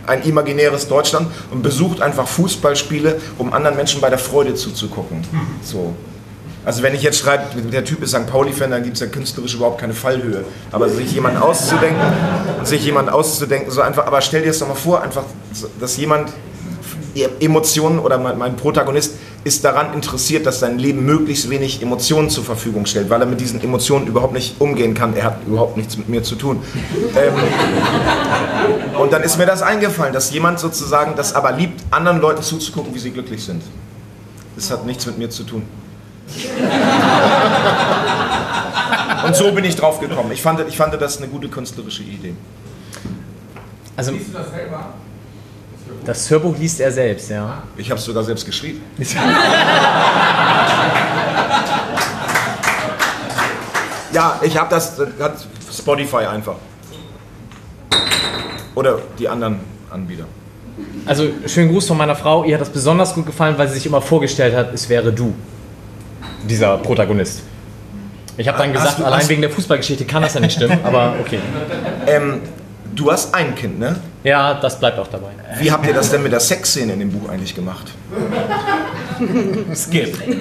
ein imaginäres Deutschland und besucht einfach Fußballspiele, um anderen Menschen bei der Freude zuzugucken. So. Also wenn ich jetzt schreibe, der Typ ist St. Pauli-Fan, dann gibt es ja künstlerisch überhaupt keine Fallhöhe. Aber sich jemand auszudenken, sich jemand auszudenken, so einfach, aber stell dir das doch mal vor, einfach, dass jemand Emotionen oder mein, mein Protagonist ist daran interessiert, dass sein Leben möglichst wenig Emotionen zur Verfügung stellt, weil er mit diesen Emotionen überhaupt nicht umgehen kann. Er hat überhaupt nichts mit mir zu tun. Ähm, und dann ist mir das eingefallen, dass jemand sozusagen das aber liebt, anderen Leuten zuzugucken, wie sie glücklich sind. Das hat nichts mit mir zu tun. Und so bin ich drauf gekommen. Ich fand, ich fand das eine gute künstlerische Idee. Also, das Hörbuch liest er selbst, ja. Ich habe es sogar selbst geschrieben. Ja, ich habe das, das hat Spotify einfach. Oder die anderen Anbieter. Also, schönen Gruß von meiner Frau. Ihr hat das besonders gut gefallen, weil sie sich immer vorgestellt hat, es wäre du, dieser Protagonist. Ich habe dann Hast gesagt, du- allein hast- wegen der Fußballgeschichte kann das ja nicht stimmen, aber okay. Ähm, du hast ein Kind, ne? Ja, das bleibt auch dabei. Wie habt ihr das denn mit der Sexszene in dem Buch eigentlich gemacht? Skip.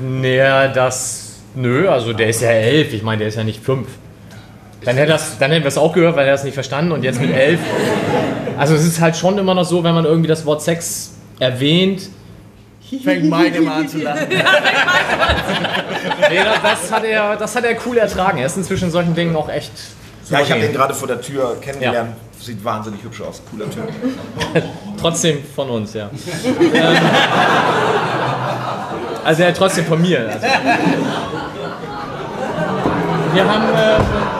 Naja, das. Nö, also der ist ja elf. Ich meine, der ist ja nicht fünf. Dann hätte, das, dann hätten wir es auch gehört, weil er das nicht verstanden und jetzt mit elf. Also es ist halt schon immer noch so, wenn man irgendwie das Wort Sex erwähnt. Fängt Mike immer an zu lachen. Nee, das, hat er, das hat er cool ertragen. Er ist inzwischen in solchen Dingen auch echt. Ja, ich habe den gerade vor der Tür kennengelernt. Sieht wahnsinnig hübsch aus. Cooler Typ. Trotzdem von uns, ja. ähm, also er trotzdem von mir. Also. Wir haben. Äh,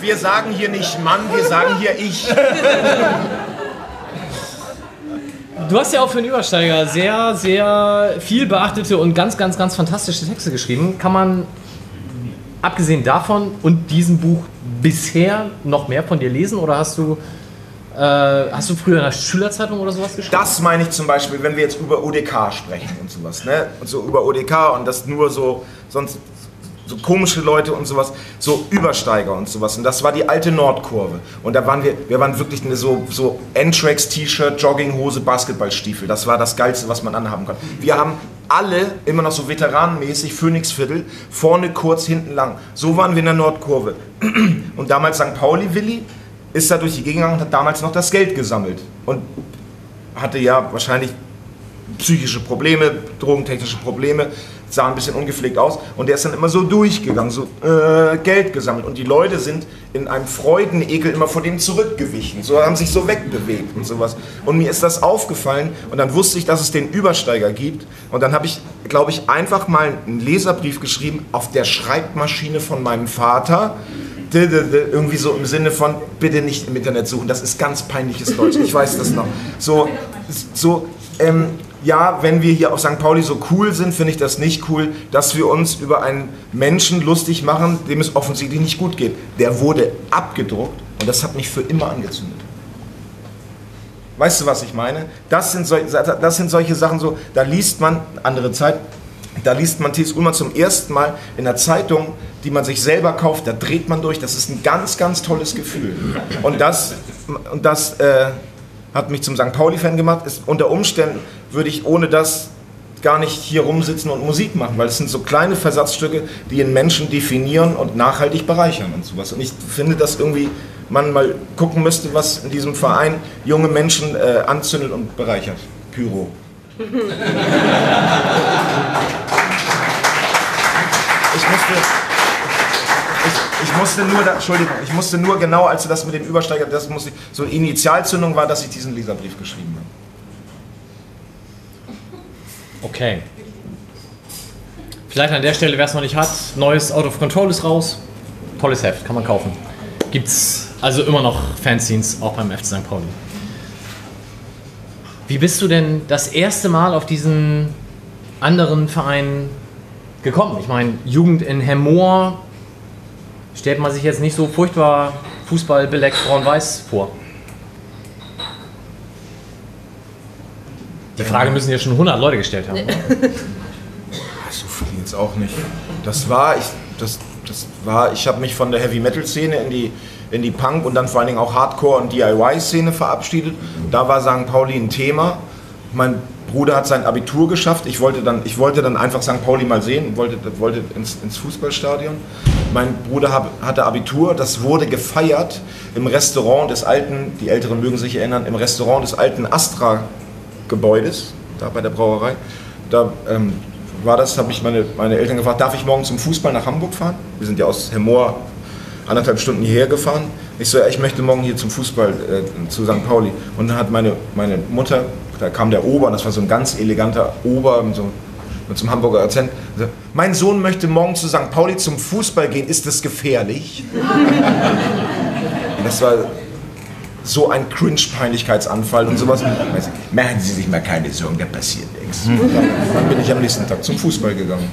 Wir sagen hier nicht Mann, wir sagen hier ich. Du hast ja auch für den Übersteiger sehr, sehr viel beachtete und ganz, ganz, ganz fantastische Texte geschrieben. Kann man abgesehen davon und diesem Buch bisher noch mehr von dir lesen oder hast du äh, hast du früher in der Schülerzeitung oder sowas geschrieben? Das meine ich zum Beispiel, wenn wir jetzt über ODK sprechen und sowas, ne? Und so über ODK und das nur so, sonst so komische Leute und sowas, so Übersteiger und sowas. Und das war die alte Nordkurve. Und da waren wir, wir waren wirklich eine so, so N-Trax-T-Shirt, Jogginghose, Basketballstiefel. Das war das Geilste, was man anhaben kann. Wir haben alle immer noch so veteranenmäßig Phoenixviertel, vorne kurz, hinten lang. So waren wir in der Nordkurve. Und damals St. Pauli-Willi ist da durch die Gegend gegangen und hat damals noch das Geld gesammelt. Und hatte ja wahrscheinlich psychische Probleme, drogentechnische Probleme, sah ein bisschen ungepflegt aus. Und der ist dann immer so durchgegangen, so äh, Geld gesammelt. Und die Leute sind in einem Freudenekel immer vor dem zurückgewichen, so haben sich so wegbewegt und sowas. Und mir ist das aufgefallen. Und dann wusste ich, dass es den Übersteiger gibt. Und dann habe ich, glaube ich, einfach mal einen Leserbrief geschrieben auf der Schreibmaschine von meinem Vater, irgendwie so im Sinne von, bitte nicht im Internet suchen, das ist ganz peinliches Deutsch, ich weiß das noch. So, so ähm, ja, wenn wir hier auf St. Pauli so cool sind, finde ich das nicht cool, dass wir uns über einen Menschen lustig machen, dem es offensichtlich nicht gut geht. Der wurde abgedruckt und das hat mich für immer angezündet. Weißt du, was ich meine? Das sind, sol das sind solche Sachen so, da liest man, andere Zeit, da liest man T.S. Ullmann zum ersten Mal in der Zeitung, die man sich selber kauft, da dreht man durch, das ist ein ganz, ganz tolles Gefühl. Und das, und das äh, hat mich zum St. Pauli-Fan gemacht. Ist, unter Umständen würde ich ohne das gar nicht hier rumsitzen und Musik machen, weil es sind so kleine Versatzstücke, die einen Menschen definieren und nachhaltig bereichern und sowas. Und ich finde, dass irgendwie man mal gucken müsste, was in diesem Verein junge Menschen äh, anzündet und bereichert. Pyro. Ich musste, ich, musste nur, da, Entschuldigung, ich musste nur genau, als du das mit den Übersteigern, das musste ich, so Initialzündung war, dass ich diesen Leserbrief geschrieben habe. Okay. Vielleicht an der Stelle, wer es noch nicht hat, neues Out of Control ist raus. Tolles Heft, kann man kaufen. Gibt's also immer noch Fanzines, auch beim FC St. Pauli. Wie bist du denn das erste Mal auf diesen anderen Verein gekommen? Ich meine, Jugend in Hemmoor stellt man sich jetzt nicht so furchtbar Fußballbeleckt braun-weiß vor. Die Frage müssen ja schon 100 Leute gestellt haben. oder? So viel jetzt auch nicht. Das war, ich, das, das war, ich habe mich von der Heavy Metal Szene in die, in die Punk und dann vor allen Dingen auch Hardcore und DIY Szene verabschiedet. Da war St. Pauli ein Thema. Mein Bruder hat sein Abitur geschafft. Ich wollte dann, ich wollte dann einfach St. Pauli mal sehen, wollte, wollte ins, ins Fußballstadion. Mein Bruder hab, hatte Abitur, das wurde gefeiert im Restaurant des alten, die Älteren mögen sich erinnern, im Restaurant des alten Astra-Gebäudes, da bei der Brauerei. Da ähm, war das, habe ich meine, meine Eltern gefragt, darf ich morgen zum Fußball nach Hamburg fahren? Wir sind ja aus Hemmoor anderthalb Stunden hierher gefahren. Ich so, ja, ich möchte morgen hier zum Fußball äh, zu St. Pauli. Und dann hat meine, meine Mutter, da kam der Ober, und das war so ein ganz eleganter Ober mit so, mit so einem Hamburger Akzent. So, mein Sohn möchte morgen zu St. Pauli zum Fußball gehen, ist das gefährlich? Das war so ein Cringe-Peinlichkeitsanfall und sowas. Also, Machen Sie sich mal keine Sorgen, da passiert nichts. Dann bin ich am nächsten Tag zum Fußball gegangen.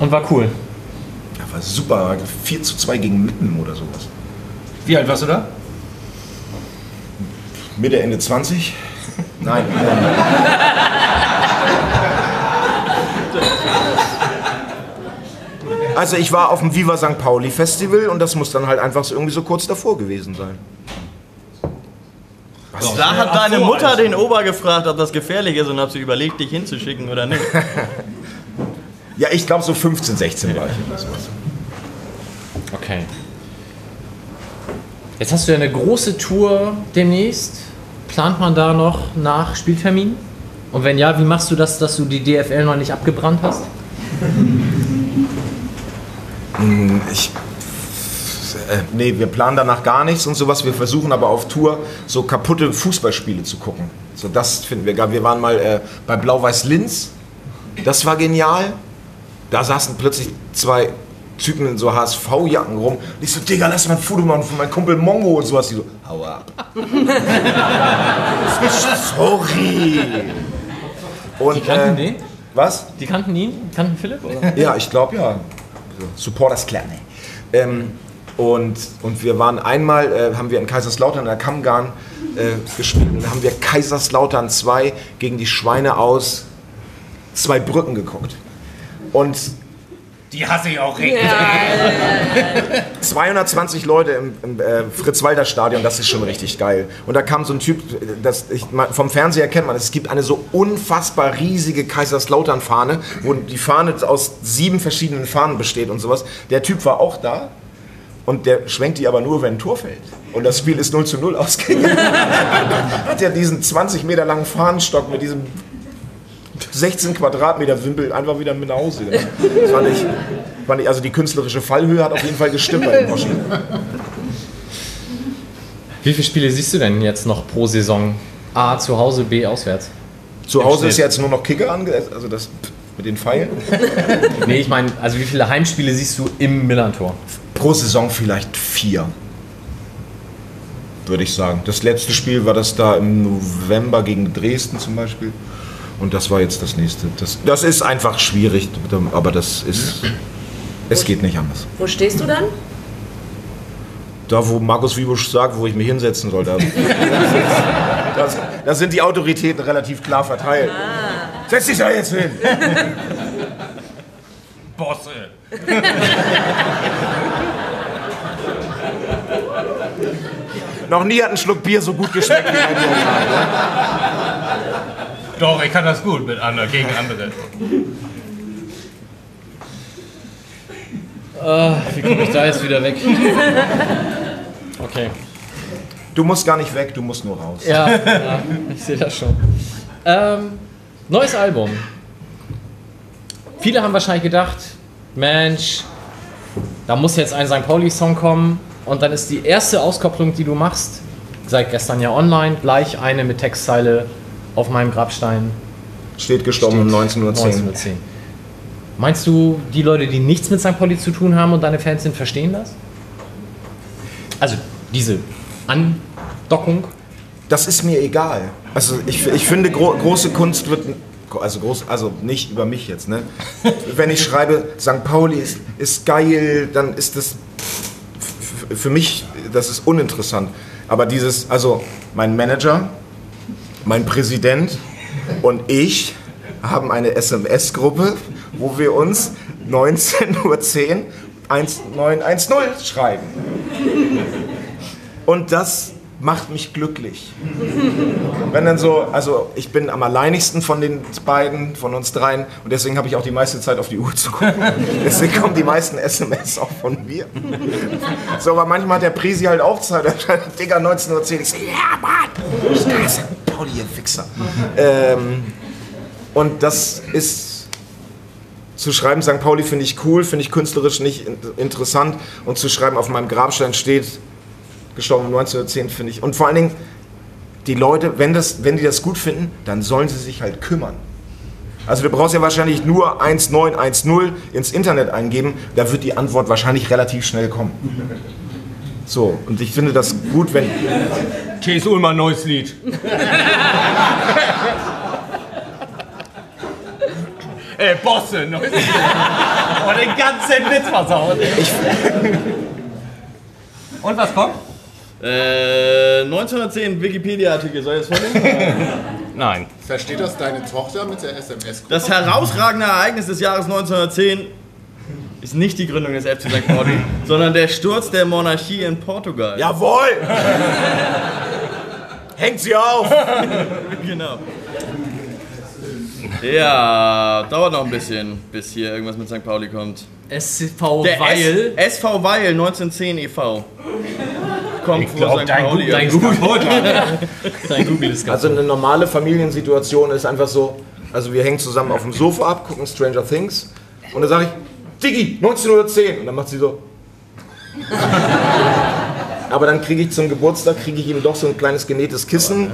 Und war cool. Ja, war super. 4 zu 2 gegen Mitten oder sowas. Wie alt warst du da? Mitte, Ende 20? Nein. Also ich war auf dem Viva St. Pauli Festival und das muss dann halt einfach so irgendwie so kurz davor gewesen sein. Was? Da hat deine Mutter den Ober gefragt, ob das gefährlich ist und hat sie überlegt, dich hinzuschicken oder nicht. Ja, ich glaube so 15, 16 war ich. oder sowas. Okay. Jetzt hast du ja eine große Tour demnächst. Plant man da noch nach Spieltermin? Und wenn ja, wie machst du das, dass du die DFL noch nicht abgebrannt hast? Hm, Ich. Äh, nee, wir planen danach gar nichts und sowas. Wir versuchen aber auf Tour so kaputte Fußballspiele zu gucken. So, das finden wir geil. Wir waren mal äh, bei Blau-Weiß Linz. Das war genial. Da saßen plötzlich zwei Typen in so HSV-Jacken rum. Und ich so, Digga, lass mal ein Foto machen von meinem Kumpel Mongo und sowas. Die so, hau ab. Sorry. Und, Die kannten äh, den? Was? Die kannten ihn? Kannten Philipp? Oder? Ja, ich glaube ja. Supporters Club. ne. Ähm, und, und wir waren einmal, äh, haben wir in Kaiserslautern in der Kammgarn äh, gespielt. Und da haben wir Kaiserslautern 2 gegen die Schweine aus zwei Brücken geguckt. Und Die hasse ich auch richtig. 220 Leute im, im äh, Fritz-Walter-Stadion, das ist schon richtig geil. Und da kam so ein Typ, das, ich, man- vom Fernseher kennt man, es gibt eine so unfassbar riesige Kaiserslautern-Fahne, wo die Fahne aus sieben verschiedenen Fahnen besteht und sowas. Der Typ war auch da und der schwenkt die aber nur, wenn ein Tor fällt. Und das Spiel ist 0 zu 0 ausgegangen. Hat er diesen 20 Meter langen Fahnenstock mit diesem 16 Quadratmeter Wimpel einfach wieder mit nach Hause genommen. Das fand ich, fand ich, also die künstlerische Fallhöhe hat auf jeden Fall gestimmt bei dem Moschen. Wie viele Spiele siehst du denn jetzt noch pro Saison? A zu Hause, B auswärts. Zu Hause ist jetzt nur noch Kicker angesetzt, also das mit den Pfeilen. Nee, ich meine, also wie viele Heimspiele siehst du im Millantor? Pro Saison vielleicht vier. Würde ich sagen. Das letzte Spiel war das da im November gegen Dresden zum Beispiel. Und das war jetzt das nächste. Das, das ist einfach schwierig, aber das ist. Es geht nicht anders. Wo stehst du dann? Da, wo Markus Wiebusch sagt, wo ich mich hinsetzen soll, da, da, da sind die Autoritäten relativ klar verteilt. Setz dich da jetzt hin! Bosse. Noch nie hat ein Schluck Bier so gut geschmeckt wie bei dir. Doch, ich kann das gut mit anderen, gegen andere. Ah, wie komme ich da jetzt wieder weg? Okay. Du musst gar nicht weg, du musst nur raus. Ja, ja ich sehe das schon. Ähm, neues Album. Viele haben wahrscheinlich gedacht, Mensch, da muss jetzt ein St. Pauli-Song kommen und dann ist die erste Auskopplung, die du machst, seit gestern ja online, gleich eine mit Textzeile auf meinem Grabstein. Steht gestorben um 19.10 Uhr. 19.10 Meinst du, die Leute, die nichts mit St. Pauli zu tun haben und deine Fans sind, verstehen das? Also diese Andockung? Das ist mir egal. Also ich, ich finde, gro große Kunst wird, also, groß, also nicht über mich jetzt, ne? Wenn ich schreibe, St. Pauli ist, ist geil, dann ist das für mich, das ist uninteressant. Aber dieses, also mein Manager, mein Präsident und ich haben eine SMS-Gruppe, wo wir uns 19.10 Uhr 1910 schreiben. Und das macht mich glücklich. Wenn dann so, also ich bin am alleinigsten von den beiden, von uns dreien und deswegen habe ich auch die meiste Zeit auf die Uhr zu gucken. Deswegen kommen die meisten SMS auch von mir. So, aber manchmal hat der Prisi halt auch Zeit. Digga, 19.10 Uhr. Ich so, ja, Mann, hasse Pauli, ihr Wichser. Ähm, und das ist zu schreiben, St. Pauli finde ich cool, finde ich künstlerisch nicht in- interessant und zu schreiben, auf meinem Grabstein steht, gestorben um 1910, finde ich. Und vor allen Dingen, die Leute, wenn, das, wenn die das gut finden, dann sollen sie sich halt kümmern. Also du brauchst ja wahrscheinlich nur 1910 ins Internet eingeben, da wird die Antwort wahrscheinlich relativ schnell kommen. So, und ich finde das gut, wenn... T.S. Ullmann, neues Lied. Ey, Bosse, neues Lied. Oh, den ganzen Witz versaut. Und was kommt? Äh, 1910 Wikipedia-Artikel, soll ich das vorlesen? Nein. Versteht das deine Tochter mit der SMS? Das herausragende Ereignis des Jahres 1910 ist nicht die Gründung des FC St. Pauli, sondern der Sturz der Monarchie in Portugal. Jawohl! Hängt sie auf! genau. Ja, dauert noch ein bisschen, bis hier irgendwas mit St. Pauli kommt. SV Der Weil. S SV Weil 1910 e.V. Kommt Ich vor glaub, St. dein Pauli. Gu- dein Google Dein Google ist Also eine normale Familiensituation ist einfach so, also wir hängen zusammen auf dem Sofa ab, gucken Stranger Things und dann sage ich, Diggi, 1910 und dann macht sie so. Aber dann kriege ich zum Geburtstag, kriege ich ihm doch so ein kleines genähtes Kissen,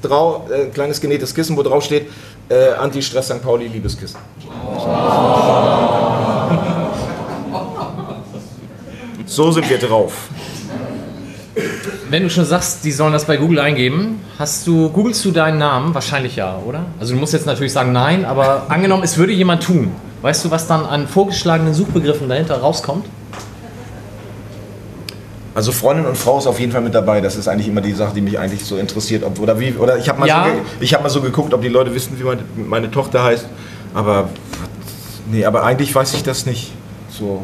drau, äh, kleines genähtes Kissen, wo drauf steht, äh, Anti-Stress St. Pauli Liebeskissen. So sind wir drauf. Wenn du schon sagst, die sollen das bei Google eingeben, hast du, googelst du deinen Namen? Wahrscheinlich ja, oder? Also du musst jetzt natürlich sagen nein, aber angenommen, es würde jemand tun. Weißt du, was dann an vorgeschlagenen Suchbegriffen dahinter rauskommt? Also Freundin und Frau ist auf jeden Fall mit dabei. Das ist eigentlich immer die Sache, die mich eigentlich so interessiert. Ob, oder wie, oder ich habe mal, Ja. so ich hab mal so geguckt, ob die Leute wissen, wie meine, meine Tochter heißt. Aber nee, aber eigentlich weiß ich das nicht. So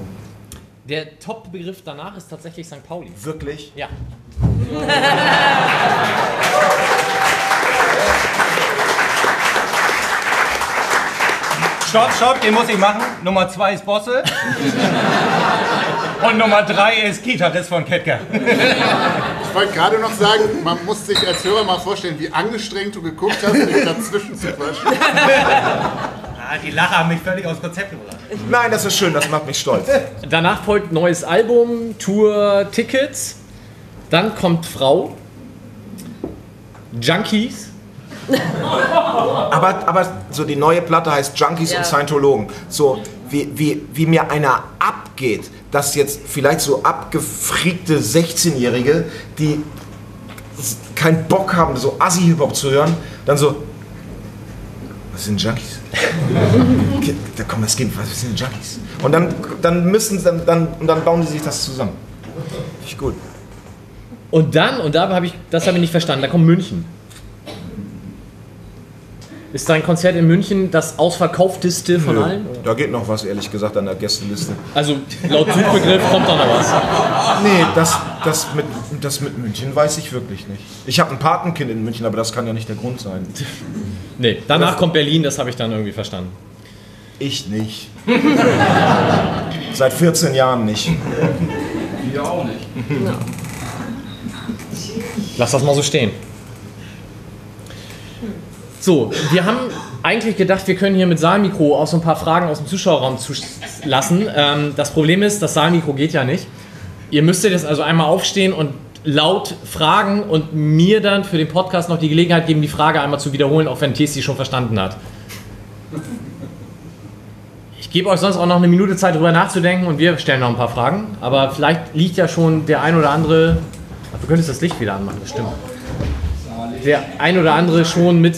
Der Top-Begriff danach ist tatsächlich St. Pauli. wirklich? Ja. Stopp, stopp, den muss ich machen. Nummer zwei ist Bosse. Und Nummer drei ist Gitarrist von Ketka. Ich wollte gerade noch sagen, man muss sich als Hörer mal vorstellen, wie angestrengt du geguckt hast, mich dazwischen zu quatschen. Ah, die Lacher haben mich völlig aus Konzept gebracht. Nein, das ist schön, das macht mich stolz. Danach folgt neues Album, Tour, Tickets. Dann kommt Frau. Junkies. Aber, aber so die neue Platte heißt Junkies Ja. und Scientologen. So wie, wie, wie mir einer abgeht, dass jetzt vielleicht so abgefriegte 16-Jährige, die keinen Bock haben, so Assi-Hip-Hop zu hören, dann so, was sind Junkies? Da komm, das geht, was sind Junkies? Und dann, dann müssen sie, dann, dann, und dann bauen die sich das zusammen. Finde ich gut. Und dann, und da habe ich, das habe ich nicht verstanden, da kommt München. Ist dein Konzert in München das ausverkaufteste von Nö, allen? Da geht noch was, ehrlich gesagt, an der Gästeliste. Also laut Suchbegriff kommt da noch was. Nee, das, das, mit, das mit München weiß ich wirklich nicht. Ich habe ein Patenkind in München, aber das kann ja nicht der Grund sein. Nee, danach kommt Berlin, das habe ich dann irgendwie verstanden. Ich nicht. Seit 14 Jahren nicht. Wir auch nicht. Lass das mal so stehen. So, wir haben eigentlich gedacht, wir können hier mit Saalmikro auch so ein paar Fragen aus dem Zuschauerraum zulassen. Ähm, das Problem ist, das Saalmikro geht ja nicht. Ihr müsstet jetzt also einmal aufstehen und laut fragen und mir dann für den Podcast noch die Gelegenheit geben, die Frage einmal zu wiederholen, auch wenn Thies sie schon verstanden hat. Ich gebe euch sonst auch noch eine Minute Zeit, darüber nachzudenken und wir stellen noch ein paar Fragen. Aber vielleicht liegt ja schon der ein oder andere. Du könntest das Licht wieder anmachen, das stimmt. Der ein oder andere schon mit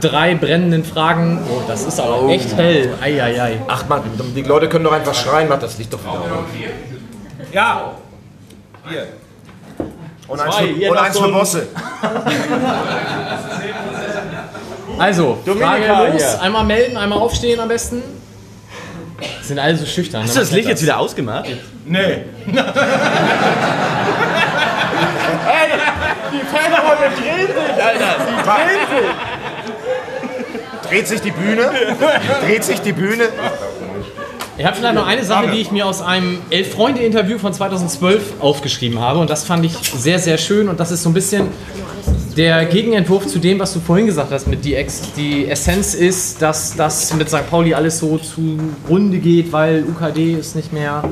drei brennenden Fragen. Oh, das ist aber echt hell. Eieiei. Ach man, die Leute können doch einfach schreien, macht das Licht doch wieder auf. Ja, Und eins Zwei, für, hier und eins so für Bosse. Also, Frage los. hier. Einmal melden, einmal aufstehen am besten. Sind alle so schüchtern. Hast ne? du das Licht jetzt wieder ausgemacht? nee. Die Fanräume drehen sich, Alter! Die drehen sich! Dreht sich die Bühne? Dreht sich die Bühne? Ich habe vielleicht noch eine Sache, die ich mir aus einem Elf-Freunde-Interview von 2012 aufgeschrieben habe. Und das fand ich sehr, sehr schön. Und das ist so ein bisschen der Gegenentwurf zu dem, was du vorhin gesagt hast mit DX. Die Essenz ist, dass das mit St. Pauli alles so zugrunde geht, weil UKD ist nicht mehr.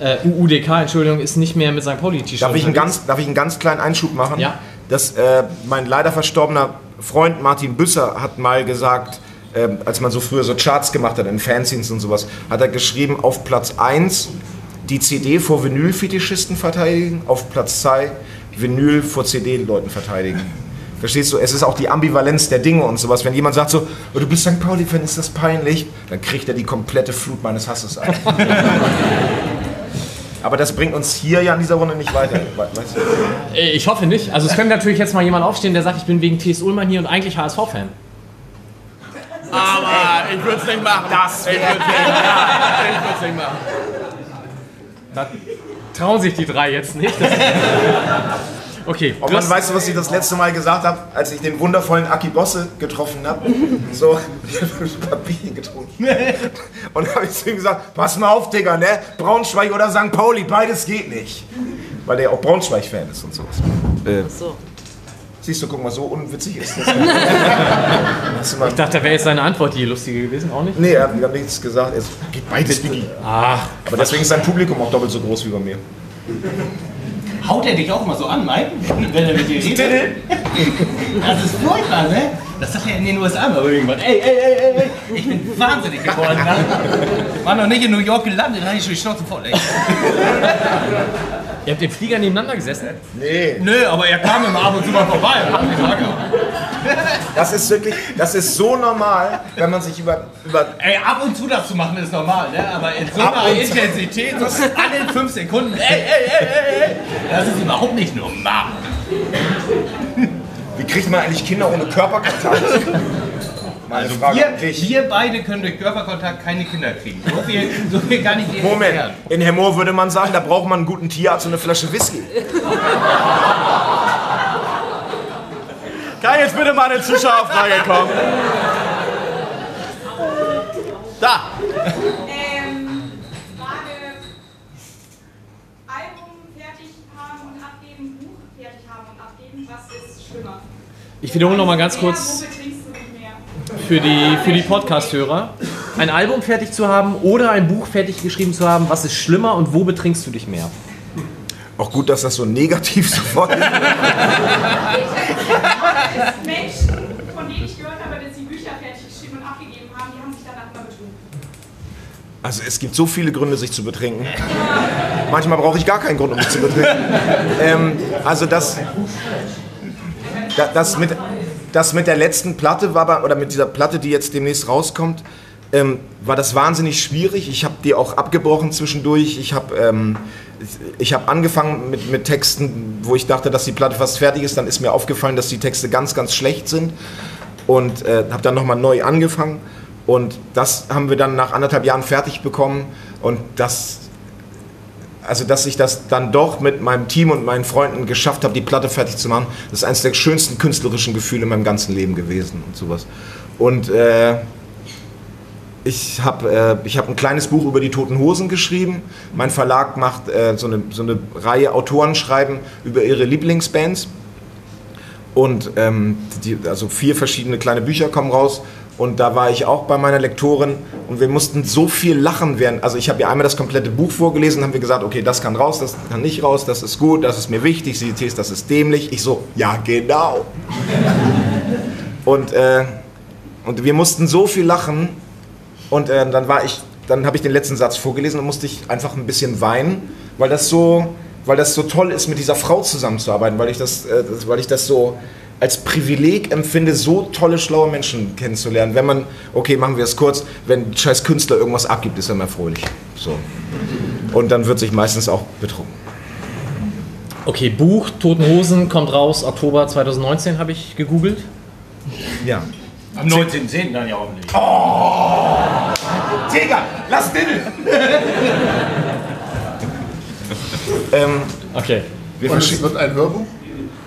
Äh, UUDK, Entschuldigung, ist nicht mehr mit St. Pauli-T-Shirt. Darf ich, einen ganz, darf ich einen ganz kleinen Einschub machen? Ja. Das, äh, mein leider verstorbener Freund Martin Büsser hat mal gesagt, ähm, als man so früher so Charts gemacht hat in Fanzines und sowas, hat er geschrieben, auf Platz 1 die CD vor Vinyl-Fetischisten verteidigen, auf Platz 2 Vinyl vor CD-Leuten verteidigen. Verstehst du? Es ist auch die Ambivalenz der Dinge und sowas. Wenn jemand sagt so, oh, du bist St. Pauli-Fan, ist das peinlich, dann kriegt er die komplette Flut meines Hasses ein. Aber das bringt uns hier ja in dieser Runde nicht weiter. we- Weißt du? Äh, Ich hoffe nicht. Also es könnte natürlich jetzt mal jemand aufstehen, der sagt, ich bin wegen T.S. Ullmann hier und eigentlich HSV-Fan. Aber ich würde es nicht machen. Das ich würde es nicht machen. Trauen sich die drei jetzt nicht. Okay. Und man weißt du, was ich das letzte Mal gesagt habe, als ich den wundervollen Aki Bosse getroffen habe? So, ich habe ein paar Bier getrunken. Und habe ich zu ihm gesagt, pass mal auf, Digga, ne? Braunschweig oder St. Pauli, beides geht nicht. Weil der ja auch Braunschweig-Fan ist und sowas. Äh, So. siehst du, guck mal, so unwitzig ist das. Ich dachte, da wäre jetzt seine Antwort die lustige gewesen, auch nicht? nee, er hat, er hat nichts gesagt. Es geht beides, Diggi. Ach, Aber deswegen ist sein Publikum auch doppelt so groß wie bei mir. Haut er dich auch mal so an, Mike? Wenn er mit dir redet? Das ist furchtbar, ne? Das hat er in den USA mal irgendwann. Ey, ey, ey, ey, ey. Ich bin wahnsinnig geworden. Ne? War noch nicht in New York gelandet, da hatte ich schon die Schnauze voll. Ey. Ihr habt im Flieger nebeneinander gesessen? Nee. Nö, aber er kam immer ab und zu mal vorbei. Das ist wirklich, das ist so normal, wenn man sich über, über Ey, ab und zu das zu machen ist normal, ne? aber in so einer. Intensität, so alle fünf Sekunden, ey, ey, ey, ey, ey, das ist überhaupt nicht normal. Wie kriegt man eigentlich Kinder ohne Körperkontakt? Meine Also Frage wir, wir beide können durch Körperkontakt keine Kinder kriegen. So viel, so viel kann ich dir Moment, erklären. in Hemmoor würde man sagen, da braucht man einen guten Tierarzt und eine Flasche Whisky. Kann jetzt bitte mal eine Zuschauerfrage kommen? Da! Ähm, Frage: Album fertig haben und abgeben, Buch fertig haben und abgeben, was ist schlimmer? Ich wiederhole noch mal ganz kurz für die, für die Podcast-Hörer. Ein Album fertig zu haben oder ein Buch fertig geschrieben zu haben, was ist schlimmer und wo betrinkst du dich mehr? Auch gut, dass das so negativ sofort ist. Also es gibt so viele Gründe, sich zu betrinken. Manchmal brauche ich gar keinen Grund, um mich zu betrinken. ähm, also das, da- das, mit, das mit der letzten Platte war, bei- oder mit dieser Platte, die jetzt demnächst rauskommt, ähm, war das wahnsinnig schwierig. Ich habe die auch abgebrochen zwischendurch. Ich habe ähm, ich habe angefangen mit, mit Texten, wo ich dachte, dass die Platte fast fertig ist. Dann ist mir aufgefallen, dass die Texte ganz, ganz schlecht sind. Und äh, habe dann nochmal neu angefangen. Und das haben wir dann nach anderthalb Jahren fertig bekommen. Und das, also dass ich das dann doch mit meinem Team und meinen Freunden geschafft habe, die Platte fertig zu machen, das ist eines der schönsten künstlerischen Gefühle in meinem ganzen Leben gewesen und sowas. Und äh, ich habe äh, hab ein kleines Buch über die Toten Hosen geschrieben. Mein Verlag macht äh, so, eine, so eine Reihe Autoren schreiben über ihre Lieblingsbands. Und ähm, die, also vier verschiedene kleine Bücher kommen raus. Und da war ich auch bei meiner Lektorin und wir mussten so viel lachen während. Also ich habe ihr einmal das komplette Buch vorgelesen, haben wir gesagt, okay, das kann raus, das kann nicht raus, das ist gut, das ist mir wichtig, sie Tees, das ist dämlich. Ich so, ja genau. Und, äh, und wir mussten so viel lachen und äh, dann war ich, dann habe ich den letzten Satz vorgelesen und musste ich einfach ein bisschen weinen, weil das so, weil das so toll ist, mit dieser Frau zusammenzuarbeiten, weil ich das, äh, weil ich das so als Privileg empfinde, so tolle, schlaue Menschen kennenzulernen. Wenn man, okay, machen wir es kurz, wenn ein scheiß Künstler irgendwas abgibt, ist er immer fröhlich. So. Und dann wird sich meistens auch betrunken. Okay, Buch Toten Hosen kommt raus Oktober 2019, habe ich gegoogelt. Ja. Am 19.10. dann ja hoffentlich. Oh! Digga, lass den! ähm, okay. Wir Und es wird ein Hörbuch?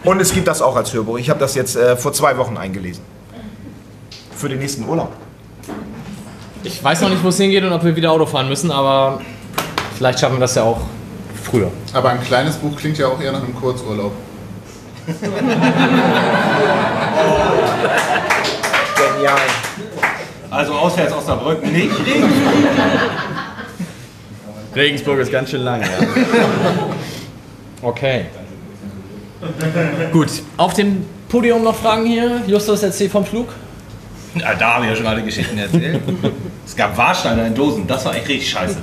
Und es gibt das auch als Hörbuch. Ich habe das jetzt äh, vor zwei Wochen eingelesen. Für den nächsten Urlaub. Ich weiß noch nicht, wo es hingeht und ob wir wieder Auto fahren müssen, aber vielleicht schaffen wir das ja auch früher. Aber ein kleines Buch klingt ja auch eher nach einem Kurzurlaub. Genial. Also auswärts Osnabrück nicht. Regensburg ist ganz schön lang, ja. Okay. Gut, auf dem Podium noch Fragen hier. Justus, erzähl vom Flug. Ja, da habe ich ja schon alle Geschichten erzählt. es gab Warsteiner in Dosen, das war echt richtig scheiße.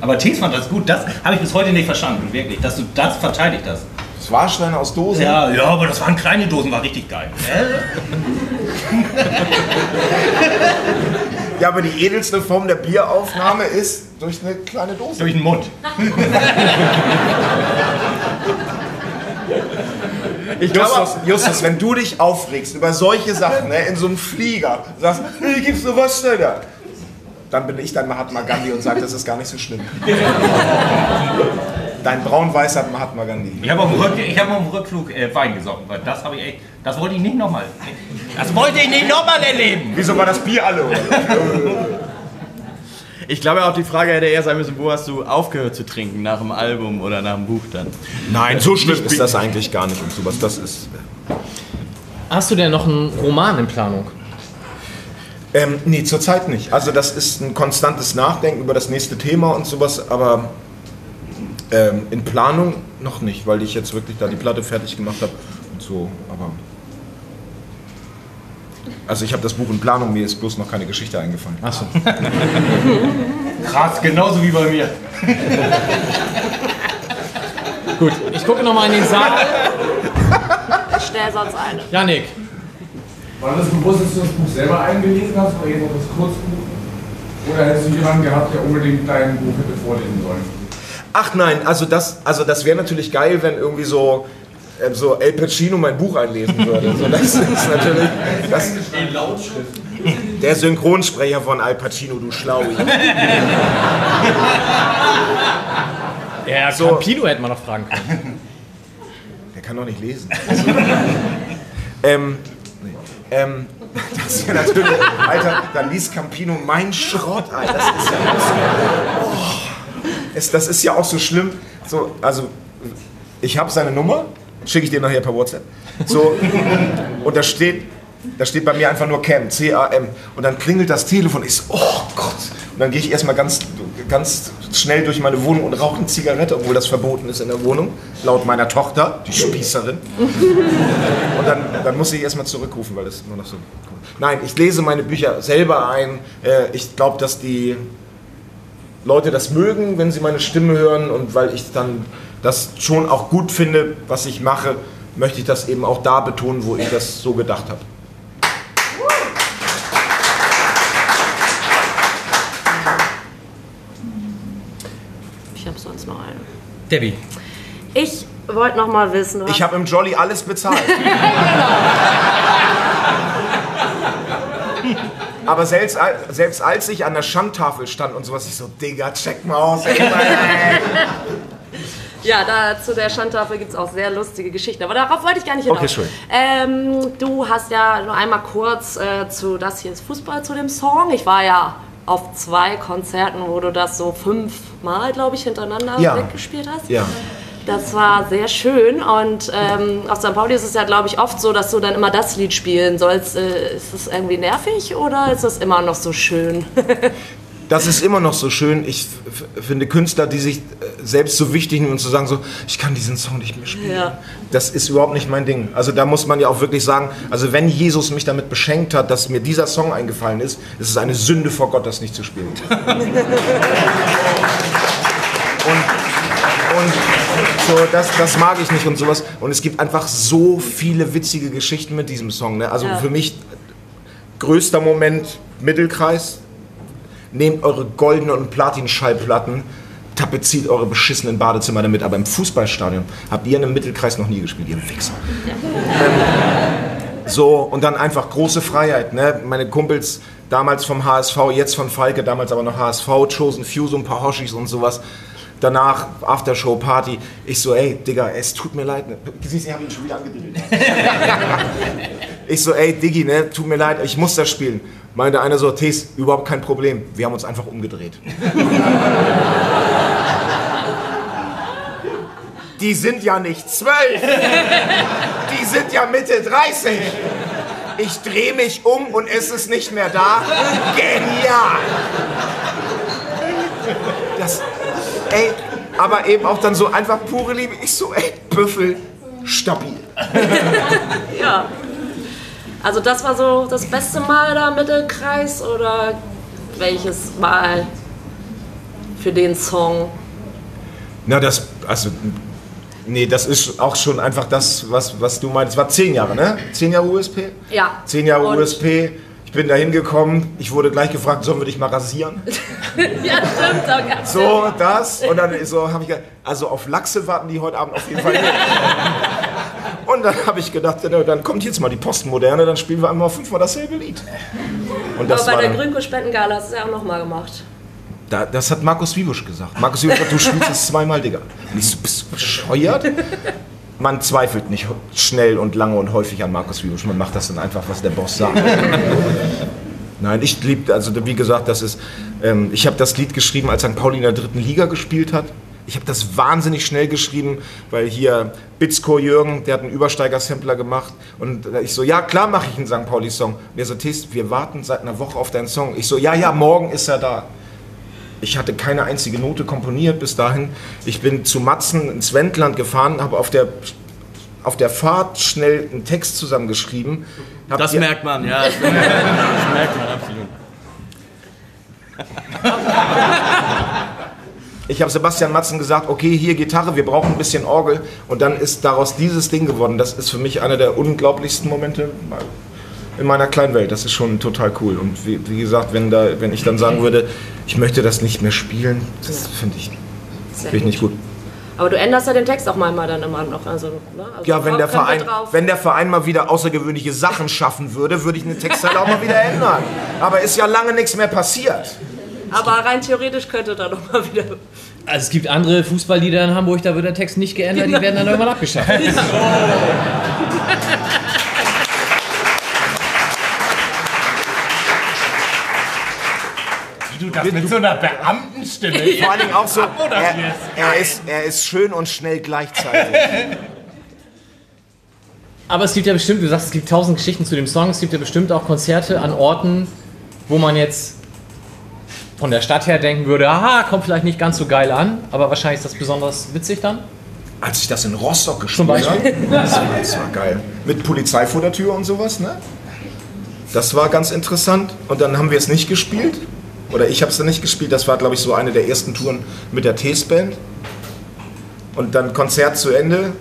Aber Tees fand das gut, das habe ich bis heute nicht verstanden, wirklich, dass du das verteidigt hast. Das Warsteiner aus Dosen? Ja, ja, aber das waren kleine Dosen, war richtig geil. Ja, aber die edelste Form der Bieraufnahme ist durch eine kleine Dose. Durch den Mund. Ich Justus, Justus, wenn du dich aufregst über solche Sachen, ne, in so einem Flieger, sagst, hey, gibt's noch was da? Dann bin ich dein Mahatma Gandhi und sage, das ist gar nicht so schlimm. Dein braun-weißer Mahatma Gandhi. Ich habe auf, dem Rück- ich hab auf dem Rückflug äh, Wein gesoffen, weil das habe ich echt, das wollte ich nicht nochmal. Das wollte ich nicht nochmal erleben. Wieso war das Bier alle? Ich glaube auch die Frage hätte eher sein müssen, wo hast du aufgehört zu trinken? Nach dem Album oder nach dem Buch dann? Nein, so schlimm ist das eigentlich gar nicht und sowas. Das ist. Hast du denn noch einen Roman in Planung? Ähm, nee, zurzeit nicht. Also das ist ein konstantes Nachdenken über das nächste Thema und sowas, aber ähm, in Planung noch nicht, weil ich jetzt wirklich da die Platte fertig gemacht habe und so. Aber Also ich habe das Buch in Planung, mir ist bloß noch keine Geschichte eingefallen. Achso. Krass, genauso wie bei mir. Gut, ich gucke nochmal in den Saal. Ich stell sonst eine. Janik. War das bewusst, dass du das Buch selber eingelesen hast oder jetzt auch das Kurzbuch? Oder hättest du jemanden gehabt, der unbedingt dein Buch hätte vorlesen sollen? Ach nein, also das, also das wäre natürlich geil, wenn irgendwie so, ähm, so El Pacino mein Buch einlesen würde. So, das ist natürlich das, der Synchronsprecher von Al Pacino, du Schlaui. Ja, So. Campino hätte man noch fragen können. Der kann doch nicht lesen. ähm, nee. ähm, das ist ja natürlich, Alter, dann liest Campino mein Schrott, Alter. Das ist ja, oh, es, das ist ja auch so schlimm. So, also, ich habe seine Nummer, schicke ich dir nachher per WhatsApp. So, und da steht, da steht bei mir einfach nur Cam, C-A-M. Und dann klingelt das Telefon. Ich so, oh Gott. Und dann gehe ich erstmal ganz, ganz schnell durch meine Wohnung und rauche eine Zigarette, obwohl das verboten ist in der Wohnung, laut meiner Tochter, die Spießerin. Und dann, dann muss ich erstmal zurückrufen, weil das immer noch so. Nein, ich lese meine Bücher selber ein. Äh, Ich glaube, dass die Leute das mögen, wenn sie meine Stimme hören und weil ich dann das schon auch gut finde, was ich mache, möchte ich das eben auch da betonen, wo ich das so gedacht habe. Ich habe sonst noch eine. Debbie. Ich wollte noch mal wissen, du Ich habe im Jolly alles bezahlt. Aber selbst, selbst als ich an der Schandtafel stand und sowas, ich so, Digga, check mal aus. Ey, Ja, da, zu der Schandtafel gibt es auch sehr lustige Geschichten. Aber darauf wollte ich gar nicht hinaus. Okay, schön. Ähm, du hast ja nur einmal kurz äh, zu Das hier ist Fußball zu dem Song. Ich war ja auf zwei Konzerten, wo du das so fünfmal, glaube ich, hintereinander Ja. weggespielt hast. Ja. Das war sehr schön und ähm, auf St. Pauli ist es ja, glaube ich, oft so, dass du dann immer das Lied spielen sollst. Äh, ist das irgendwie nervig oder ist das immer noch so schön? Das ist immer noch so schön. Ich finde Künstler, die sich äh, selbst so wichtig nehmen und zu sagen so, ich kann diesen Song nicht mehr spielen. ja. Das ist überhaupt nicht mein Ding. Also da muss man ja auch wirklich sagen, also wenn Jesus mich damit beschenkt hat, dass mir dieser Song eingefallen ist, ist es eine Sünde vor Gott, das nicht zu spielen. Und so, das, das mag ich nicht und sowas. Und es gibt einfach so viele witzige Geschichten mit diesem Song. Ne? Also Ja. für mich größter Moment Mittelkreis. Nehmt eure goldenen und Platin-Schallplatten, tapeziert eure beschissenen Badezimmer damit. Aber im Fußballstadion habt ihr in einem Mittelkreis noch nie gespielt, ihr Wichser. So, und dann einfach große Freiheit. Ne? Meine Kumpels damals vom HSV, jetzt von Falke, damals aber noch HSV, Chosen Few, so ein paar Hoshis und sowas. Danach Aftershow-Party. Ich so, ey, Digga, es tut mir leid. Ne? Siehst du, ich hab ihn schon wieder angedrillt. ich so, ey, Diggi, ne, tut mir leid, ich muss das spielen. Meinte einer so, Tees, überhaupt kein Problem. Wir haben uns einfach umgedreht. Die sind ja nicht zwölf. Die sind ja Mitte 30. Ich drehe mich um und es ist nicht mehr da. Genial. Das, ey, aber eben auch dann so einfach pure Liebe. Ich so, ey, Büffel, stabil. Ja. Also das war so das beste Mal da im Mittelkreis oder welches Mal für den Song? Na, das, also, nee, das ist auch schon einfach das, was, was du meinst. Es war zehn Jahre, ne? Zehn Jahre USP? Ja. Zehn Jahre Und- USP. Ich bin da hingekommen. Ich wurde gleich gefragt, sollen wir dich mal rasieren? ja, stimmt. gab's So, das. Und dann so habe ich gedacht, also auf Lachse warten die heute Abend auf jeden Fall nicht. Und dann habe ich gedacht, dann kommt jetzt mal die Postmoderne, dann spielen wir einmal fünfmal dasselbe Lied. Und das Aber bei der Grünkohl-Spendengala hast du es ja auch nochmal gemacht. da, das hat Markus Wiebusch gesagt. Markus Wiebusch hat, du spielst es zweimal, Digga. Und ich so, bist du bescheuert? Man zweifelt nicht schnell und lange und häufig an Markus Wiebusch. Man macht das dann einfach, was der Boss sagt. Nein, ich liebe, also wie gesagt, das ist, ähm, ich habe das Lied geschrieben, als St. Pauli in der dritten Liga gespielt hat. Ich habe das wahnsinnig schnell geschrieben, weil hier Bitzko Jürgen, der hat einen Übersteiger-Sampler gemacht. Und ich so, ja klar mache ich einen St. Pauli-Song. Und er so, Test, wir warten seit einer Woche auf deinen Song. Ich so, ja, ja, morgen ist er da. Ich hatte keine einzige Note komponiert bis dahin. Ich bin zu Matzen ins Wendland gefahren, habe auf der auf der Fahrt schnell einen Text zusammengeschrieben. Habt Das merkt man, ja. Das merkt man absolut. Ich habe Sebastian Matzen gesagt, okay, hier Gitarre, wir brauchen ein bisschen Orgel. Und dann ist daraus dieses Ding geworden. Das ist für mich einer der unglaublichsten Momente in meiner kleinen Welt. Das ist schon total cool. Und wie, wie gesagt, wenn, da, wenn ich dann sagen würde, ich möchte das nicht mehr spielen, das finde ich, find ich nicht gut. Aber du änderst ja den Text auch manchmal dann immer noch. Also, ne? also Ja, wenn der, Verein, wenn der Verein mal wieder außergewöhnliche Sachen schaffen würde, würde ich eine Textzeile auch mal wieder ändern. Aber ist ja lange nichts mehr passiert. Aber rein theoretisch könnte da noch mal wieder. Also es gibt andere Fußballlieder in Hamburg, da wird der Text nicht geändert, die werden dann irgendwann abgeschafft. Wie du das mit so einer Beamtenstimme Vor allen Dingen auch so, er, er, ist, er ist schön und schnell gleichzeitig. Aber es gibt ja bestimmt, du sagst, es gibt tausend Geschichten zu dem Song, es gibt ja bestimmt auch Konzerte an Orten, wo man jetzt von der Stadt her denken würde, aha, kommt vielleicht nicht ganz so geil an, aber wahrscheinlich ist das besonders witzig dann. Als ich das in Rostock gespielt habe, das, war- das war geil. Mit Polizei vor der Tür und sowas, ne? Das war ganz interessant. Und dann haben wir es nicht gespielt. Oder ich habe es dann nicht gespielt. Das war, glaube ich, so eine der ersten Touren mit der Tees-Band. Und dann Konzert zu Ende.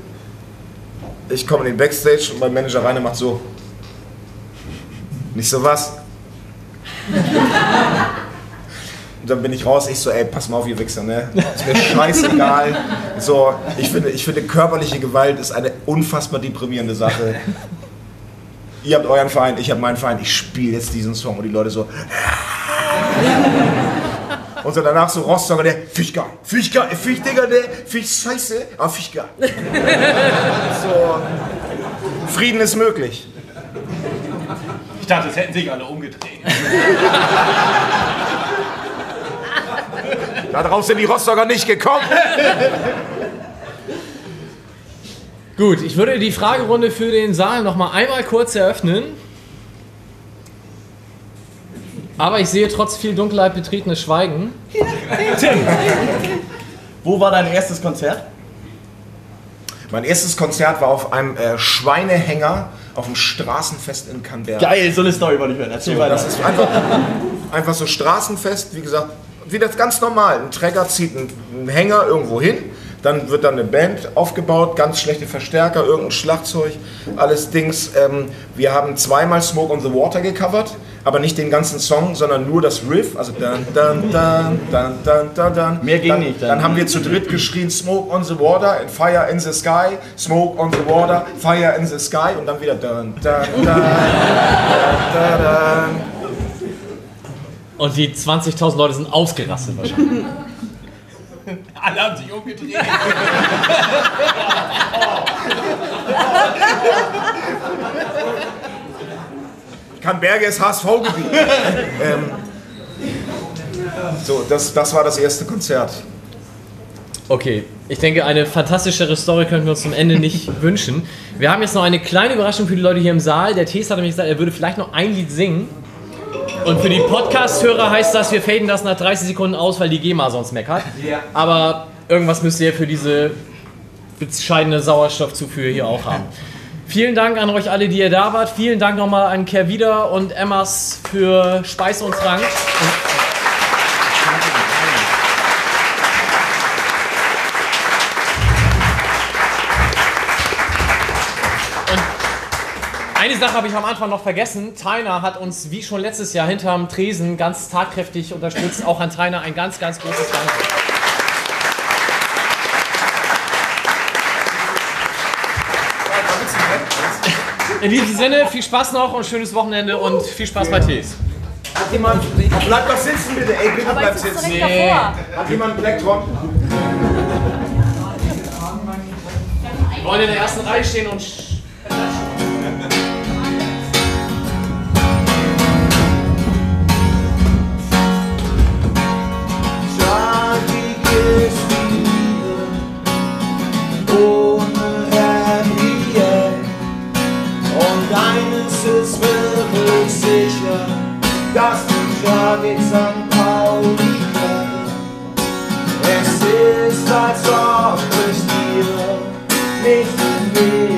Ich komme in den Backstage und mein Manager Rainer macht so. Nicht so was. Und dann bin ich raus, ich so, ey, pass mal auf, ihr Wichser, ne? Ist mir scheißegal. So, ich finde, ich finde, körperliche Gewalt ist eine unfassbar deprimierende Sache. Ihr habt euren Verein, ich habe meinen Verein, ich spiele jetzt diesen Song und die Leute so. Und so danach so Rostocker, der, fisch geil, fisch Digga, der, fisch scheiße, aber fisch geil. So, Frieden ist möglich. Ich dachte, es hätten sich alle umgedreht. Darauf sind die Rostocker nicht gekommen. Gut, ich würde die Fragerunde für den Saal noch mal einmal kurz eröffnen. Aber ich sehe trotz viel Dunkelheit betretenes Schweigen. Wo war dein erstes Konzert? Mein erstes Konzert war auf einem äh, Schweinehänger auf dem Straßenfest in Canberra. Geil, so eine Story wollte ich hören. Erzähl So, weiter. das ist einfach, einfach so Straßenfest, wie gesagt, wie das ganz normal. Ein Träger zieht einen, Hänger irgendwo hin, dann wird dann eine Band aufgebaut, ganz schlechte Verstärker, irgendein Schlagzeug, alles Dings. Ähm, wir haben zweimal Smoke on the Water gecovert, aber nicht den ganzen Song, sondern nur das Riff. Also dann, dann, dann, dann, dann, dann, dann. Mehr ging dann, nicht dann. Dann haben wir zu dritt geschrien Smoke on the Water and Fire in the Sky, Smoke on the Water, Fire in the Sky und dann wieder dann, dann, dann, dann, dann, dann. Und die 20.000 Leute sind ausgerastet wahrscheinlich. Alle haben sich umgedreht. Kannberge ist HSV-Gebiet. ähm, so, das, das war das erste Konzert. Okay, ich denke, eine fantastischere Story könnten wir uns zum Ende nicht wünschen. Wir haben jetzt noch eine kleine Überraschung für die Leute hier im Saal. Der Thies hat nämlich gesagt, er würde vielleicht noch ein Lied singen. Und für die Podcast-Hörer heißt das, wir faden das nach 30 Sekunden aus, weil die GEMA sonst meckert. Ja. Aber irgendwas müsst ihr für diese bescheidene Sauerstoffzufuhr hier auch haben. Vielen Dank an euch alle, die ihr da wart. Vielen Dank nochmal an Kervida und Emmas für Speis und Trank. Eine Sache habe ich am Anfang noch vergessen. Tainer hat uns wie schon letztes Jahr hinterm Tresen ganz tatkräftig unterstützt. Auch an Tainer ein ganz, ganz großes Danke. In diesem Sinne, viel Spaß noch und schönes Wochenende und viel Spaß bei Tees. Hat jemand. Bleibt doch sitzen, bitte, ey, bitte sitze sitzen. direkt davor. Hat jemand Plektron? Wir wollen in der ersten Reihe stehen und. Ohne Ende. Und eines ist wirklich sicher, dass die Tragik St. Pauli. Es ist, als ob ich dir nicht mehr